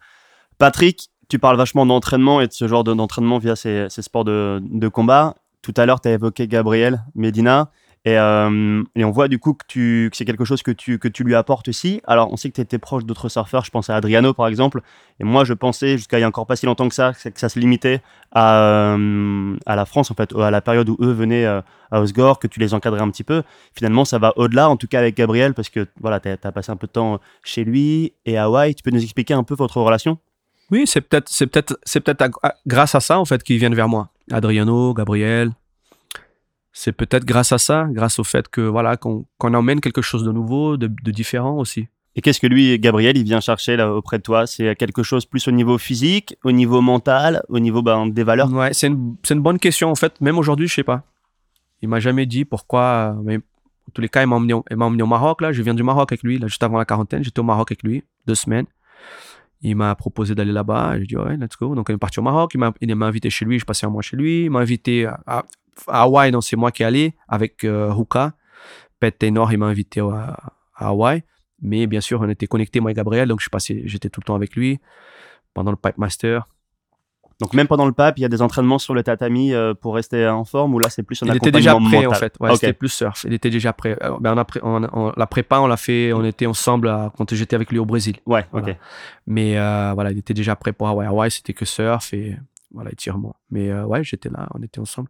Patrick, tu parles vachement d'entraînement et de ce genre de- d'entraînement via ces, ces sports de, de combat. Tout à l'heure, tu as évoqué Gabriel Medina. Et, euh, et on voit du coup que, c'est quelque chose que tu, que tu lui apportes aussi. Alors, on sait que tu étais proche d'autres surfeurs. Je pense à Adriano, par exemple. Et moi, je pensais, jusqu'à il y a encore pas si longtemps que ça, que ça se limitait à, euh, à la France, en fait, à la période où eux venaient euh, à Osgore, que tu les encadrais un petit peu. Finalement, ça va au-delà, en tout cas avec Gabriel, parce que voilà, tu as, passé un peu de temps chez lui et à Hawaï. Tu peux nous expliquer un peu votre relation? Oui, c'est peut-être, à- à- grâce à ça en fait qu'ils viennent vers moi. Adriano, Gabriel. C'est peut-être grâce à ça, grâce au fait que voilà qu'on, emmène quelque chose de nouveau, de, de différent aussi. Et qu'est-ce que lui, Gabriel, il vient chercher là auprès de toi? C'est quelque chose plus au niveau physique, au niveau mental, au niveau ben, des valeurs? Ouais, c'est une, une bonne question en fait. Même aujourd'hui, je sais pas. Il m'a jamais dit pourquoi. Mais en tous les cas, il m'a emmené, emmené au Maroc là. Je viens du Maroc avec lui là, juste avant la quarantaine. J'étais au Maroc avec lui deux semaines. Il m'a proposé d'aller là-bas. J'ai dit ouais, let's go. Donc on est parti au Maroc. Il m'a, il m'a invité chez lui. Je passais un mois chez lui. Il m'a invité à, à- à Hawaï. Donc c'est moi qui allé avec euh, Huka. Pet Taylor, il m'a invité à, à Hawaï. Mais bien sûr, on était connectés moi et Gabriel. Donc je j'étais tout le temps avec lui pendant le Pipe Master. Donc même pendant le PAP, il y a des entraînements sur le tatami euh, pour rester en forme ou là c'est plus un il était déjà prêt en fait. Ouais. C'était plus surf. Il était déjà prêt. Euh, ben, on a pré- on- on- la prépa, on l'a fait. On était ensemble à- quand j'étais avec lui au Brésil. Ouais, ok. Mais euh, voilà, il était déjà prêt pour Hawaï. Hawaï, c'était que surf et voilà, étirement. Mais euh, ouais, j'étais là, on était ensemble.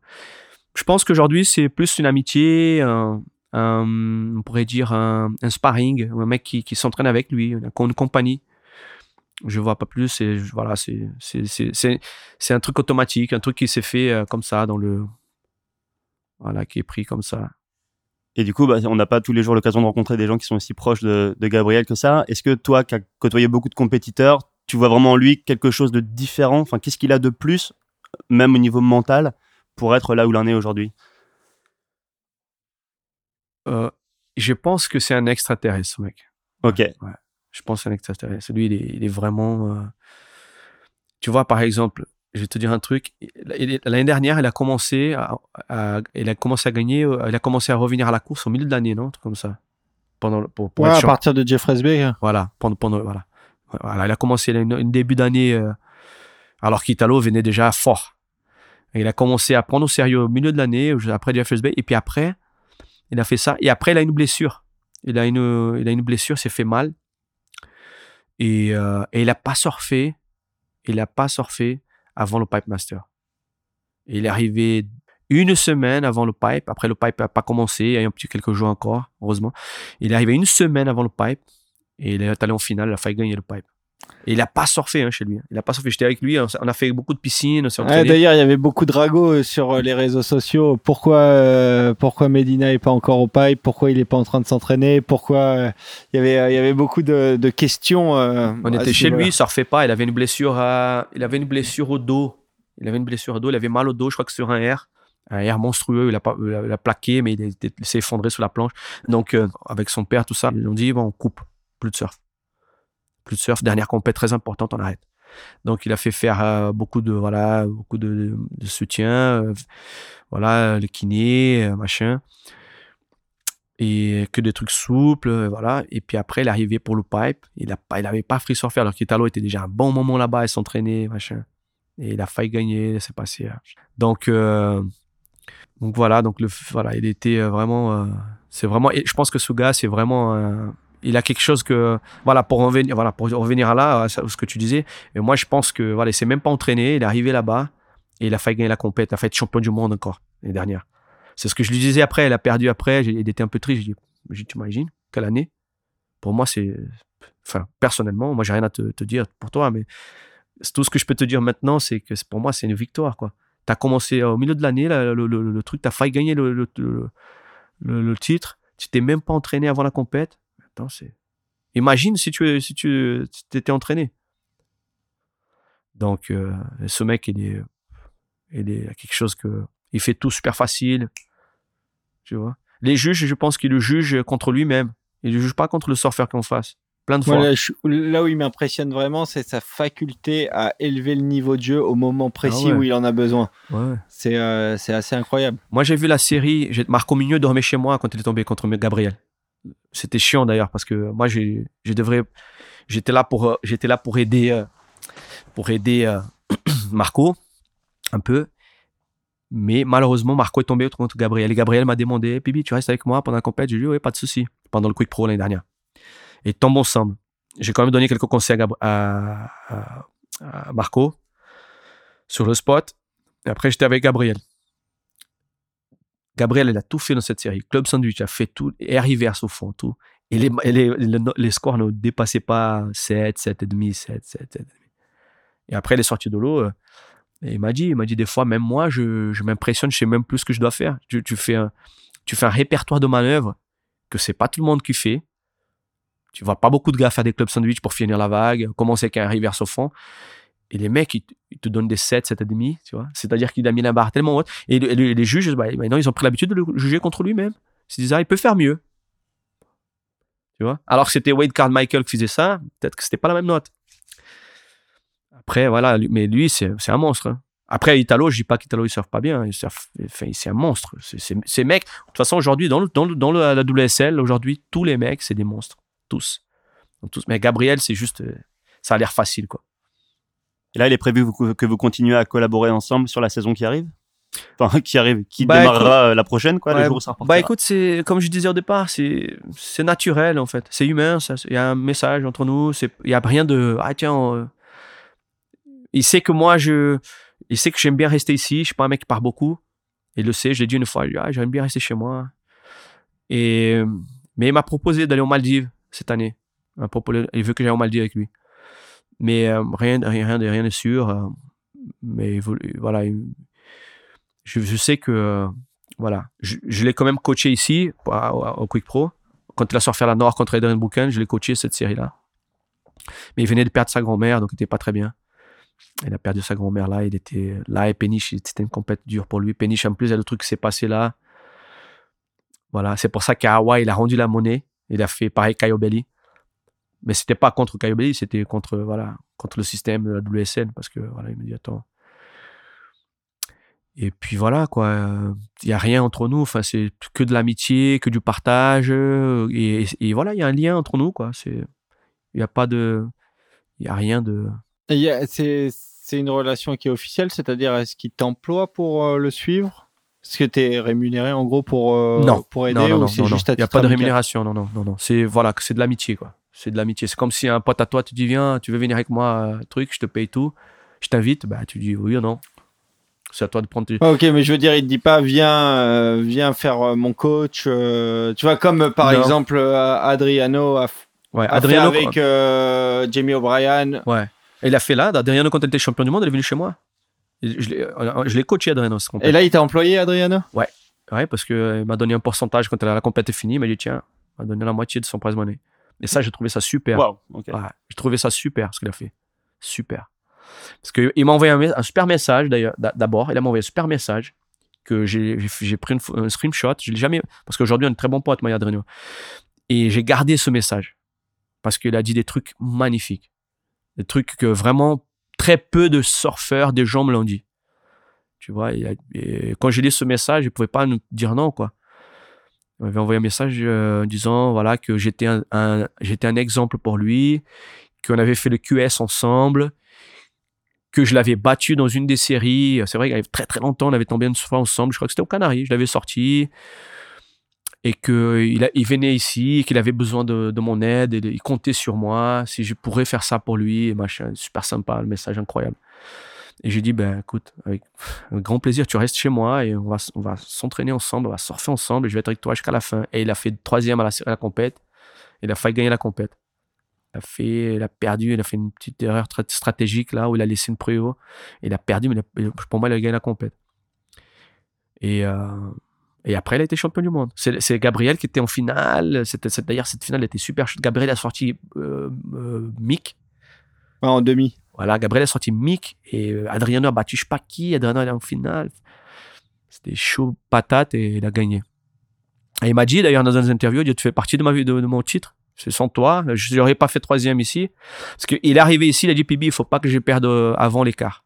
Je pense qu'aujourd'hui, c'est plus une amitié, on pourrait dire un, sparring, un mec qui, s'entraîne avec lui, une, une compagnie. Je vois pas plus. Et voilà, c'est un truc automatique, un truc qui s'est fait euh, comme ça dans le voilà, qui est pris comme ça. Et du coup, bah, on n'a pas tous les jours l'occasion de rencontrer des gens qui sont aussi proches de, de Gabriel que ça. Est-ce que toi, qui as côtoyé beaucoup de compétiteurs, tu vois vraiment en lui quelque chose de différent? Enfin, qu'est-ce qu'il a de plus, même au niveau mental, pour être là où il en est aujourd'hui Euh, je pense que c'est un extraterrestre, ce mec. Ok. Je pense que c'est un extraterrestre. Lui, il est, il est vraiment. euh, Tu vois, par exemple, je vais te dire un truc. L'année dernière, il a commencé à, à- il a commencé à gagner. euh, Il a commencé à revenir à la course au milieu de l'année, non, un truc comme ça. Pendant le- pour, pour Ouais, à partir de Jeff Resbeck. hein. Voilà, pendant, pendant voilà. Voilà, il a commencé une, une début d'année euh, alors qu'Italo venait déjà fort. Il a commencé à prendre au sérieux au milieu de l'année, après Jeff Bay, et puis après, il a fait ça. Et après, il a une blessure. Il a une, il blessure, s'est fait mal. Et, euh, il n'a pas surfé. Il n'a pas surfé avant le Pipe Master. Il est arrivé une semaine avant le pipe. Après, le pipe n'a pas commencé. Il y a eu quelques jours encore, heureusement. Il est arrivé une semaine avant le pipe. Et il est allé en finale. Il a failli gagner le pipe. Et il n'a pas surfé hein, chez lui. Il n'a pas surfé. J'étais avec lui. On a fait beaucoup de piscines. Ouais. D'ailleurs, il y avait beaucoup de ragots euh, sur euh, les réseaux sociaux. Pourquoi, euh, pourquoi Medina est pas encore au pipe? Pourquoi il est pas en train de s'entraîner? Pourquoi euh, il y avait, euh, il y avait beaucoup de, de questions. On était chez lui, il surfait pas. Il avait une blessure à... il avait une blessure au dos. Il avait une blessure au dos. Il avait mal au dos, je crois que sur un air. Un air monstrueux. Il a, pas, il a- il a plaqué, mais il, s'est effondré sur la planche. Donc, euh, avec son père, tout ça, ils ont dit, bon, on coupe. Plus de surf. De surf. Dernière compète très importante, on arrête. Donc, il a fait faire euh, beaucoup de, voilà, beaucoup de, soutien. euh, voilà, le kiné, euh, machin. Et que des trucs souples, voilà. Et puis après, il est arrivé pour le pipe. Il a pas, il avait pas free surfer alors qu'Italo était déjà un bon moment là-bas, il s'entraînait, machin. Et il a failli gagner, c'est passé. hein. Donc, donc voilà, donc le, voilà, il était vraiment, c'est vraiment, et je pense que ce gars, c'est vraiment, il a quelque chose que, voilà, pour revenir, à là, à ce que tu disais. Et moi, je pense que, voilà, il s'est même pas entraîné, il est arrivé là-bas et il a failli gagner la compète, il a failli être champion du monde encore l'année dernière. C'est ce que je lui disais après, il a perdu après, il était un peu triste. J'ai dit, tu imagines, quelle année? Pour moi, c'est. Enfin, personnellement, moi, j'ai rien à te, dire pour toi, mais tout ce que je peux te dire maintenant, c'est que pour moi, c'est une victoire, quoi. Tu as commencé au milieu de l'année, le, truc, tu as failli gagner le titre, tu t'es même pas entraîné avant la compète. Attends, c'est. Imagine si tu si tu t'étais entraîné. Donc, euh, ce mec, il est, il est quelque chose que. Il fait tout super facile. Tu vois? Les juges, je pense qu'ils le jugent contre lui-même. Ils ne le jugent pas contre le surfeur qu'en face. plein de fois. Là, je- là où il m'impressionne vraiment, c'est sa faculté à élever le niveau de jeu au moment précis Ah ouais. où il en a besoin. Ouais. C'est euh, c'est assez incroyable. Moi, j'ai vu la série. Marco Mignot dormait chez moi quand il est tombé contre Gabriel. C'était chiant d'ailleurs parce que moi, j'ai, j'étais là pour, euh, j'étais là pour aider, euh, euh, Marco un peu. Mais malheureusement, Marco est tombé contre Gabriel. Et Gabriel m'a demandé, Bibi, tu restes avec moi pendant la compète? J'ai dit, oui, pas de souci. Pendant le Quick Pro l'année dernière. Et tombons ensemble. J'ai quand même donné quelques conseils à- à Marco sur le spot. Et après, j'étais avec Gabriel. Gabriel, elle a tout fait dans cette série. Club Sandwich a fait tout, air reverse au fond, tout. Et les, et scores ne dépassaient pas 7, 7,5, 7, 7, 7,5. Et après, elle est de l'eau. euh, et il m'a dit, il m'a dit des fois, même moi, je, m'impressionne, je sais même plus ce que je dois faire. Tu, tu, fais un, tu fais un répertoire de manœuvres que c'est pas tout le monde qui fait. Tu vois pas beaucoup de gars faire des clubs sandwich pour finir la vague, commencer avec un reverse au fond. Et les mecs, ils, te- donnent des 7, 7,5, tu vois. C'est-à-dire qu'il a mis la barre tellement haute. Et, et le- les juges, bah, maintenant, ils ont pris l'habitude de le juger contre lui-même. Ils se disent, ah, il peut faire mieux. Tu vois Alors que c'était Wade Carmichael qui faisait ça, peut-être que c'était pas la même note. Après, voilà, mais lui, c'est un monstre. hein. Après, Italo, je dis pas qu'Italo, il surfe pas bien. Enfin, c'est un monstre. Ces mecs, de toute façon, aujourd'hui, dans, la WSL, aujourd'hui, tous les mecs, c'est des monstres. Tous. Mais Gabriel, c'est juste. euh, Ça a l'air facile, quoi. Et là, il est prévu que vous continuez à collaborer ensemble sur la saison qui arrive? Enfin, qui arrive, qui Bah, démarrera euh, la prochaine, quoi, Ouais, le jour où ça bah écoute, c'est comme je disais au départ, c'est c'est naturel en fait, c'est humain. Il y a un message entre nous. c'est- Il y a rien de ah tiens. Il sait que moi je, il sait que j'aime bien rester ici. Je suis pas un mec qui part beaucoup. Il le sait. Je l'ai dit une fois. Il dit, ah, j'aime bien rester chez moi. Et mais il m'a proposé d'aller aux Maldives cette année. Il veut que j'aille aux Maldives avec lui. Mais euh, rien, rien, rien de sûr. euh, mais voilà, il- je, sais que euh, voilà, je, je l'ai quand même coaché ici au, Quick Pro. Quand il a à la Nord contre Adrian Boucan, je l'ai coaché cette série-là. Mais il venait de perdre sa grand-mère, donc il n'était pas très bien. Il a perdu sa grand-mère là, il était là et Péniche, c'était une compète dure pour lui. Péniche, en plus, il y a le truc qui s'est passé là. Voilà, c'est pour ça qu'à Hawaï, il a rendu la monnaie. Il a fait pareil Caio Belli. Mais c'était pas contre Caio Belli, c'était contre, voilà, contre le système de la WSL parce que voilà, il me dit attends. Et puis voilà, quoi. Il n'y a rien entre nous. Enfin, c'est que de l'amitié, que du partage. Et, et voilà, il y a un lien entre nous, quoi. C'est, il n'y a pas de, il y a rien de. Y C'est c'est une relation qui est officielle, c'est-à-dire est-ce qu'il t'emploie pour euh, le suivre? Est-ce que tu es rémunéré en gros pour, euh, Non. pour aider Non, ou c'est juste Il n'y a pas de rémunération, non, non, non, non. C'est voilà, c'est de l'amitié, quoi. C'est de l'amitié. C'est comme si un pote à toi te dit viens, tu veux venir avec moi, euh, truc, je te paye tout, je t'invite, bah tu dis oui ou non. C'est à toi de prendre. tes- Ah, Ok, mais je veux dire, il te dit pas viens, euh, viens faire euh, mon coach. euh, tu vois, comme par Non. exemple Adriano a, f- Ouais, a Adriano. fait avec euh, Jamie O'Brien. Ouais. Il a fait là, Adriano quand il était champion du monde, il est venu chez moi. Je l'ai coaché Adriano. Et là, il t'a employé, Adriano? Ouais, parce qu'il m'a donné un pourcentage quand la compète est finie. Il m'a dit, tiens, il m'a donné la moitié de son prize money. Et ça, j'ai trouvé ça super. Ouais, j'ai trouvé ça super ce qu'il a fait. Super. Parce qu'il m'a envoyé un, super message d'ailleurs. d'a- D'abord, il m'a envoyé un super message que j'ai pris une un screenshot. Je l'ai jamais. Parce qu'aujourd'hui, on est très bons potes, moi et Adrien. Et j'ai gardé ce message. Parce qu'il a dit des trucs magnifiques. Des trucs que vraiment très peu de surfeurs, des gens me l'ont dit. Tu vois, et quand j'ai lu ce message, je ne pouvais pas nous dire non, quoi. Il m'avait envoyé un message euh, disant voilà, que j'étais un, j'étais un exemple pour lui, qu'on avait fait le QS ensemble, que je l'avais battu dans une des séries. C'est vrai qu'il y a très très longtemps, on avait tombé une fois ensemble. Je crois que c'était au Canaries. Je l'avais sorti et qu'il il venait ici, qu'il avait besoin de, de mon aide, et il comptait sur moi, si je pourrais faire ça pour lui, machin. Super sympa, le message incroyable. Et j'ai dit, ben écoute, avec grand plaisir, tu restes chez moi et on va, on va s'entraîner ensemble, on va surfer ensemble et je vais être avec toi jusqu'à la fin. Et il a fait troisième à la, à la compète. Il a failli gagner la compète. Il a fait, il a perdu, il a fait une petite erreur tra- stratégique là où il a laissé une préo. Il a perdu, mais il a- pour moi, il a gagné la compète. Et, euh, et après, il a été champion du monde. C'est Gabriel qui était en finale. D'ailleurs, cette finale était super chouette. Gabriel a sorti euh, euh, Mick. Ouais, en demi. Voilà, Gabriel a sorti Mick et euh, Adriano a battu je sais pas qui. Adriano est en finale. C'était chaud patate et il a gagné. Et il m'a dit d'ailleurs dans une interview, tu fais partie de ma vie, de, de mon titre. C'est sans toi. Je n'aurais pas fait troisième ici. Parce qu'il est arrivé ici, il a dit Pibi, il faut pas que je perde avant l'écart.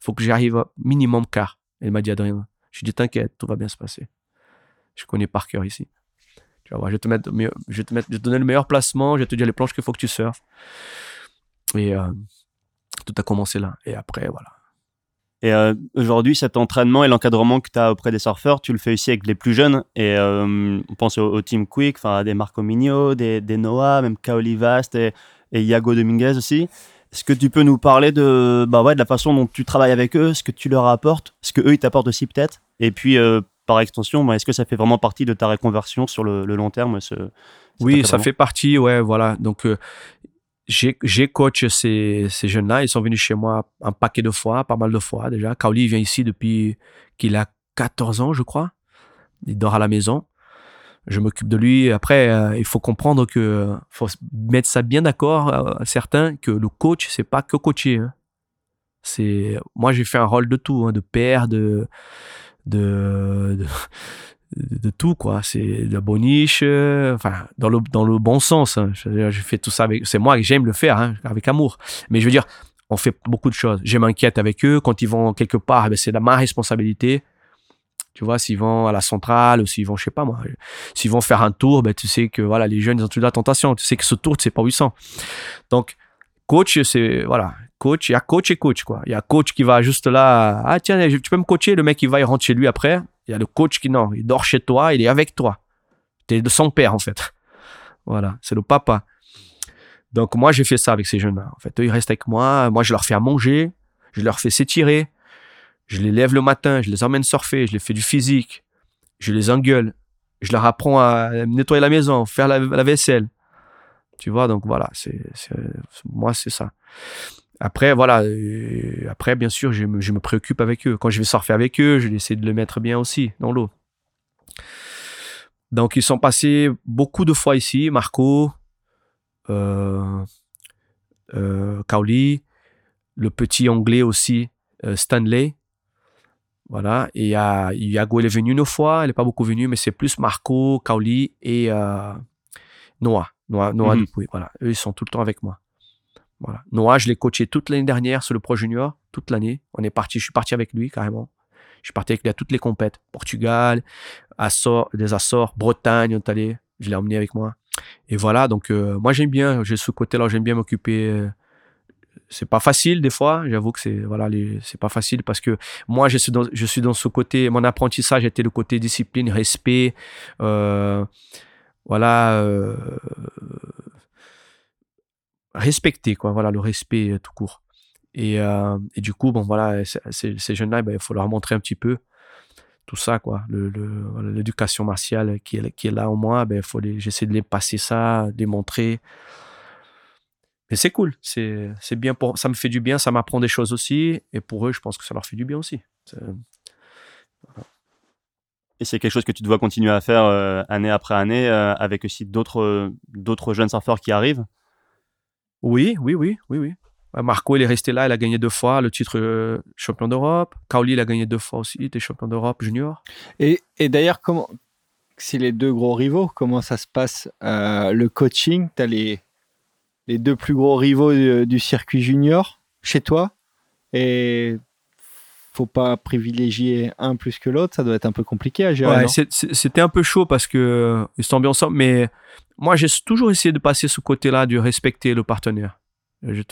Il faut que j'arrive minimum quart. Il m'a dit Adrien. Je lui ai dit T'inquiète, tout va bien se passer. Je connais par cœur ici. Tu vas voir, je vais te, mettre, je te, je te donner le meilleur placement, je vais te dire les planches qu'il faut que tu surfes. Et euh, tout a commencé là. Et après, voilà. Et euh, aujourd'hui, cet entraînement et l'encadrement que tu as auprès des surfeurs, tu le fais aussi avec les plus jeunes. Et euh, on pense au, Team Quick, enfin des Marco Migno, des, des Noah, même Kaoli Vast et, et Iago Dominguez aussi. Est-ce que tu peux nous parler de, bah ouais, de la façon dont tu travailles avec eux, ce que tu leur apportes, ce que eux ils t'apportent aussi peut-être? Et puis, euh, par extension, bah, est-ce que ça fait vraiment partie de ta reconversion sur le, le long terme ce, Oui, ça fait partie, ouais, voilà. Donc, j'ai coach ces, jeunes-là. Ils sont venus chez moi un paquet de fois, pas mal de fois déjà. Kaoli vient ici depuis qu'il a 14 ans, je crois. Il dort à la maison. Je m'occupe de lui. Après, euh, il faut comprendre que faut mettre ça bien d'accord, euh, certains, que le coach, c'est pas que coacher. Hein. C'est moi, j'ai fait un rôle de tout, hein, de père, de tout quoi. C'est de la boniche euh, enfin dans le dans le bon sens hein. je, fais tout ça avec c'est moi que j'aime le faire hein, avec amour. Mais je veux dire on fait beaucoup de choses. Je m'inquiète avec eux. Quand ils vont quelque part eh ben, c'est ma responsabilité. Tu vois s'ils vont à la centrale ou s'ils vont je sais pas moi s'ils vont faire un tour ben tu sais que voilà les jeunes ils ont toute la tentation tu sais que ce tour c'est pas 800 donc coach c'est voilà coach il y a coach et coach quoi. Il y a coach qui va juste là ah tiens tu peux me coacher? Le mec il va il rentre chez lui après il y a le coach qui, non, il dort chez toi, il est avec toi. Tu es de son père, en fait. Voilà, c'est le papa. Donc, moi, j'ai fait ça avec ces jeunes-là. En fait, eux, ils restent avec moi. Moi, je leur fais à manger. Je leur fais s'étirer. Je les lève le matin. Je les emmène surfer. Je les fais du physique. Je les engueule. Je leur apprends à nettoyer la maison, faire la, vaisselle. Tu vois, donc voilà, c'est, moi, c'est ça. Après, voilà. Euh, après, bien sûr, je me, préoccupe avec eux. Quand je vais surfer avec eux, je vais essayer de le mettre bien aussi dans l'eau. Donc, ils sont passés beaucoup de fois ici. Marco, euh, euh le petit anglais aussi, euh, Stanley. Voilà. Et Yago, il est venu une fois. Il n'est pas beaucoup venu, mais c'est plus Marco, Kaoli et Noah. Noah, Noah mhm. Voilà. Eux, ils sont tout le temps avec moi. Voilà. Noah, je l'ai coaché toute l'année dernière sur le Pro Junior, toute l'année. On est parti, je suis parti avec lui carrément. Je suis parti avec lui à toutes les compètes. Portugal, Açores, des Açores, Bretagne, on est allé. Je l'ai emmené avec moi. Et voilà, donc euh, moi j'aime bien, j'ai ce côté-là, j'aime bien m'occuper. Euh, c'est pas facile des fois, j'avoue que c'est voilà, c'est pas facile parce que moi je suis dans, je suis dans ce côté, mon apprentissage était le côté discipline, respect, euh, voilà, respecter, quoi. Voilà, le respect euh, tout court. Et, euh, et du coup, bon, voilà, ces jeunes-là, ben, il faut leur montrer un petit peu tout ça, quoi. L'éducation le, martiale qui est, qui est là en moi, ben, faut j'essaie de les passer ça, de les montrer. Mais c'est cool, c'est bien pour, ça me fait du bien, ça m'apprend des choses aussi, et pour eux, je pense que ça leur fait du bien aussi. Et c'est quelque chose que tu dois continuer à faire euh, année après année, avec aussi d'autres d'autres jeunes surfeurs qui arrivent? Oui, oui, oui, oui, oui. Marco, il est resté là, il a gagné deux fois le titre euh, champion d'Europe. Kaoli, il a gagné deux fois aussi, il était champion d'Europe junior. Et, d'ailleurs, comment, c'est les deux gros rivaux, comment ça se passe euh, Le coaching, tu as les, les deux plus gros rivaux du, circuit junior chez toi. Et faut pas privilégier un plus que l'autre, ça doit être un peu compliqué à gérer. Ouais, c'était un peu chaud parce que euh, ils sont bien ensemble, mais moi, j'ai toujours essayé de passer ce côté-là, de respecter le partenaire.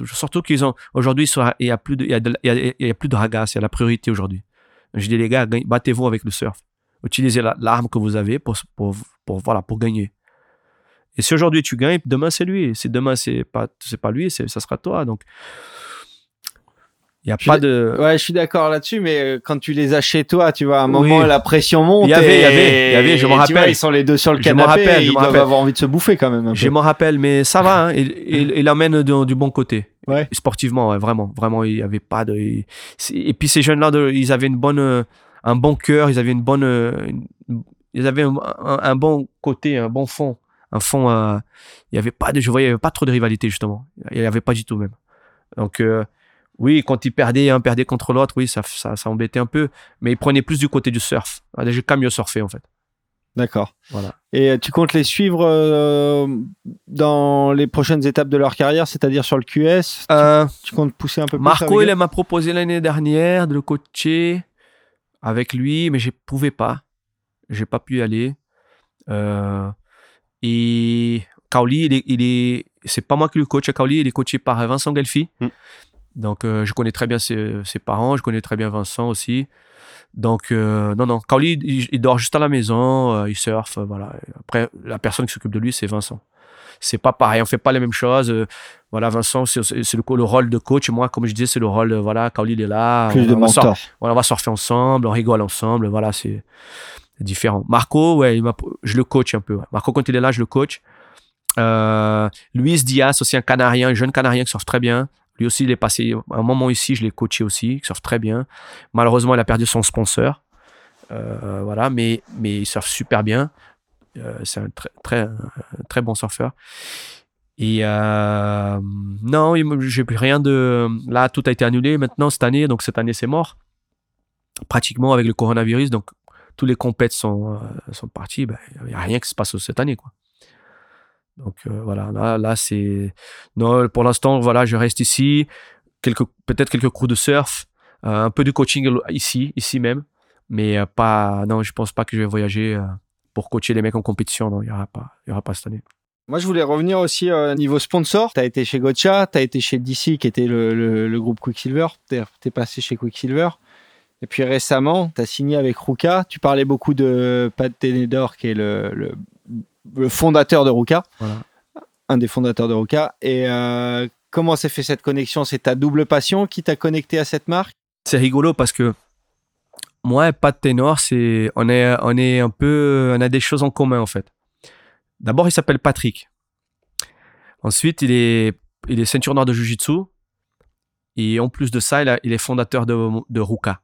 surtout qu'ils ont, aujourd'hui, il y a plus de, il y a, il y a, plus de ragasse, il y a la priorité aujourd'hui. Je dis, les gars, battez-vous avec le surf. Utilisez l'arme que vous avez pour, pour, pour, voilà, pour gagner. Et si aujourd'hui tu gagnes, demain c'est lui. Si demain c'est pas, c'est pas lui, ça sera toi. Donc, il y a pas de. Ouais, je suis d'accord là-dessus, mais euh, quand tu les as chez toi, tu vois, à un moment, la pression monte. Il y avait, il y avait, il y avait, je me rappelle. ils sont les deux sur le canapé. Je rappelle, ils doivent avoir envie de se bouffer quand même. Je me rappelle, mais ça va, hein, il, il, il du, bon côté. Ouais. Sportivement, ouais, vraiment, vraiment, il y avait pas de. Et puis ces jeunes-là, ils avaient une bonne, un bon cœur, ils avaient une bonne, ils avaient un, bon côté, un bon fond, un fond. Euh, il y avait pas de, je voyais, il y avait pas trop de rivalité justement. Il y avait pas du tout même. Donc euh, oui, quand il perdait, un perdait contre l'autre, oui, ça, ça, ça, embêtait un peu. Mais il prenait plus du côté du surf. Ah, j'ai qu'à mieux surfer, en fait. D'accord. Voilà. Et euh, tu comptes les suivre euh, dans les prochaines étapes de leur carrière, c'est-à-dire sur le QS Euh, Tu comptes pousser un peu plus Marco, il m'a proposé l'année dernière de le coacher avec lui, mais je pouvais pas. J'ai pas pu y aller. Euh, et Kaoli, il est, c'est pas moi qui le coach à Kaoli, il est coaché par Vincent Gelfi. Mm. Donc, euh, je connais très bien ses, ses parents, je connais très bien Vincent aussi. Donc, euh, non, non, Kaoli, il, il dort juste à la maison, euh, il surfe, voilà. Après, la personne qui s'occupe de lui, c'est Vincent. C'est pas pareil, on fait pas les mêmes choses. voilà, Vincent, c'est le, rôle de coach. Moi, comme je disais, c'est le rôle, voilà, Kaoli, il est là. Plus on, de on va sur- mentor. voilà, on va surfer ensemble, on rigole ensemble, voilà, c'est différent. Marco, ouais, il je le coach un peu. ouais. Marco, quand il est là, je le coach. Euh, Luis Diaz, aussi un Canarien, un jeune Canarien qui surfe très bien. Lui aussi, il est passé un moment ici, je l'ai coaché aussi, qui surfe très bien. Malheureusement, il a perdu son sponsor. Euh, voilà, mais, il surfe super bien. Euh, c'est un très, bon surfeur. Et euh, non, il j'ai plus rien de. Là, tout a été annulé maintenant cette année, donc cette année, c'est mort. Pratiquement avec le coronavirus, donc tous les compètes sont, sont partis. ben, Il n'y a rien qui se passe cette année, quoi. Donc euh, voilà, là, là c'est. Non, pour l'instant, voilà, je reste ici. Quelques, peut-être quelques cours de surf, euh, un peu de coaching ici, ici même. Mais euh, pas. Non, je pense pas que je vais voyager euh, pour coacher les mecs en compétition. Non, il n'y aura, pas- y aura pas cette année. Moi, je voulais revenir aussi au niveau sponsor. Tu as été chez Gotcha, tu as été chez DC, qui était le, le- groupe Quicksilver. Tu es, passé chez Quicksilver. Et puis récemment, tu as signé avec Ruka. Tu parlais beaucoup de Pat Tenedor, qui est le- le fondateur de Ruka, Voilà. un des fondateurs de Ruka. Et euh, comment s'est fait cette connexion? C'est ta double passion qui t'a connecté à cette marque? C'est rigolo parce que moi et Pat Ténor, c'est on est on est un peu on a des choses en commun en fait. D'abord, il s'appelle Patrick. Ensuite, il est il est ceinture noire de jiu-jitsu et en plus de ça, il, a- il est fondateur de de Ruka.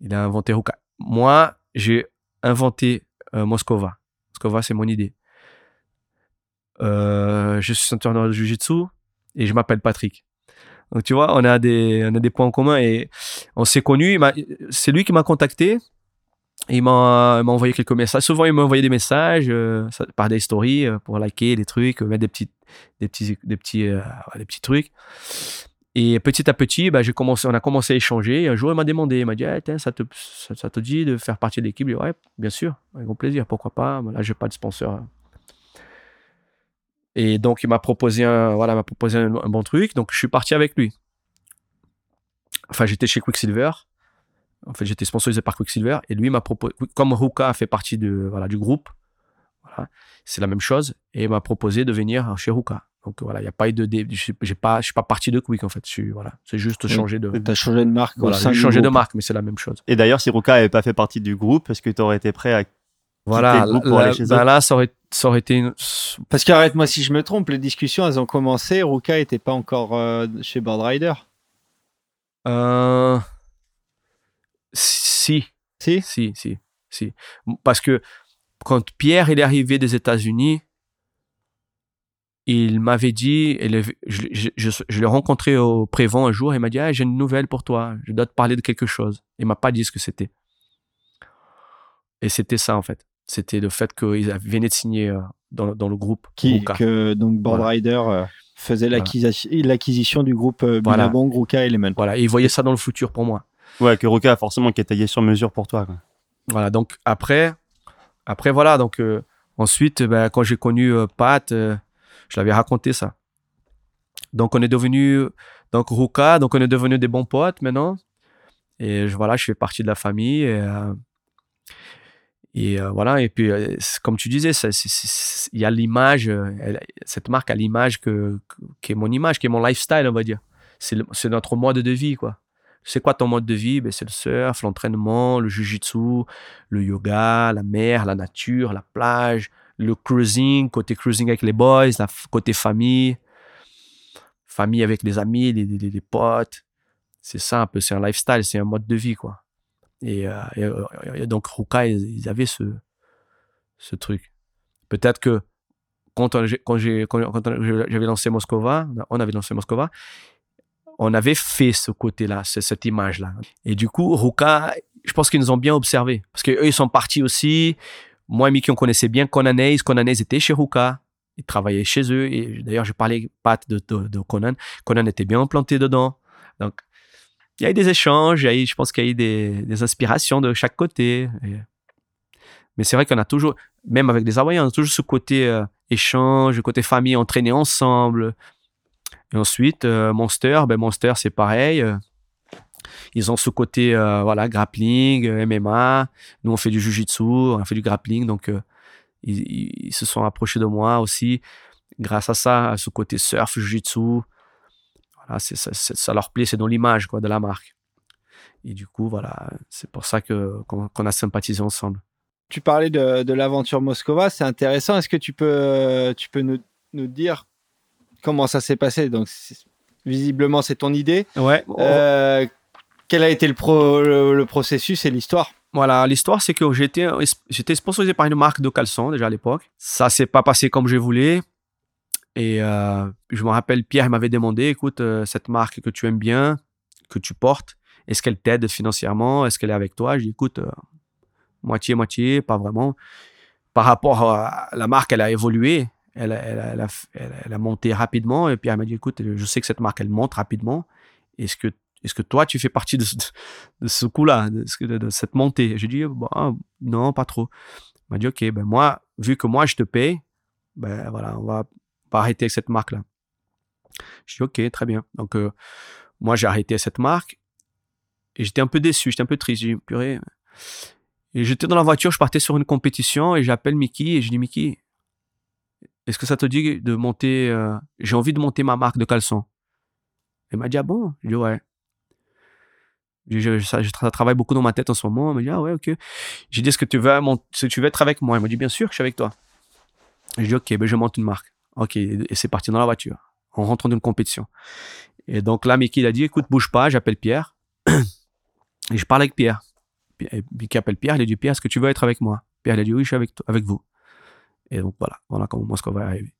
Il a inventé Ruka. Moi, j'ai inventé euh, Moskova. Moskova, c'est mon idée. Euh, je suis ceinture noire de jiu-jitsu et je m'appelle Patrick. Donc tu vois, on a des on a des points en commun et on s'est connus. C'est lui qui m'a contacté. Il m'a envoyé quelques messages. Souvent, il m'a envoyé des messages euh, par des stories euh, pour liker des trucs, mettre des petits, des petits, des petits, des petits trucs. Et petit à petit, bah, on a commencé à échanger. Un jour, il m'a demandé, il m'a dit, tiens, ça, te, dit de faire partie de l'équipe? Dit, Ouais, bien sûr, avec grand plaisir, pourquoi pas? Là, j'ai pas de sponsor. Et donc, il m'a proposé un, voilà, il m'a proposé un, bon truc. Donc, je suis parti avec lui. Enfin, j'étais chez Quicksilver. En fait, j'étais sponsorisé par Quicksilver. Et lui m'a proposé, comme Ruka fait partie de, voilà, du groupe, c'est la même chose. Et il m'a proposé de venir chez Ruka. Donc, voilà, il n'y a pas eu de, dé- je suis- j'ai pas, je suis pas parti de Quick, en fait. Je suis, voilà, c'est juste changer de, Tu as changé de marque voilà, j'ai changé de marque, mais c'est la même chose. Et d'ailleurs, si Ruka n'avait pas fait partie du groupe, est-ce que tu aurais été prêt à. Voilà, le groupe pour là, aller chez ben là, ça aurait, ça aurait été une, Parce qu'arrête-moi si je me trompe, les discussions, elles ont commencé. Ruka était pas encore euh, chez Board Rider. Euh, si, Si? Si, si, si. Parce que quand Pierre il est arrivé des États-Unis, il m'avait dit, je, je, je- je l'ai rencontré au Prévent un jour, et il m'a dit ah, J'ai une nouvelle pour toi, je dois te parler de quelque chose. Il m'a pas dit ce que c'était. Et c'était ça en fait. C'était le fait qu'ils venaient de signer euh, dans, dans le groupe. qui, Ruka. que donc Board Voilà. Rider euh, faisait l'acquisition du groupe euh, Voilà. Billabong, Ruka Element. Voilà, et il voyait ça dans le futur pour moi. Ouais, que Ruka, forcément, qui est taillé sur mesure pour toi. quoi. Voilà, donc après, après voilà, donc euh, ensuite, ben, quand j'ai connu euh, Pat, euh, je l'avais raconté ça. Donc on est devenu, donc Ruka, donc on est devenu des bons potes maintenant. Et voilà, je fais partie de la famille. Et, euh, euh, voilà, et puis euh, comme tu disais, il y a l'image, cette marque a l'image que, qui est mon image, qui est mon lifestyle, on va dire. C'est notre mode de vie, quoi. C'est quoi ton mode de vie? Ben, C'est le surf, l'entraînement, le jujitsu, le yoga, la mer, la nature, la plage, le cruising, côté cruising avec les boys, côté famille, famille avec les amis, les, les- potes. C'est ça un peu, c'est un lifestyle, c'est un mode de vie, quoi. Et, euh, euh, donc, Ruka, ils, avaient ce, ce truc. Peut-être que quand, quand, j'avais lancé Moscova, on avait lancé Moscova, on avait fait ce côté-là, ce- cette image-là. Et du coup, Ruka, je pense qu'ils nous ont bien observé. Parce qu'eux, ils sont partis aussi. Moi et Mickey, on connaissait bien Conan Hayes. Conan Hayes était chez Ruka. Il travaillait chez eux. Et d'ailleurs, je parlais pas de, Conan. Conan était bien implanté dedans. Donc, il y a eu des échanges. Y a eu, je pense qu'il y a eu des, inspirations de chaque côté. Mais c'est vrai qu'on a toujours, même avec des Hawaïens, on a toujours ce côté euh, échange, côté famille, entraîner ensemble. Et ensuite, euh, Monster, ben Monster, c'est pareil. Ils ont ce côté euh, voilà grappling, euh, MMA. Nous on fait du jujitsu, on fait du grappling, donc euh, ils, ils, se sont approchés de moi aussi grâce à ça, à ce côté surf, jujitsu. Voilà, c'est ça, ça, leur plaît, c'est dans l'image quoi de la marque. Et du coup voilà, c'est pour ça que qu'on qu a sympathisé ensemble. Tu parlais de, de l'aventure Moscova, c'est intéressant. Est-ce que tu peux tu peux nous, nous dire comment ça s'est passé? Donc visiblement c'est ton idée. Ouais. Euh, quel a été le, pro, le, processus et l'histoire Voilà, l'histoire, c'est que j'étais, j'étais sponsorisé par une marque de caleçons déjà à l'époque. Ça s'est pas passé comme je voulais. Et euh, je me rappelle, Pierre m'avait demandé, écoute, euh, cette marque que tu aimes bien, que tu portes, est-ce qu'elle t'aide financièrement? Est-ce qu'elle est avec toi? J'ai dit, écoute, euh, moitié, moitié, pas vraiment. Par rapport à la marque, elle a évolué. Elle, a, elle a, monté rapidement. Et Pierre m'a dit, écoute, je sais que cette marque, elle monte rapidement. Est-ce que est-ce que toi, tu fais partie de ce, coup-là, de, cette montée? J'ai dit, bah, non, pas trop. Il m'a dit, OK, ben moi, vu que moi, je te paye, ben voilà, on va pas arrêter avec cette marque-là. J'ai dit, OK, très bien. Donc, euh, moi, j'ai arrêté cette marque et j'étais un peu déçu, j'étais un peu triste. J'ai dit, purée. Et j'étais dans la voiture, je partais sur une compétition et j'appelle Mickey et je dis, Mickey, est-ce que ça te dit de monter, euh, j'ai envie de monter ma marque de caleçon? Il m'a dit, ah bon? Je dis, ouais. Je, je, je, je, travaille beaucoup dans ma tête en ce moment. Il m'a dit, ah ouais, ok. J'ai dit, est-ce que tu veux, est tu veux être avec moi? Il m'a dit, bien sûr je suis avec toi. J'ai dit, ok, ben je monte une marque. Ok, et c'est parti dans la voiture. On rentre dans une compétition. Et donc là, Mickey, il a dit, écoute, bouge pas, j'appelle Pierre. et je parle avec Pierre. Mickey appelle Pierre, il a dit, Pierre, est-ce que tu veux être avec moi? Pierre, il a dit, oui, je suis avec, avec vous. Et donc voilà, voilà comment Moscou va arriver.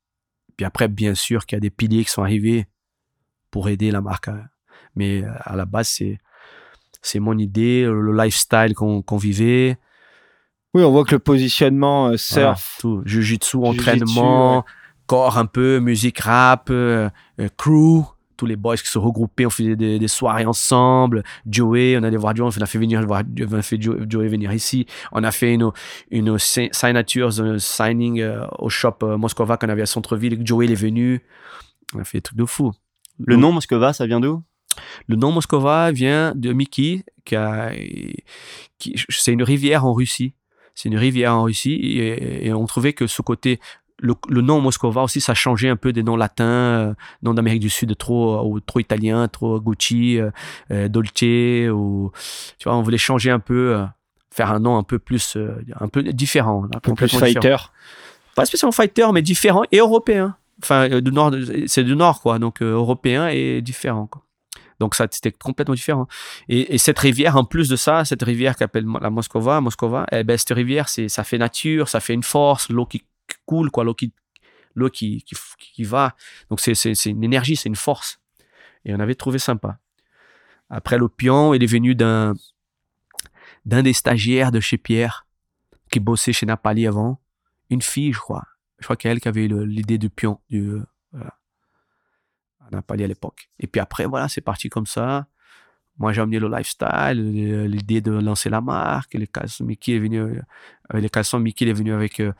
Puis après, bien sûr qu'il y a des piliers qui sont arrivés pour aider la marque. Mais à la base, c'est c'est mon idée, le lifestyle qu'on qu vivait. Oui, on voit que le positionnement euh, surf, voilà, tout, jujitsu, entraînement, ouais. corps un peu, musique rap, euh, crew, tous les boys qui se regroupaient, on faisait des, des, soirées ensemble. Joey, on allait voir Joey, on a fait venir voir, on a fait Joey venir ici. On a fait une, une signature, un signing euh, au shop euh, Moscova qu'on avait à Centre-ville. Joey il est venu. On a fait des trucs de fou. Le nom Moscova, ça vient d'où? Le nom Moscova vient de Miki, qui, c'est une rivière en Russie. C'est une rivière en Russie et, et, on trouvait que ce côté, le, le, nom Moscova aussi, ça changeait un peu des noms latins, euh, noms d'Amérique du Sud trop, ou trop italien, trop Gucci, euh, Dolce, ou tu vois, on voulait changer un peu, euh, faire un nom un peu plus, euh, un peu différent, un peu plus fighter. Différent. Pas spécialement fighter, mais différent et européen. Enfin, du nord, c'est du nord quoi, donc européen et différent quoi. Donc ça, c'était complètement différent. Et, et, cette rivière, en plus de ça, cette rivière qu'appelle la Moscova, Moscova, eh ben, cette rivière, c'est, ça fait nature, ça fait une force, l'eau qui coule, quoi, l'eau qui, l'eau qui, qui, va. Donc c'est, une énergie, c'est une force. Et on avait trouvé sympa. Après, l'opion, il est venu d'un, d'un des stagiaires de chez Pierre, qui bossait chez Napali avant. Une fille, je crois. Je crois qu'elle qui avait l'idée du pion. Du, voilà on n'a pas dit à l'époque. Et puis après, voilà, c'est parti comme ça. Moi, j'ai amené le lifestyle, l'idée de lancer la marque. Les caleçons, Mickey est venu, avec euh, les caleçons, Mickey est venu avec, euh,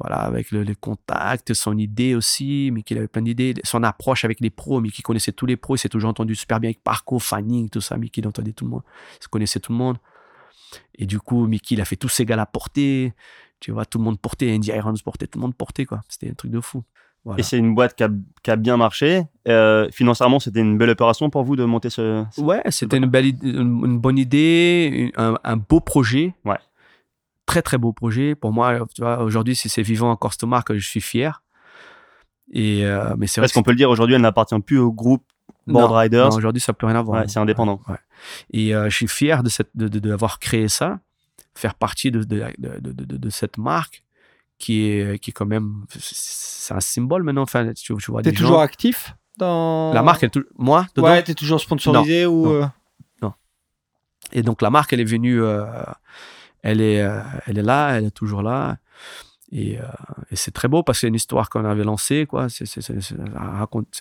voilà, avec le, les contacts, son idée aussi. Mickey avait plein d'idées. Son approche avec les pros. Mickey connaissait tous les pros. Il s'est toujours entendu super bien avec Parco, Fanning, tout ça. Mickey entendait tout le monde. Il connaissait tout le monde. Et du coup, Mickey, il a fait tous ses gars à porter. Tu vois, tout le monde portait. Andy Irons portait, tout le monde portait, quoi. C'était un truc de fou. Voilà. Et c'est une boîte qui a, qui a bien marché. Euh, financièrement, c'était une belle opération pour vous de monter ce. ce ouais, c'était une, belle, une, une, bonne idée, un, un, beau projet. Ouais. Très, très beau projet. Pour moi, tu vois, aujourd'hui, si c'est vivant encore cette marque, je suis fier. Et, euh, mais c'est Est-ce qu'on peut le dire, aujourd'hui, elle n'appartient plus au groupe Board non, Riders. Aujourd'hui, ça n'a plus rien à voir. Ouais, c'est indépendant. Ouais. Et euh, je suis fier de cette, de, de, d'avoir créé ça, faire partie de, de, de cette marque qui est, qui est quand même. C'est un symbole maintenant. Enfin, tu, tu vois. T'es toujours gens... actif dans. La marque, elle, moi dedans? Ouais, t'es toujours sponsorisé non, ou. Non. non. Et donc, la marque, elle est venue. Euh, elle est, euh, elle est là, elle est toujours là. Et, euh, et c'est très beau parce que c'est une histoire qu'on avait lancée, quoi.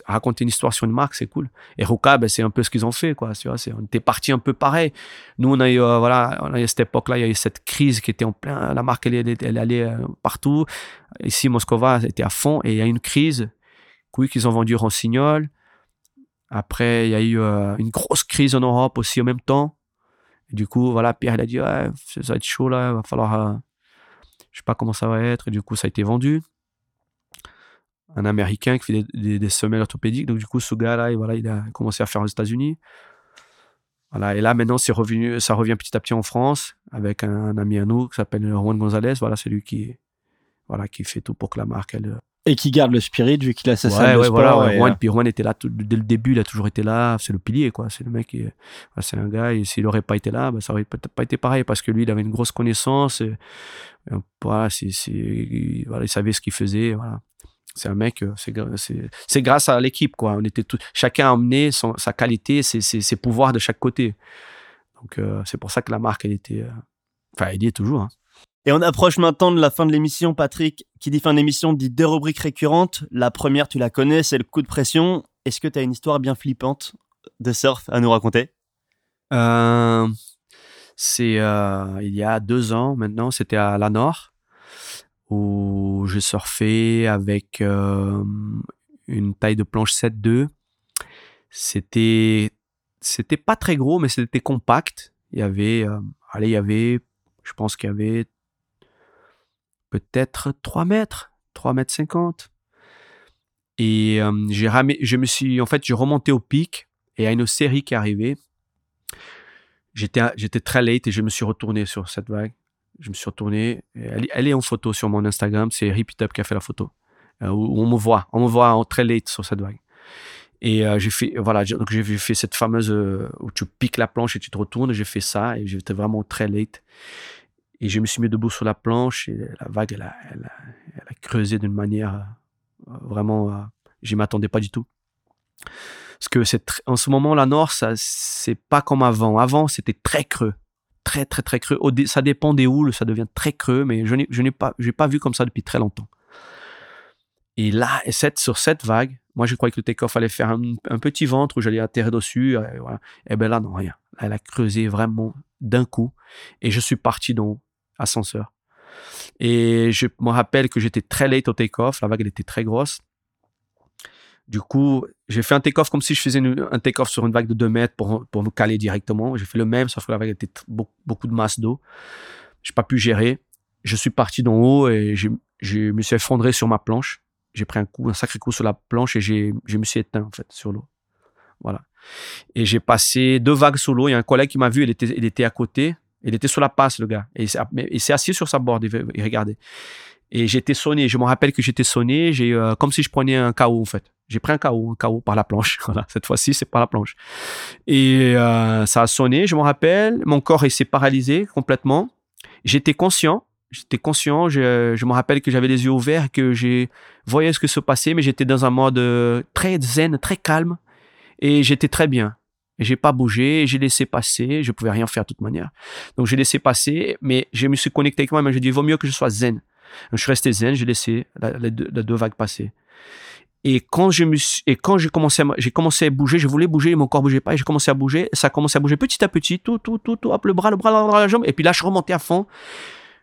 Raconter, une histoire sur une marque, c'est cool. Et Ruka, ben, c'est un peu ce qu'ils ont fait, quoi. Tu vois, c'est, on était parti un peu pareil. Nous, on a eu, euh, voilà, on a cette époque-là, il y a eu cette crise qui était en plein. La marque, elle, elle, elle allait euh, partout. Ici, Moscova était à fond et il y a eu une crise. Oui, qu'ils ont vendu Rossignol. Après, il y a eu une grosse crise en Europe aussi en même temps. Et du coup, voilà, Pierre, il a dit, ouais, ça va être chaud là, il va falloir. Je sais pas comment ça va être. Du coup, ça a été vendu. Un Américain qui fait des, semelles orthopédiques. Donc, du coup, ce gars-là, il a commencé à faire aux États-Unis. Et là, maintenant, c'est revenu, ça revient petit à petit en France avec un, ami à nous qui s'appelle Juan Gonzalez. Voilà, c'est lui qui, voilà, qui fait tout pour que la marque, Et qui garde le spirit vu qu'il a sa Ouais, salle de ouais, sport. voilà. et, Juan, euh, puis Juan était là tout- dès le début, il a toujours été là. C'est le pilier, quoi. C'est le mec qui, c'est un gars, et s'il n'aurait pas été là, bah, ça aurait peut-être pas été pareil parce que lui, il avait une grosse connaissance. Et, et, voilà, c'est, c'est- il, voilà, il savait ce qu'il faisait. Voilà. C'est un mec, euh, c'est, gra- c'est, c'est grâce à l'équipe, quoi. On était tout, chacun a amené son, sa qualité, ses, ses, ses pouvoirs de chaque côté. Donc, euh, c'est pour ça que la marque, elle était, euh, enfin, elle y est toujours. hein. Et on approche maintenant de la fin de l'émission, Patrick. Qui dit fin d'émission dit deux rubriques récurrentes. La première, tu la connais, c'est le coup de pression. Est-ce que tu as une histoire bien flippante de surf à nous raconter? Euh, c'est euh, il y a deux ans maintenant, c'était à la Nord où je surfais avec euh, une taille de planche 7.2. C'était c'était pas très gros, mais c'était compact. Il y avait, allez, il y avait, je pense qu'il y avait peut-être 3 mètres, 3 mètres 50. Et euh, j'ai ramé, je me suis, en fait, j'ai remonté au pic et a une série qui est arrivée. J'étais, j'étais très late et je me suis retourné sur cette vague. Je me suis retourné. Et Elle, est en photo sur mon Instagram. C'est Rip It Up qui a fait la photo. Euh, où on me voit. On me voit en très late sur cette vague. Et euh, j'ai fait, voilà, donc j'ai fait cette fameuse où tu piques la planche et tu te retournes. J'ai fait ça et j'étais vraiment très late. Et je me suis mis debout sur la planche et la vague, elle a, creusé d'une manière euh, vraiment, euh, je m'attendais pas du tout. Parce que en ce moment, la Nord, ça, c'est pas comme avant. Avant, c'était très creux. Très, très, très creux. Ça dépend des houles, ça devient très creux, mais je n'ai, pas, pas vu comme ça depuis très longtemps. Et là, sur cette vague, moi, je croyais que le take-off allait faire un, petit ventre où j'allais atterrir dessus. Et, voilà. et ben là, non, rien. Elle a creusé vraiment d'un coup. Et je suis parti dans ascenseur. Et je me rappelle que j'étais très late au take-off. La vague, elle était très grosse. Du coup, j'ai fait un take-off comme si je faisais un take-off sur une vague de 2 mètres pour, pour me caler directement. J'ai fait le même, sauf que la vague était beaucoup, beaucoup de masse d'eau. J'ai pas pu gérer. Je suis parti d'en haut et je, je me suis effondré sur ma planche. J'ai pris un coup, un sacré coup sur la planche et je me suis éteint, en fait, sur l'eau. Voilà. Et j'ai passé deux vagues sous l'eau. Il y a un collègue qui m'a vu, il était, il était à côté. Il était sur la passe, le gars. Et il s'est, assis sur sa board, il, il regardait. Et j'étais sonné. Je me rappelle que j'étais sonné. J'ai, euh, comme si je prenais un KO, en fait. J'ai pris un KO, un KO par la planche. Voilà. Cette fois-ci, c'est par la planche. Et euh, ça a sonné, je me rappelle. Mon corps, il s'est paralysé complètement. J'étais conscient. J'étais conscient. Je, je me rappelle que j'avais les yeux ouverts, que j'ai voyé ce que se passait, mais j'étais dans un mode euh, très zen, très calme. Et j'étais très bien. Et j'ai pas bougé, j'ai laissé passer, je pouvais rien faire de toute manière. Donc j'ai laissé passer, mais je me suis connecté avec moi-même, j'ai dit, il vaut mieux que je sois zen. Donc, je suis resté zen, j'ai laissé la, la deux, la vagues passer. Et quand je me suis, et quand j'ai commencé à, j'ai commencé à bouger, je voulais bouger, mon corps bougeait pas, et j'ai commencé à bouger, ça a commencé à bouger petit à petit, tout, tout, tout, tout, hop, le bras, le bras, bras, la jambe, et puis là, je remontais à fond.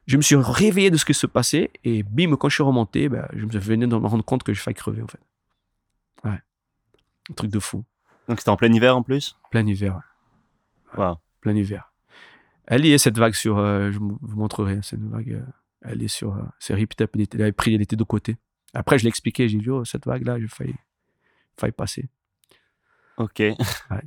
Je me suis réveillé de ce qui se passait, et bim, quand je suis remonté, ben, je me suis venu de me rendre compte que je failli crever, en fait. Ouais. Un truc de fou. Donc c'était en plein hiver en plus? Plein hiver. Wow. Plein hiver. Elle y est, cette vague sur, euh, je vous montrerai, c'est une vague, euh, elle est sur, euh, c'est Rip elle avait pris, elle était de côté. Après, je l'ai expliqué, j'ai dit, oh, cette vague-là, j'ai failli, failli passer. Ok. Ouais.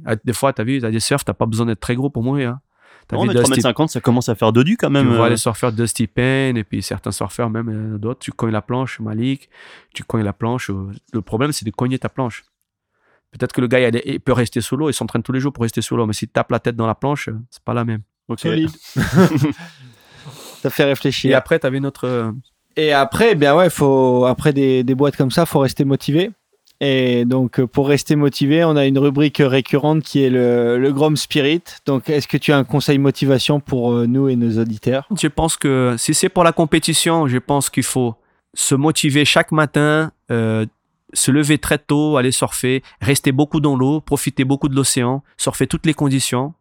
Ah, Des fois, t'as vu, t'as des surfs, t'as pas besoin d'être très gros pour mourir. Hein. T'as Non, vu mais Dusty- 3m50, ça commence à faire dodu quand même. tu vois les surfeurs Dusty Payne et puis certains surfeurs, même d'autres, tu cognes la planche, Malik, tu cognes la planche. Le problème, c'est de cogner ta planche. Peut-être que le gars, il, il peut rester sous l'eau, il s'entraîne tous les jours pour rester sous l'eau, mais s'il tape la tête dans la planche, euh, c'est pas la même. Ok. Solide. Ça fait Et réfléchir. après, t'avais notre. euh, Et après, eh bien ouais, faut après des, des boîtes comme ça, faut rester motivé. Et donc, euh, pour rester motivé, on a une rubrique récurrente qui est le, le Grom Spirit. Donc, est-ce que tu as un conseil motivation pour nous et nos auditeurs? Je pense que si c'est pour la compétition, je pense qu'il faut se motiver chaque matin, euh, se lever très tôt, aller surfer, rester beaucoup dans l'eau, profiter beaucoup de l'océan, surfer toutes les conditions.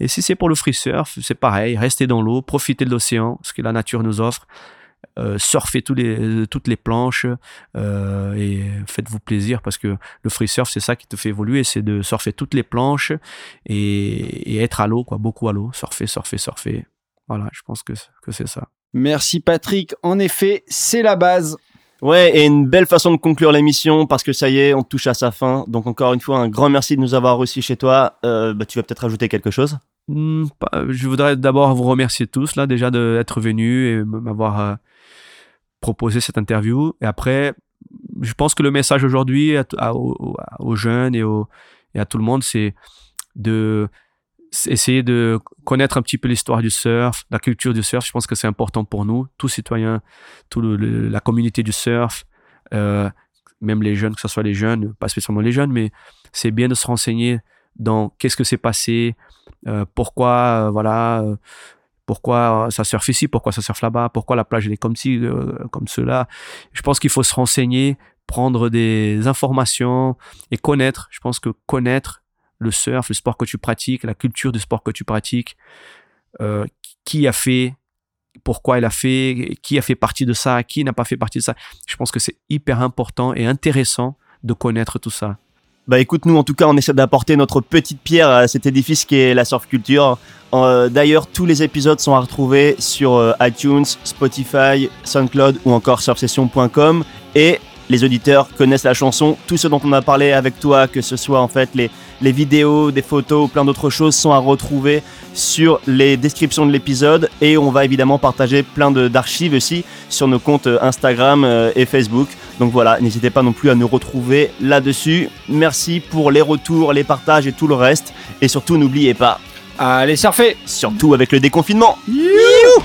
Et si c'est pour le free surf, c'est pareil, rester dans l'eau, profiter de l'océan, ce que la nature nous offre, euh, surfer tous les, toutes les planches euh, et faites-vous plaisir parce que le free surf, c'est ça qui te fait évoluer, c'est de surfer toutes les planches et, et être à l'eau, quoi, beaucoup à l'eau, surfer, surfer, surfer. Voilà, je pense que, que c'est ça. Merci Patrick. En effet, c'est la base. Ouais, et une belle façon de conclure l'émission parce que ça y est, on touche à sa fin. Donc encore une fois, un grand merci de nous avoir reçus chez toi. Euh, bah, tu vas peut-être ajouter quelque chose? Hmm, je voudrais d'abord vous remercier tous là déjà d'être venus et m'avoir euh, proposé cette interview. Et après, je pense que le message aujourd'hui aux, jeunes et, aux- et à tout le monde, c'est de essayer de connaître un petit peu l'histoire du surf, la culture du surf. Je pense que c'est important pour nous, tous citoyens, toute la communauté du surf, euh, même les jeunes, que ce soit les jeunes, pas spécialement les jeunes, mais c'est bien de se renseigner dans qu'est-ce que s'est passé, euh, pourquoi, euh, voilà, pourquoi ça surfe ici, pourquoi ça surfe là-bas, pourquoi la plage elle est comme ci, comme cela. Je pense qu'il faut se renseigner, prendre des informations et connaître. Je pense que connaître le surf, le sport que tu pratiques, la culture du sport que tu pratiques, euh, qui a fait, pourquoi elle a fait, qui a fait partie de ça, qui n'a pas fait partie de ça. Je pense que c'est hyper important et intéressant de connaître tout ça. Bah écoute, nous en tout cas, on essaie d'apporter notre petite pierre à cet édifice qui est la surf culture. Euh, D'ailleurs, tous les épisodes sont à retrouver sur euh, iTunes, Spotify, SoundCloud ou encore surfsession.com. Et les auditeurs connaissent la chanson. Tout ce dont on a parlé avec toi, que ce soit en fait les, les vidéos, des photos, plein d'autres choses, sont à retrouver sur les descriptions de l'épisode. Et on va évidemment partager plein de- d'archives aussi sur nos comptes euh, Instagram euh, et Facebook. Donc voilà, n'hésitez pas non plus à nous retrouver là-dessus. Merci pour les retours, les partages et tout le reste. Et surtout, n'oubliez pas, Allez surfer surtout avec le déconfinement. Youhou